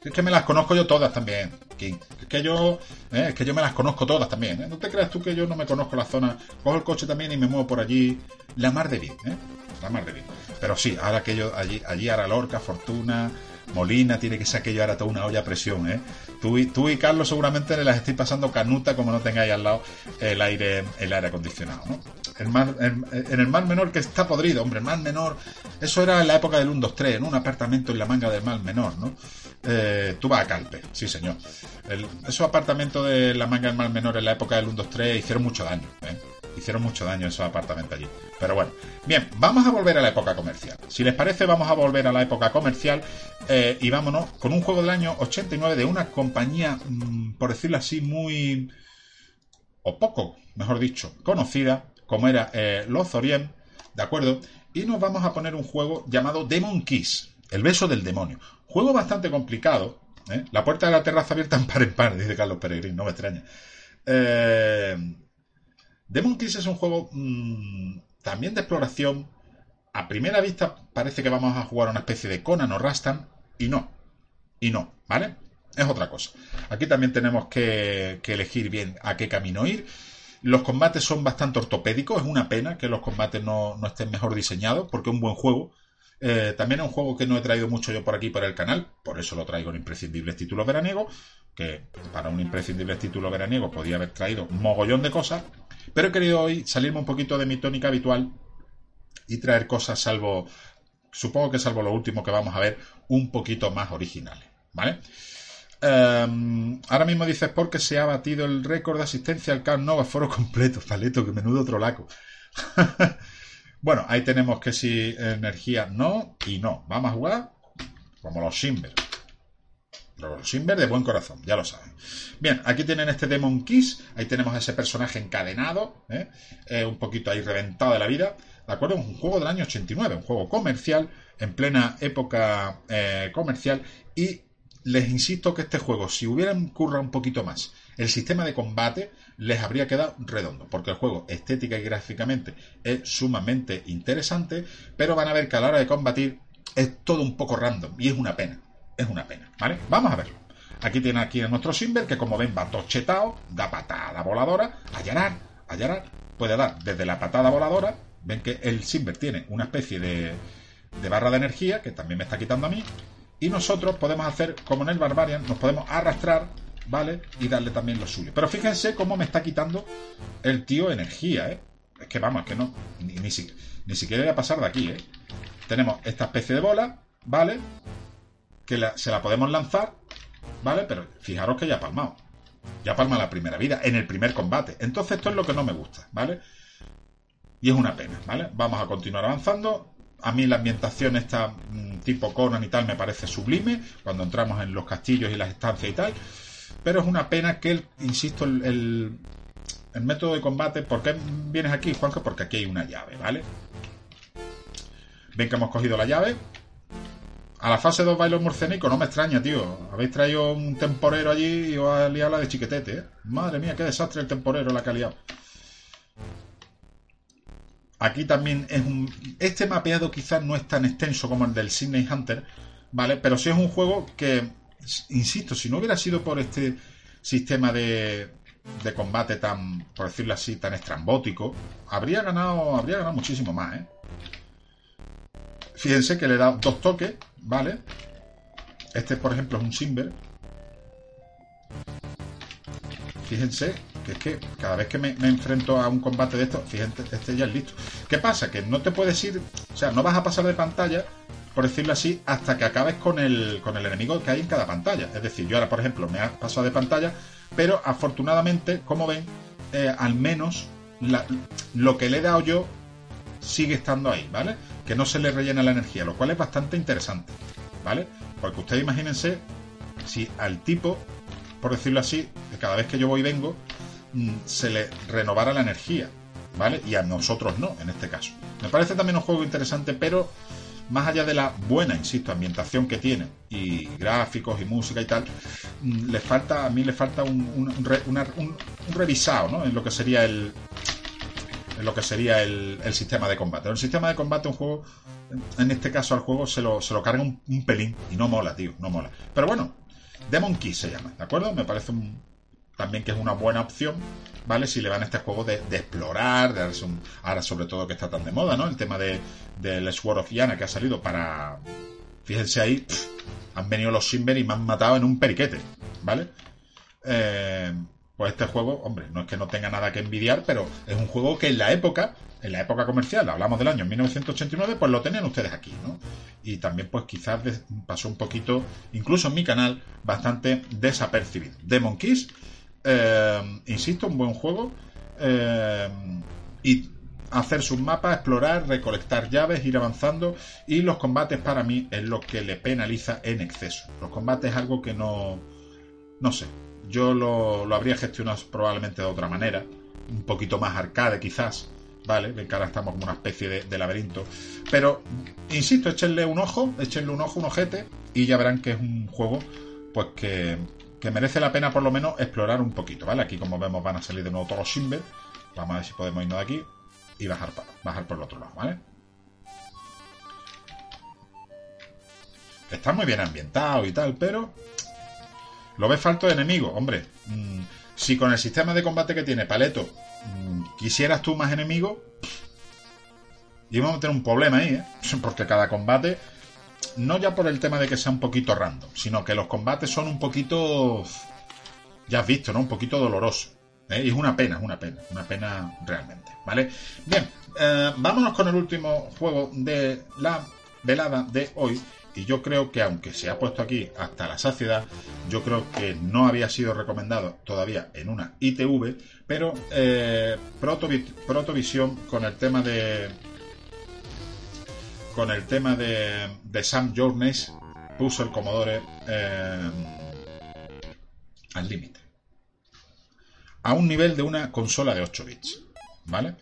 Es que me las conozco yo todas también, Es que yo, eh, es que yo me las conozco todas también. ¿eh? No te creas tú que yo no me conozco la zona. Cojo el coche también y me muevo por allí. La mar de bien, ¿eh? La mar de bien. Pero sí, ahora que yo allí, allí ahora Lorca, Fortuna, Molina, tiene que ser aquello ahora toda una olla a presión, ¿eh? Tú y, tú y Carlos seguramente le las estáis pasando canuta como no tengáis al lado el aire, el aire acondicionado, ¿no? El mar, en el mar menor que está podrido, hombre, el mar menor, eso era en la época del 1, 2, 3, en un apartamento en la manga del mar menor, ¿no? Eh, tú vas a Calpe, sí señor. esos apartamentos de la manga del mar menor en la época del 1, 2, 3 hicieron mucho daño, ¿eh? Hicieron mucho daño esos apartamentos allí. Pero bueno, bien, vamos a volver a la época comercial. Si les parece, vamos a volver a la época comercial eh, y vámonos con un juego del año 89 de una compañía, mm, por decirlo así, muy... o poco, mejor dicho, conocida, como era Lozorien, ¿de acuerdo? Y nos vamos a poner un juego llamado Demon Kiss, el beso del demonio. Juego bastante complicado, ¿eh? La puerta de la terraza abierta en par en par, dice Carlos Peregrín, no me extraña. Eh, Demon Kiss es un juego mm, también de exploración. A primera vista parece que vamos a jugar una especie de Conan o Rastan, y no. Y no, ¿vale? Es otra cosa. Aquí también tenemos que, que elegir bien a qué camino ir. Los combates son bastante ortopédicos, es una pena que los combates no, estén mejor diseñados, porque es un buen juego. Eh, también es un juego que no he traído mucho yo por aquí por el canal, por eso lo traigo en imprescindibles títulos veraniegos, que para un imprescindible título veraniego podía haber traído un mogollón de cosas, pero he querido hoy salirme un poquito de mi tónica habitual y traer cosas salvo, supongo que salvo lo último que vamos a ver, un poquito más originales, ¿vale? Em, ahora mismo dices porque se ha batido el récord de asistencia al Camp Nou a foro completo. Paleto, que menudo otro laco. bueno, ahí tenemos que si energía no y no. Vamos a jugar como los Simber. Los Simber de buen corazón, ya lo saben. Bien, aquí tienen este Demon Kiss. Ahí tenemos a ese personaje encadenado. ¿eh? Eh, un poquito ahí reventado de la vida. ¿De acuerdo? Un juego del año 89, un juego comercial, en plena época eh, comercial. Y les insisto que este juego, si hubieran currado un poquito más el sistema de combate, les habría quedado redondo, porque el juego estética y gráficamente es sumamente interesante, pero van a ver que a la hora de combatir es todo un poco random y es una pena, es una pena, ¿vale? Vamos a verlo. Aquí tiene aquí a nuestro Simber, que como ven va tochetado, da patada voladora, allanar, allanar, puede dar desde la patada voladora, ven que el Simber tiene una especie de, de barra de energía, que también me está quitando a mí, y nosotros podemos hacer, como en el Barbarian, nos podemos arrastrar, ¿vale? Y darle también lo suyo. Pero fíjense cómo me está quitando el tío energía, ¿eh? Es que vamos, es que no, ni, ni, siquiera voy a pasar de aquí, ¿eh? Tenemos esta especie de bola, ¿vale? Que se la podemos lanzar, ¿vale? Pero fijaros que ya ha palmado. Ya palma la primera vida, en el primer combate. Entonces esto es lo que no me gusta, ¿vale? Y es una pena, ¿vale? Vamos a continuar avanzando. A mí la ambientación esta mm, tipo Conan y tal me parece sublime cuando entramos en los castillos y las estancias y tal. Pero es una pena que, el, insisto, el, el, método de combate. ¿Por qué vienes aquí, Juanjo? Porque aquí hay una llave, ¿vale? Ven que hemos cogido la llave. A la fase 2 bailo murcénico, no me extraña, tío. Habéis traído un temporero allí y os ha liado la de chiquetete, ¿eh? Madre mía, qué desastre el temporero la liado. Aquí también es un. Este mapeado quizás no es tan extenso como el del Sydney Hunter, ¿vale? Pero sí es un juego que, insisto, si no hubiera sido por este sistema de, de combate tan, por decirlo así, tan estrambótico, habría ganado, habría ganado muchísimo más, ¿eh? Fíjense que le da dos toques, ¿vale? Este, por ejemplo, es un Simber. Fíjense que es que cada vez que me, enfrento a un combate de estos, fíjate, este ya es listo. ¿Qué pasa? Que no te puedes ir, o sea, no vas a pasar de pantalla, por decirlo así, hasta que acabes con el, con el enemigo que hay en cada pantalla. Es decir, yo ahora, por ejemplo, me he pasado de pantalla, pero afortunadamente, como ven, eh, al menos lo que le he dado yo sigue estando ahí, ¿vale? Que no se le rellena la energía, lo cual es bastante interesante, ¿vale? Porque ustedes imagínense si al tipo, por decirlo así, cada vez que yo voy y vengo, mm, se le renovara la energía, ¿vale? Y a nosotros no, en este caso. Me parece también un juego interesante, pero más allá de la buena, insisto, ambientación que tiene, y gráficos y música y tal, mm, le falta, a mí le falta un, un, revisado, ¿no? En lo que sería el, en lo que sería el, sistema de combate. El sistema de combate, un juego, en este caso al juego se lo, se lo carga un, pelín y no mola, tío, no mola. Pero bueno, Demon Key se llama, ¿de acuerdo? Me parece también que es una buena opción, ¿vale? Si le van a este juego de, explorar, de darse ahora sobre todo que está tan de moda, ¿no? El tema de, del Sword of Yana que ha salido para... Fíjense ahí, han venido los Simber y me han matado en un periquete, ¿vale? Eh, pues este juego, hombre, no es que no tenga nada que envidiar, pero es un juego que en la época, en la época comercial, hablamos del año 1989, pues lo tenían ustedes aquí, ¿no? Y también, pues quizás pasó un poquito, incluso en mi canal, bastante desapercibido. Demon Kiss, eh, insisto, un buen juego. Eh, y hacer sus mapas, explorar, recolectar llaves, ir avanzando. Y los combates para mí es lo que le penaliza en exceso. Los combates es algo que no. No sé, yo lo, habría gestionado probablemente de otra manera, un poquito más arcade quizás, ¿vale? Que ahora estamos como una especie de, laberinto. Pero, insisto, échenle un ojo, échenle un ojo, un ojete, y ya verán que es un juego, pues que, que merece la pena por lo menos explorar un poquito, ¿vale? Aquí como vemos van a salir de nuevo todos los Simber. Vamos a ver si podemos irnos de aquí y bajar, bajar por el otro lado, ¿vale? Está muy bien ambientado y tal, pero ¿Lo ves falto de enemigo? Hombre, mm, si con el sistema de combate que tiene Paleto mm, quisieras tú más enemigos, íbamos a tener un problema ahí, ¿eh? Porque cada combate, no ya por el tema de que sea un poquito random, sino que los combates son un poquito, ya has visto, ¿no? Un poquito doloroso. ¿eh? Es una pena, es una pena, una pena realmente, ¿vale? Bien, eh, vámonos con el último juego de la velada de hoy, y yo creo que aunque se ha puesto aquí hasta la saciedad, yo creo que no había sido recomendado todavía en una ITV, pero eh, Protovisión con el tema de con el tema de, de Sam Journeys puso el Commodore eh, al límite. A un nivel de una consola de 8 bits. ¿Vale?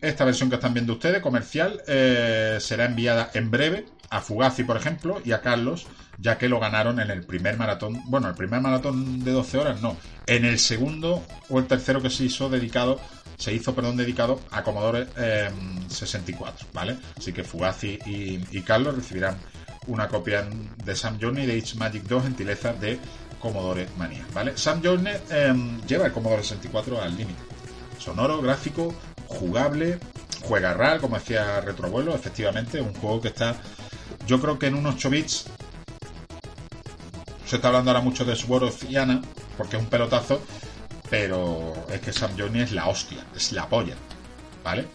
Esta versión que están viendo ustedes, comercial, eh, será enviada en breve a Fugazi, por ejemplo, y a Carlos, ya que lo ganaron en el primer maratón. Bueno, el primer maratón de 12 horas no. En el segundo o el tercero que se hizo dedicado, se hizo, perdón, dedicado a Commodore 64, em, ¿vale? Así que Fugazi y, Carlos recibirán una copia de Sam Journey de H Magic 2 gentileza de Commodore Manía, ¿vale? Sam Journey em, lleva el Commodore 64 al límite. Sonoro, gráfico, jugable, juega RAL, como decía Retrovuelo, efectivamente, un juego que está yo creo que en unos 8 bits se está hablando ahora mucho de Sword of Yana, porque es un pelotazo, pero es que Sam Johnny es la hostia, es la polla, ¿vale?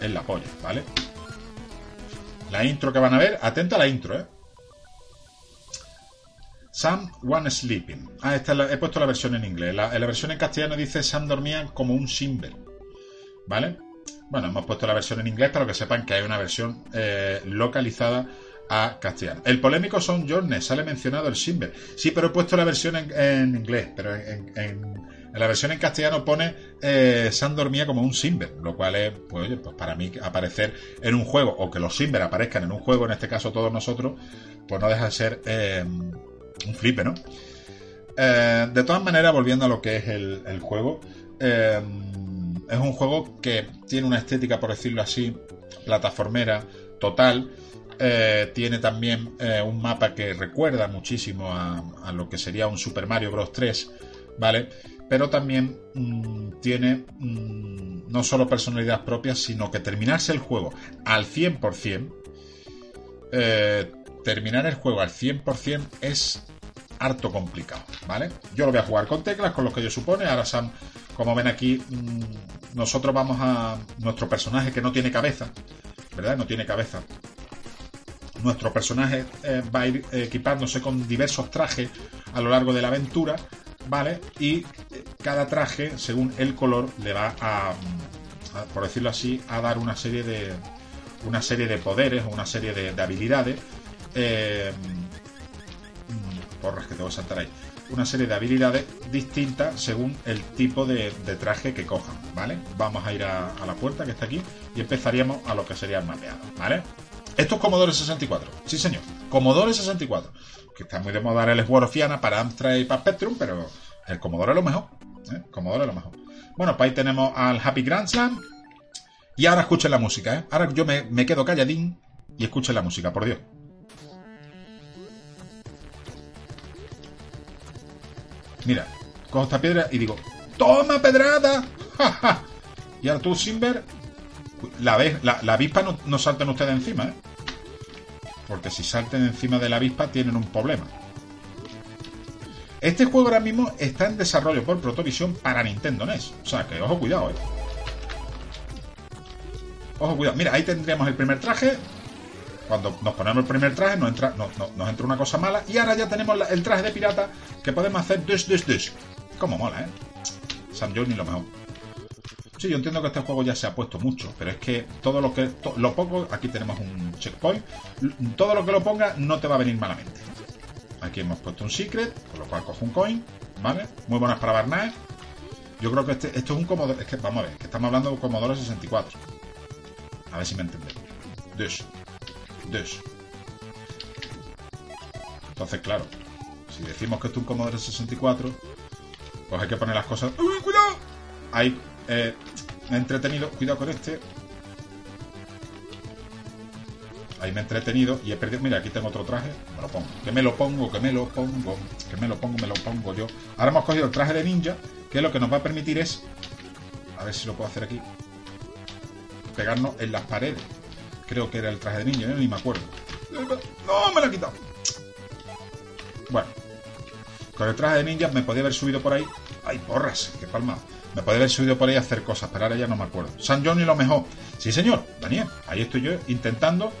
Es la polla, ¿vale? La intro que van a ver, atenta a la intro, ¿eh? Sam One Sleeping. Ah, esta he puesto la versión en inglés. La, la versión en castellano dice Sam dormía como un Simber. ¿Vale? Bueno, hemos puesto la versión en inglés para que sepan que hay una versión eh, localizada a castellano. El polémico Son Journey, sale mencionado el Simber. Sí, pero he puesto la versión en, inglés, pero en, la versión en castellano pone eh, dormía como un Simber, lo cual es, pues oye, pues para mí aparecer en un juego, o que los Simber aparezcan en un juego, en este caso todos nosotros, pues no deja de ser eh, un flipe, ¿no? de todas maneras, volviendo a lo que es el, el juego, es un juego que tiene una estética, por decirlo así, plataformera total. Eh, tiene también eh, un mapa que recuerda muchísimo a, lo que sería un Super Mario Bros. 3, ¿vale? Pero también mm, tiene mm, no solo personalidad propia, sino que terminarse el juego al 100%, eh, terminar el juego al 100% es harto complicado, ¿vale? Yo lo voy a jugar con teclas, con lo que yo supone. Ahora, Sam, como ven aquí, mm, nosotros vamos a... Nuestro personaje que no tiene cabeza, ¿verdad? No tiene cabeza. Nuestro personaje eh, va a ir equipándose con diversos trajes a lo largo de la aventura, ¿vale? Y eh, cada traje, según el color, le va a, por decirlo así, a dar una serie de una serie de poderes o una serie de, habilidades. Eh, porras que tengo que saltar ahí. Una serie de habilidades distintas según el tipo de, traje que cojan, ¿vale? Vamos a ir a, la puerta que está aquí y empezaríamos a lo que sería el mapeado, ¿vale? Esto es Commodore 64, sí señor, Commodore 64, que está muy de moda el Sword para Amstrad y para Spectrum, pero el Commodore es lo mejor, ¿eh? Commodore es lo mejor. Bueno, pues ahí tenemos al Happy Grand Slam, y ahora escuchen la música, ¿eh? Ahora yo me, quedo calladín y escuchen la música, por Dios. Mira, cojo esta piedra y digo, ¡Toma pedrada! y ahora tú, Simber, la, avispa no, no salten ustedes encima, ¿eh? Porque si salten encima de la avispa tienen un problema. Este juego ahora mismo está en desarrollo por Protovision para Nintendo NES. O sea que ojo cuidado, eh. Ojo, cuidado. Mira, ahí tendríamos el primer traje. Cuando nos ponemos el primer traje nos entra, nos entra una cosa mala. Y ahora ya tenemos el traje de pirata que podemos hacer dush, dush, dush. Como mola, ¿eh? San Johnny lo mejor. Sí, yo entiendo que este juego ya se ha puesto mucho, pero es que todo lo que lo poco, aquí tenemos un checkpoint, todo lo que lo ponga no te va a venir malamente. Aquí hemos puesto un secret, con lo cual cojo un coin, ¿vale? Muy buenas para Barnae. Yo creo que este, esto es un Commodore, es que vamos a ver, que estamos hablando de un Commodore 64. A ver si me entendéis. Dush. Dush. Entonces, claro, si decimos que esto es un Commodore 64, pues hay que poner las cosas. ¡Uy, cuidado! Ahí eh, entretenido. Cuidado con este. Ahí me he entretenido y he perdido. Mira, aquí tengo otro traje. Me lo pongo. Que me lo pongo, que me lo pongo. Que me lo pongo, me lo pongo yo. Ahora hemos cogido el traje de ninja, que lo que nos va a permitir es. A ver si lo puedo hacer aquí pegarnos en las paredes. Creo que era el traje de niño, ni me acuerdo. ¡No! Me lo he quitado. Bueno. Con el traje de ninja me podía haber subido por ahí. ¡Ay, porras! ¡Qué palma! Me podía haber subido por ahí a hacer cosas, pero ahora ya no me acuerdo. San John y lo mejor. Sí, señor, Daniel. Ahí estoy yo intentando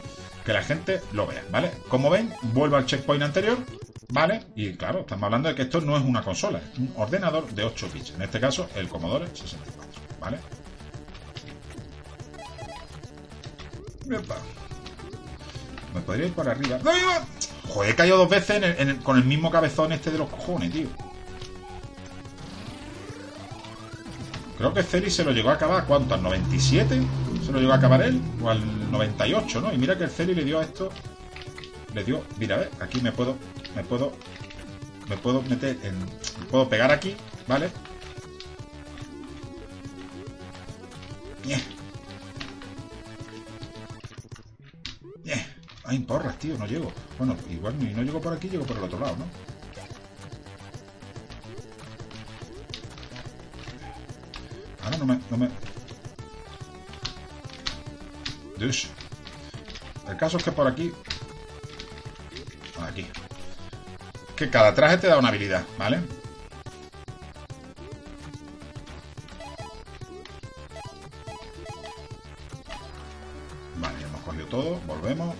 que la gente lo vea, ¿vale? Como ven, vuelvo al checkpoint anterior, ¿vale? Y claro, estamos hablando de que esto no es una consola, es un ordenador de 8 bits. En este caso, el Commodore 64, ¿vale? Me podría ir por arriba. ¡No, Joder, he caído dos veces con el mismo cabezón este de los cojones, tío. Creo que Celi se lo llegó a acabar, ¿cuánto? ¿Al 97? ¿Se lo llegó a acabar él? ¿O al 98, no? Y mira que el Celi le dio a esto... Le dio... Mira, a ver, aquí me puedo... Me puedo... Me puedo meter en... Me puedo pegar aquí, ¿vale? Bien. Ay, porras, tío, no llego. Bueno, igual ni no llego por aquí, llego por el otro lado, ¿no? No me... No me... Dios. El caso es que por aquí... Aquí. Que cada traje te da una habilidad, ¿vale? Vale, hemos cogido todo, volvemos.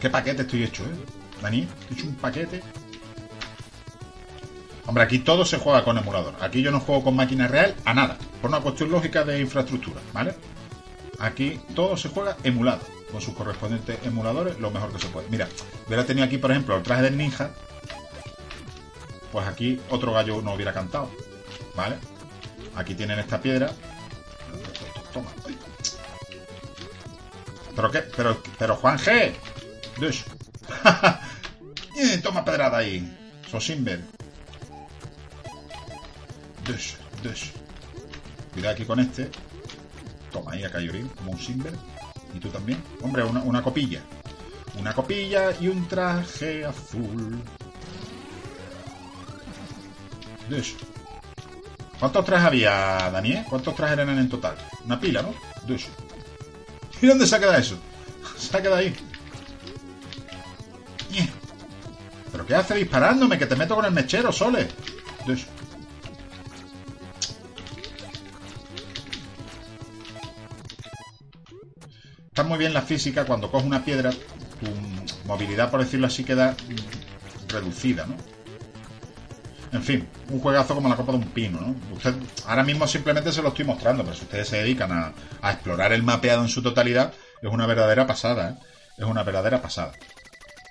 ¿Qué paquete estoy hecho, eh? Dani, he hecho un paquete. Hombre, aquí todo se juega con emulador. Aquí yo no juego con máquina real a nada. Por una cuestión lógica de infraestructura, ¿vale? Aquí todo se juega emulado. Con sus correspondientes emuladores, lo mejor que se puede. Mira, hubiera tenido aquí, por ejemplo, el traje del ninja. Pues aquí otro gallo no hubiera cantado. ¿Vale? Aquí tienen esta piedra. Toma. ¿Pero qué? Pero, pero Juan G. Ahí. Sosimber. Dush, dush. Cuidado aquí con este. Toma ahí a Kayorin, como un Simber. Y tú también. Hombre, una, una copilla. Una copilla y un traje azul. Dush. ¿Cuántos trajes había, Daniel? ¿Cuántos trajes eran en total? Una pila, ¿no? Dush. Mira dónde se ha quedado eso. Se ha quedado ahí. Qué hace disparándome? Que te meto con el mechero, Sole. Está muy bien la física. Cuando coges una piedra, tu movilidad, por decirlo así, queda reducida, ¿no? En fin, un juegazo como la copa de un pino, ¿no? Usted, ahora mismo simplemente se lo estoy mostrando, pero si ustedes se dedican a, a explorar el mapeado en su totalidad, es una verdadera pasada, ¿eh? Es una verdadera pasada.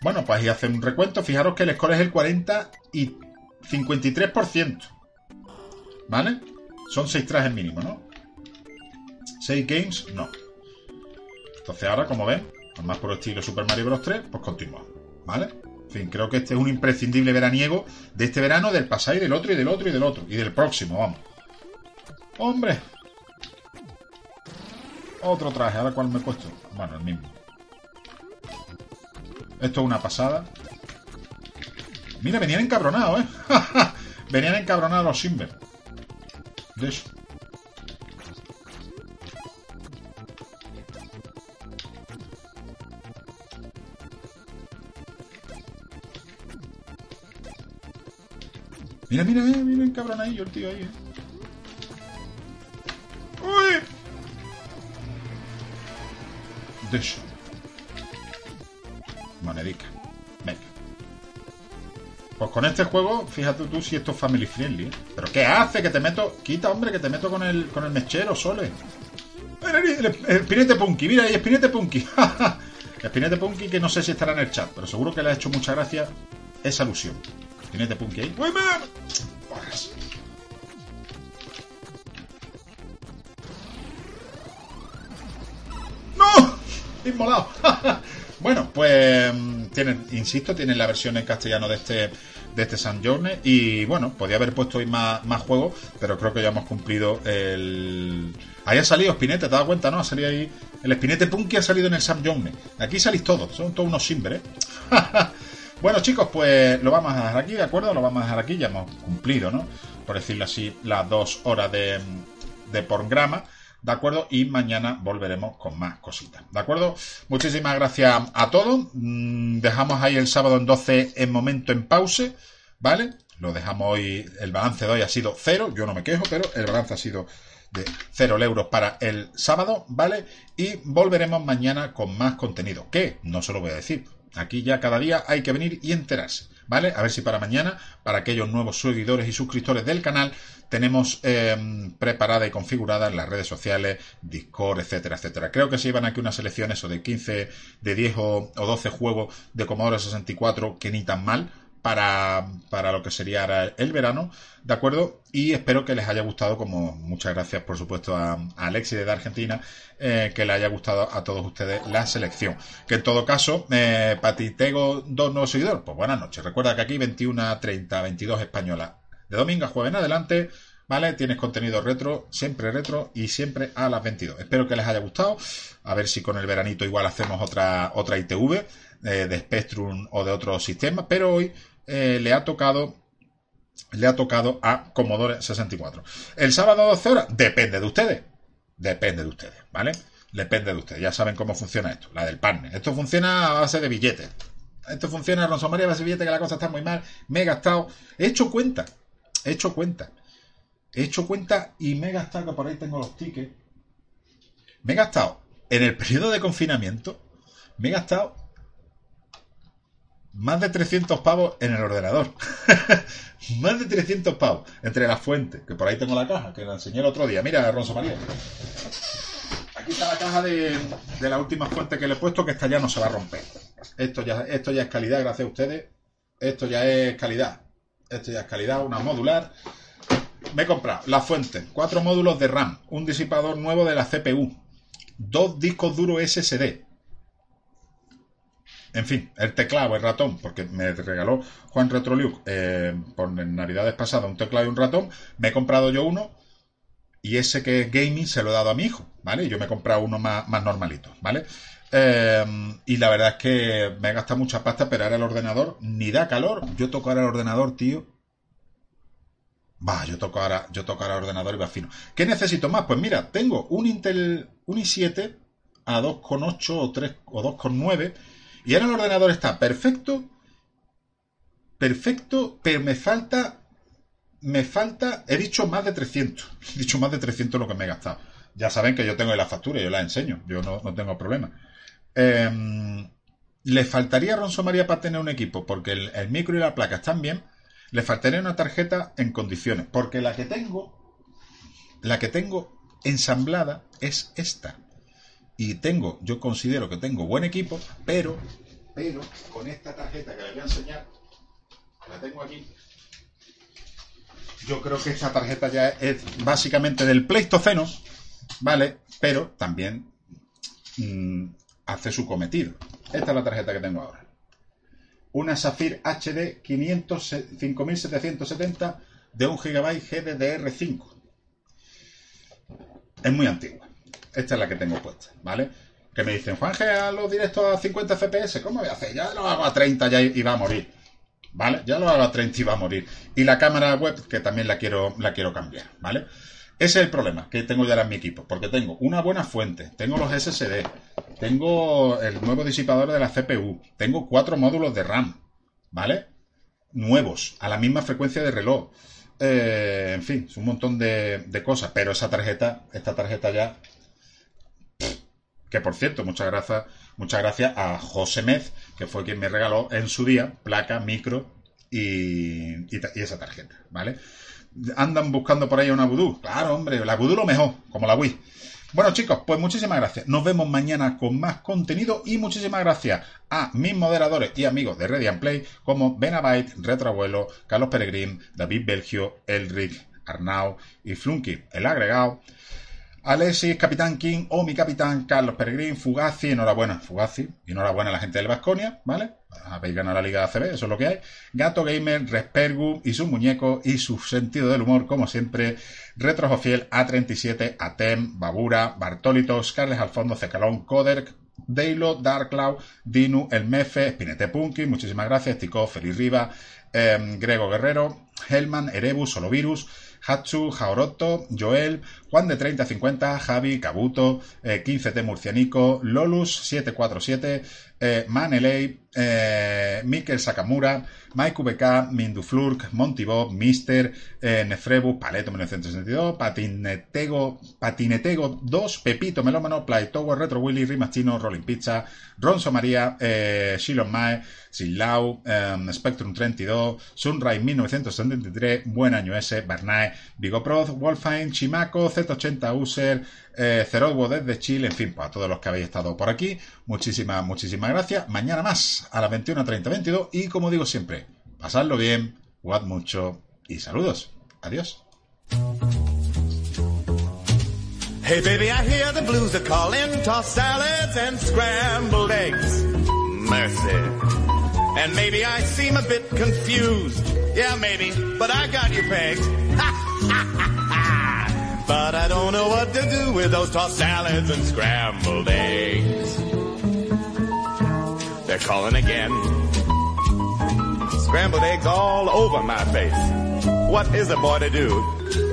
Bueno, pues ahí hace un recuento. Fijaros que el score es el 40 y 53%. ¿Vale? Son 6 trajes mínimo, ¿no? 6 games, no. Entonces ahora, como ven, más por estilo Super Mario Bros. 3, pues continuamos. ¿Vale? En fin, creo que este es un imprescindible veraniego de este verano, del pasado y del otro y del otro y del otro. Y del próximo, vamos. ¡Hombre! Otro traje, ¿ahora cuál me he puesto? Bueno, el mismo. Esto es una pasada. Mira, venían encabronados, ¿eh? venían encabronados los Simber. De eso. Mira, mira, mira, mira, encabronadillo el tío ahí, ¿eh? ¡Uy! De eso. Monedica. Venga. Pues con este juego, fíjate tú si esto es family friendly. ¿eh? ¿Pero qué hace? Que te meto... Quita, hombre, que te meto con el, con el mechero, Sole. El, punky, mira ahí, espinete punky. espinete punky que no sé si estará en el chat, pero seguro que le ha hecho mucha gracia esa alusión. Espinete punky ahí. ¡Uy, ¡No! Inmolado. Bueno, pues tienen, insisto, tienen la versión en castellano de este de este San Journey y bueno, podía haber puesto hoy más, más juegos, pero creo que ya hemos cumplido el... Ahí ha salido Spinete, ¿te das cuenta, no? Ha salido ahí... El Spinete Punky ha salido en el Sam Journey. Aquí salís todos, son todos unos simbres, ¿eh? bueno chicos, pues lo vamos a dejar aquí, ¿de acuerdo? Lo vamos a dejar aquí, ya hemos cumplido, ¿no? Por decirlo así, las dos horas de, de. ¿De acuerdo? Y mañana volveremos con más cositas, ¿de acuerdo? Muchísimas gracias a todos. Mm, dejamos ahí el sábado en 12 en momento en pause, ¿vale? Lo dejamos hoy, el balance de hoy ha sido cero, yo no me quejo, pero el balance ha sido de cero euros para el sábado, ¿vale? Y volveremos mañana con más contenido, que no se lo voy a decir. Aquí ya cada día hay que venir y enterarse. ¿Vale? A ver si para mañana, para aquellos nuevos seguidores y suscriptores del canal, tenemos eh, preparada y configurada en las redes sociales, Discord, etcétera, etcétera. Creo que se iban aquí unas selecciones o de 15, de 10 o, 12 juegos de Commodore 64 que ni tan mal para, para lo que sería el verano, ¿de acuerdo? Y espero que les haya gustado, como muchas gracias por supuesto a, Alexi de Argentina, eh, que le haya gustado a todos ustedes la selección. Que en todo caso, eh, Patitego, dos nuevos seguidores, pues buenas noches. Recuerda que aquí 21 a 30, 22 española. De domingo a jueves en adelante, ¿vale? Tienes contenido retro, siempre retro y siempre a las 22. Espero que les haya gustado. A ver si con el veranito igual hacemos otra, otra ITV eh, de Spectrum o de otro sistema, pero hoy eh, le ha tocado le ha tocado a Commodore 64. El sábado 12 horas depende de ustedes. Depende de ustedes, ¿vale? Depende de ustedes. Ya saben cómo funciona esto, la del partner. Esto funciona a base de billetes. Esto funciona, Ronson María, a base de billetes, que la cosa está muy mal. Me he gastado. He hecho cuenta. He hecho cuenta. He hecho cuenta y me he gastado, que por ahí tengo los tickets. Me he gastado en el periodo de confinamiento. Me he gastado más de 300 pavos en el ordenador. más de 300 pavos entre las fuentes, que por ahí tengo la caja, que la enseñé el otro día. Mira, Ronzo María. Aquí está la caja de, la última fuente que le he puesto, que esta ya no se va a romper. Esto ya, esto ya es calidad, gracias a ustedes. Esto ya es calidad. Esto ya es calidad, una modular. Me he comprado la fuente, cuatro módulos de RAM, un disipador nuevo de la CPU, dos discos duros SSD, en fin, el teclado, el ratón, porque me regaló Juan Retroliuk eh, por navidades pasadas un teclado y un ratón, me he comprado yo uno y ese que es gaming se lo he dado a mi hijo, ¿vale? Yo me he comprado uno más, normalito, ¿vale? Eh, y la verdad es que me he gastado mucha pasta, pero ahora el ordenador ni da calor. Yo toco ahora el ordenador, tío. Va, yo toco ahora, yo toco ahora el ordenador y va fino. ¿Qué necesito más? Pues mira, tengo un Intel, un i7 a 2,8 o 3 o 2,9 y ahora el ordenador está perfecto, perfecto, pero me falta, me falta, he dicho más de 300, he dicho más de 300 lo que me he gastado. Ya saben que yo tengo la factura, yo la enseño, yo no, tengo problema. Em, le faltaría a Ronso María para tener un equipo, porque el, micro y la placa están bien. Le faltaría una tarjeta en condiciones, porque la que tengo, la que tengo ensamblada es esta. Y tengo, yo considero que tengo buen equipo, pero, pero con esta tarjeta que les voy a enseñar, la tengo aquí. Yo creo que esta tarjeta ya es básicamente del Pleistoceno, ¿vale? Pero también mm, hace su cometido. Esta es la tarjeta que tengo ahora. Una Safir HD 5770 de 1 GB GDDR5. Es muy antigua. Esta es la que tengo puesta, ¿vale? Que me dicen, Juanje, a los directos a 50 FPS. ¿Cómo voy a hacer? Ya lo hago a 30 ya y va a morir. ¿Vale? Ya lo hago a 30 y va a morir. Y la cámara web, que también la quiero, la quiero cambiar, ¿vale? Ese es el problema que tengo ya en mi equipo, porque tengo una buena fuente, tengo los SSD, tengo el nuevo disipador de la CPU, tengo cuatro módulos de RAM, ¿vale? Nuevos, a la misma frecuencia de reloj. Eh, en fin, es un montón de, cosas, pero esa tarjeta, esta tarjeta ya... Que por cierto, muchas gracias, muchas gracias a José Mez, que fue quien me regaló en su día placa, micro y, esa tarjeta, ¿vale? andan buscando por ahí una vudú. Claro, hombre, la vudú lo mejor, como la Wii. Bueno, chicos, pues muchísimas gracias. Nos vemos mañana con más contenido y muchísimas gracias a mis moderadores y amigos de Ready Play como Benabite, Retroabuelo, Carlos Peregrín, David Belgio, Elric, Arnau y Flunky, el agregado. Alexis, Capitán King o mi capitán Carlos Peregrín, Fugazi, enhorabuena, Fugazi, enhorabuena a la gente del Vasconia, ¿vale? Habéis ganado la Liga de ACB, eso es lo que hay. Gato Gamer, Respergu y su muñeco y su sentido del humor, como siempre. Retrojofiel, A37, Atem, Babura, Bartólitos, Carles Alfondo, Cecalón, Coderk, Deilo, Darkcloud, Dinu, El Mefe, Spinete Punky, muchísimas gracias, Tico, Feliz Riva, em, Grego Guerrero, Helman, Erebus, Solovirus, Hatsu, Jaoroto, Joel, Juan de 3050, Javi, Kabuto, 15T eh, Murcianico, Lolus 747, eh, Maneley, eh, Sakamura, Mike VK, Minduflurk, Monty Bob, Mister, eh, Nefrebu, Paleto 1962, Patinetego, Patinetego 2, Pepito Melómano, Tower, Retro Willy, Rimachino, Rolling Pizza, Ronzo María, eh, Shilon Mae, Silau, eh, Spectrum 32, Sunrise 1973, Buen Año S, Bernae, Vigoproz, Wolfine, Chimaco, Z80 User, eh, desde Chile, en fin, para todos los que habéis estado por aquí, muchísimas, muchísimas gracias. Mañana más a las 21.30, 22 y como digo siempre, pasadlo bien, jugad mucho y saludos. Adiós. Hey baby, I hear the blues are calling, tossed salads and scrambled eggs. Mercy. And maybe I seem a bit confused. Yeah, maybe, but I got you pegged. But I don't know what to do with those tossed salads and scrambled eggs. They're calling again. Scrambled eggs all over my face. What is a boy to do?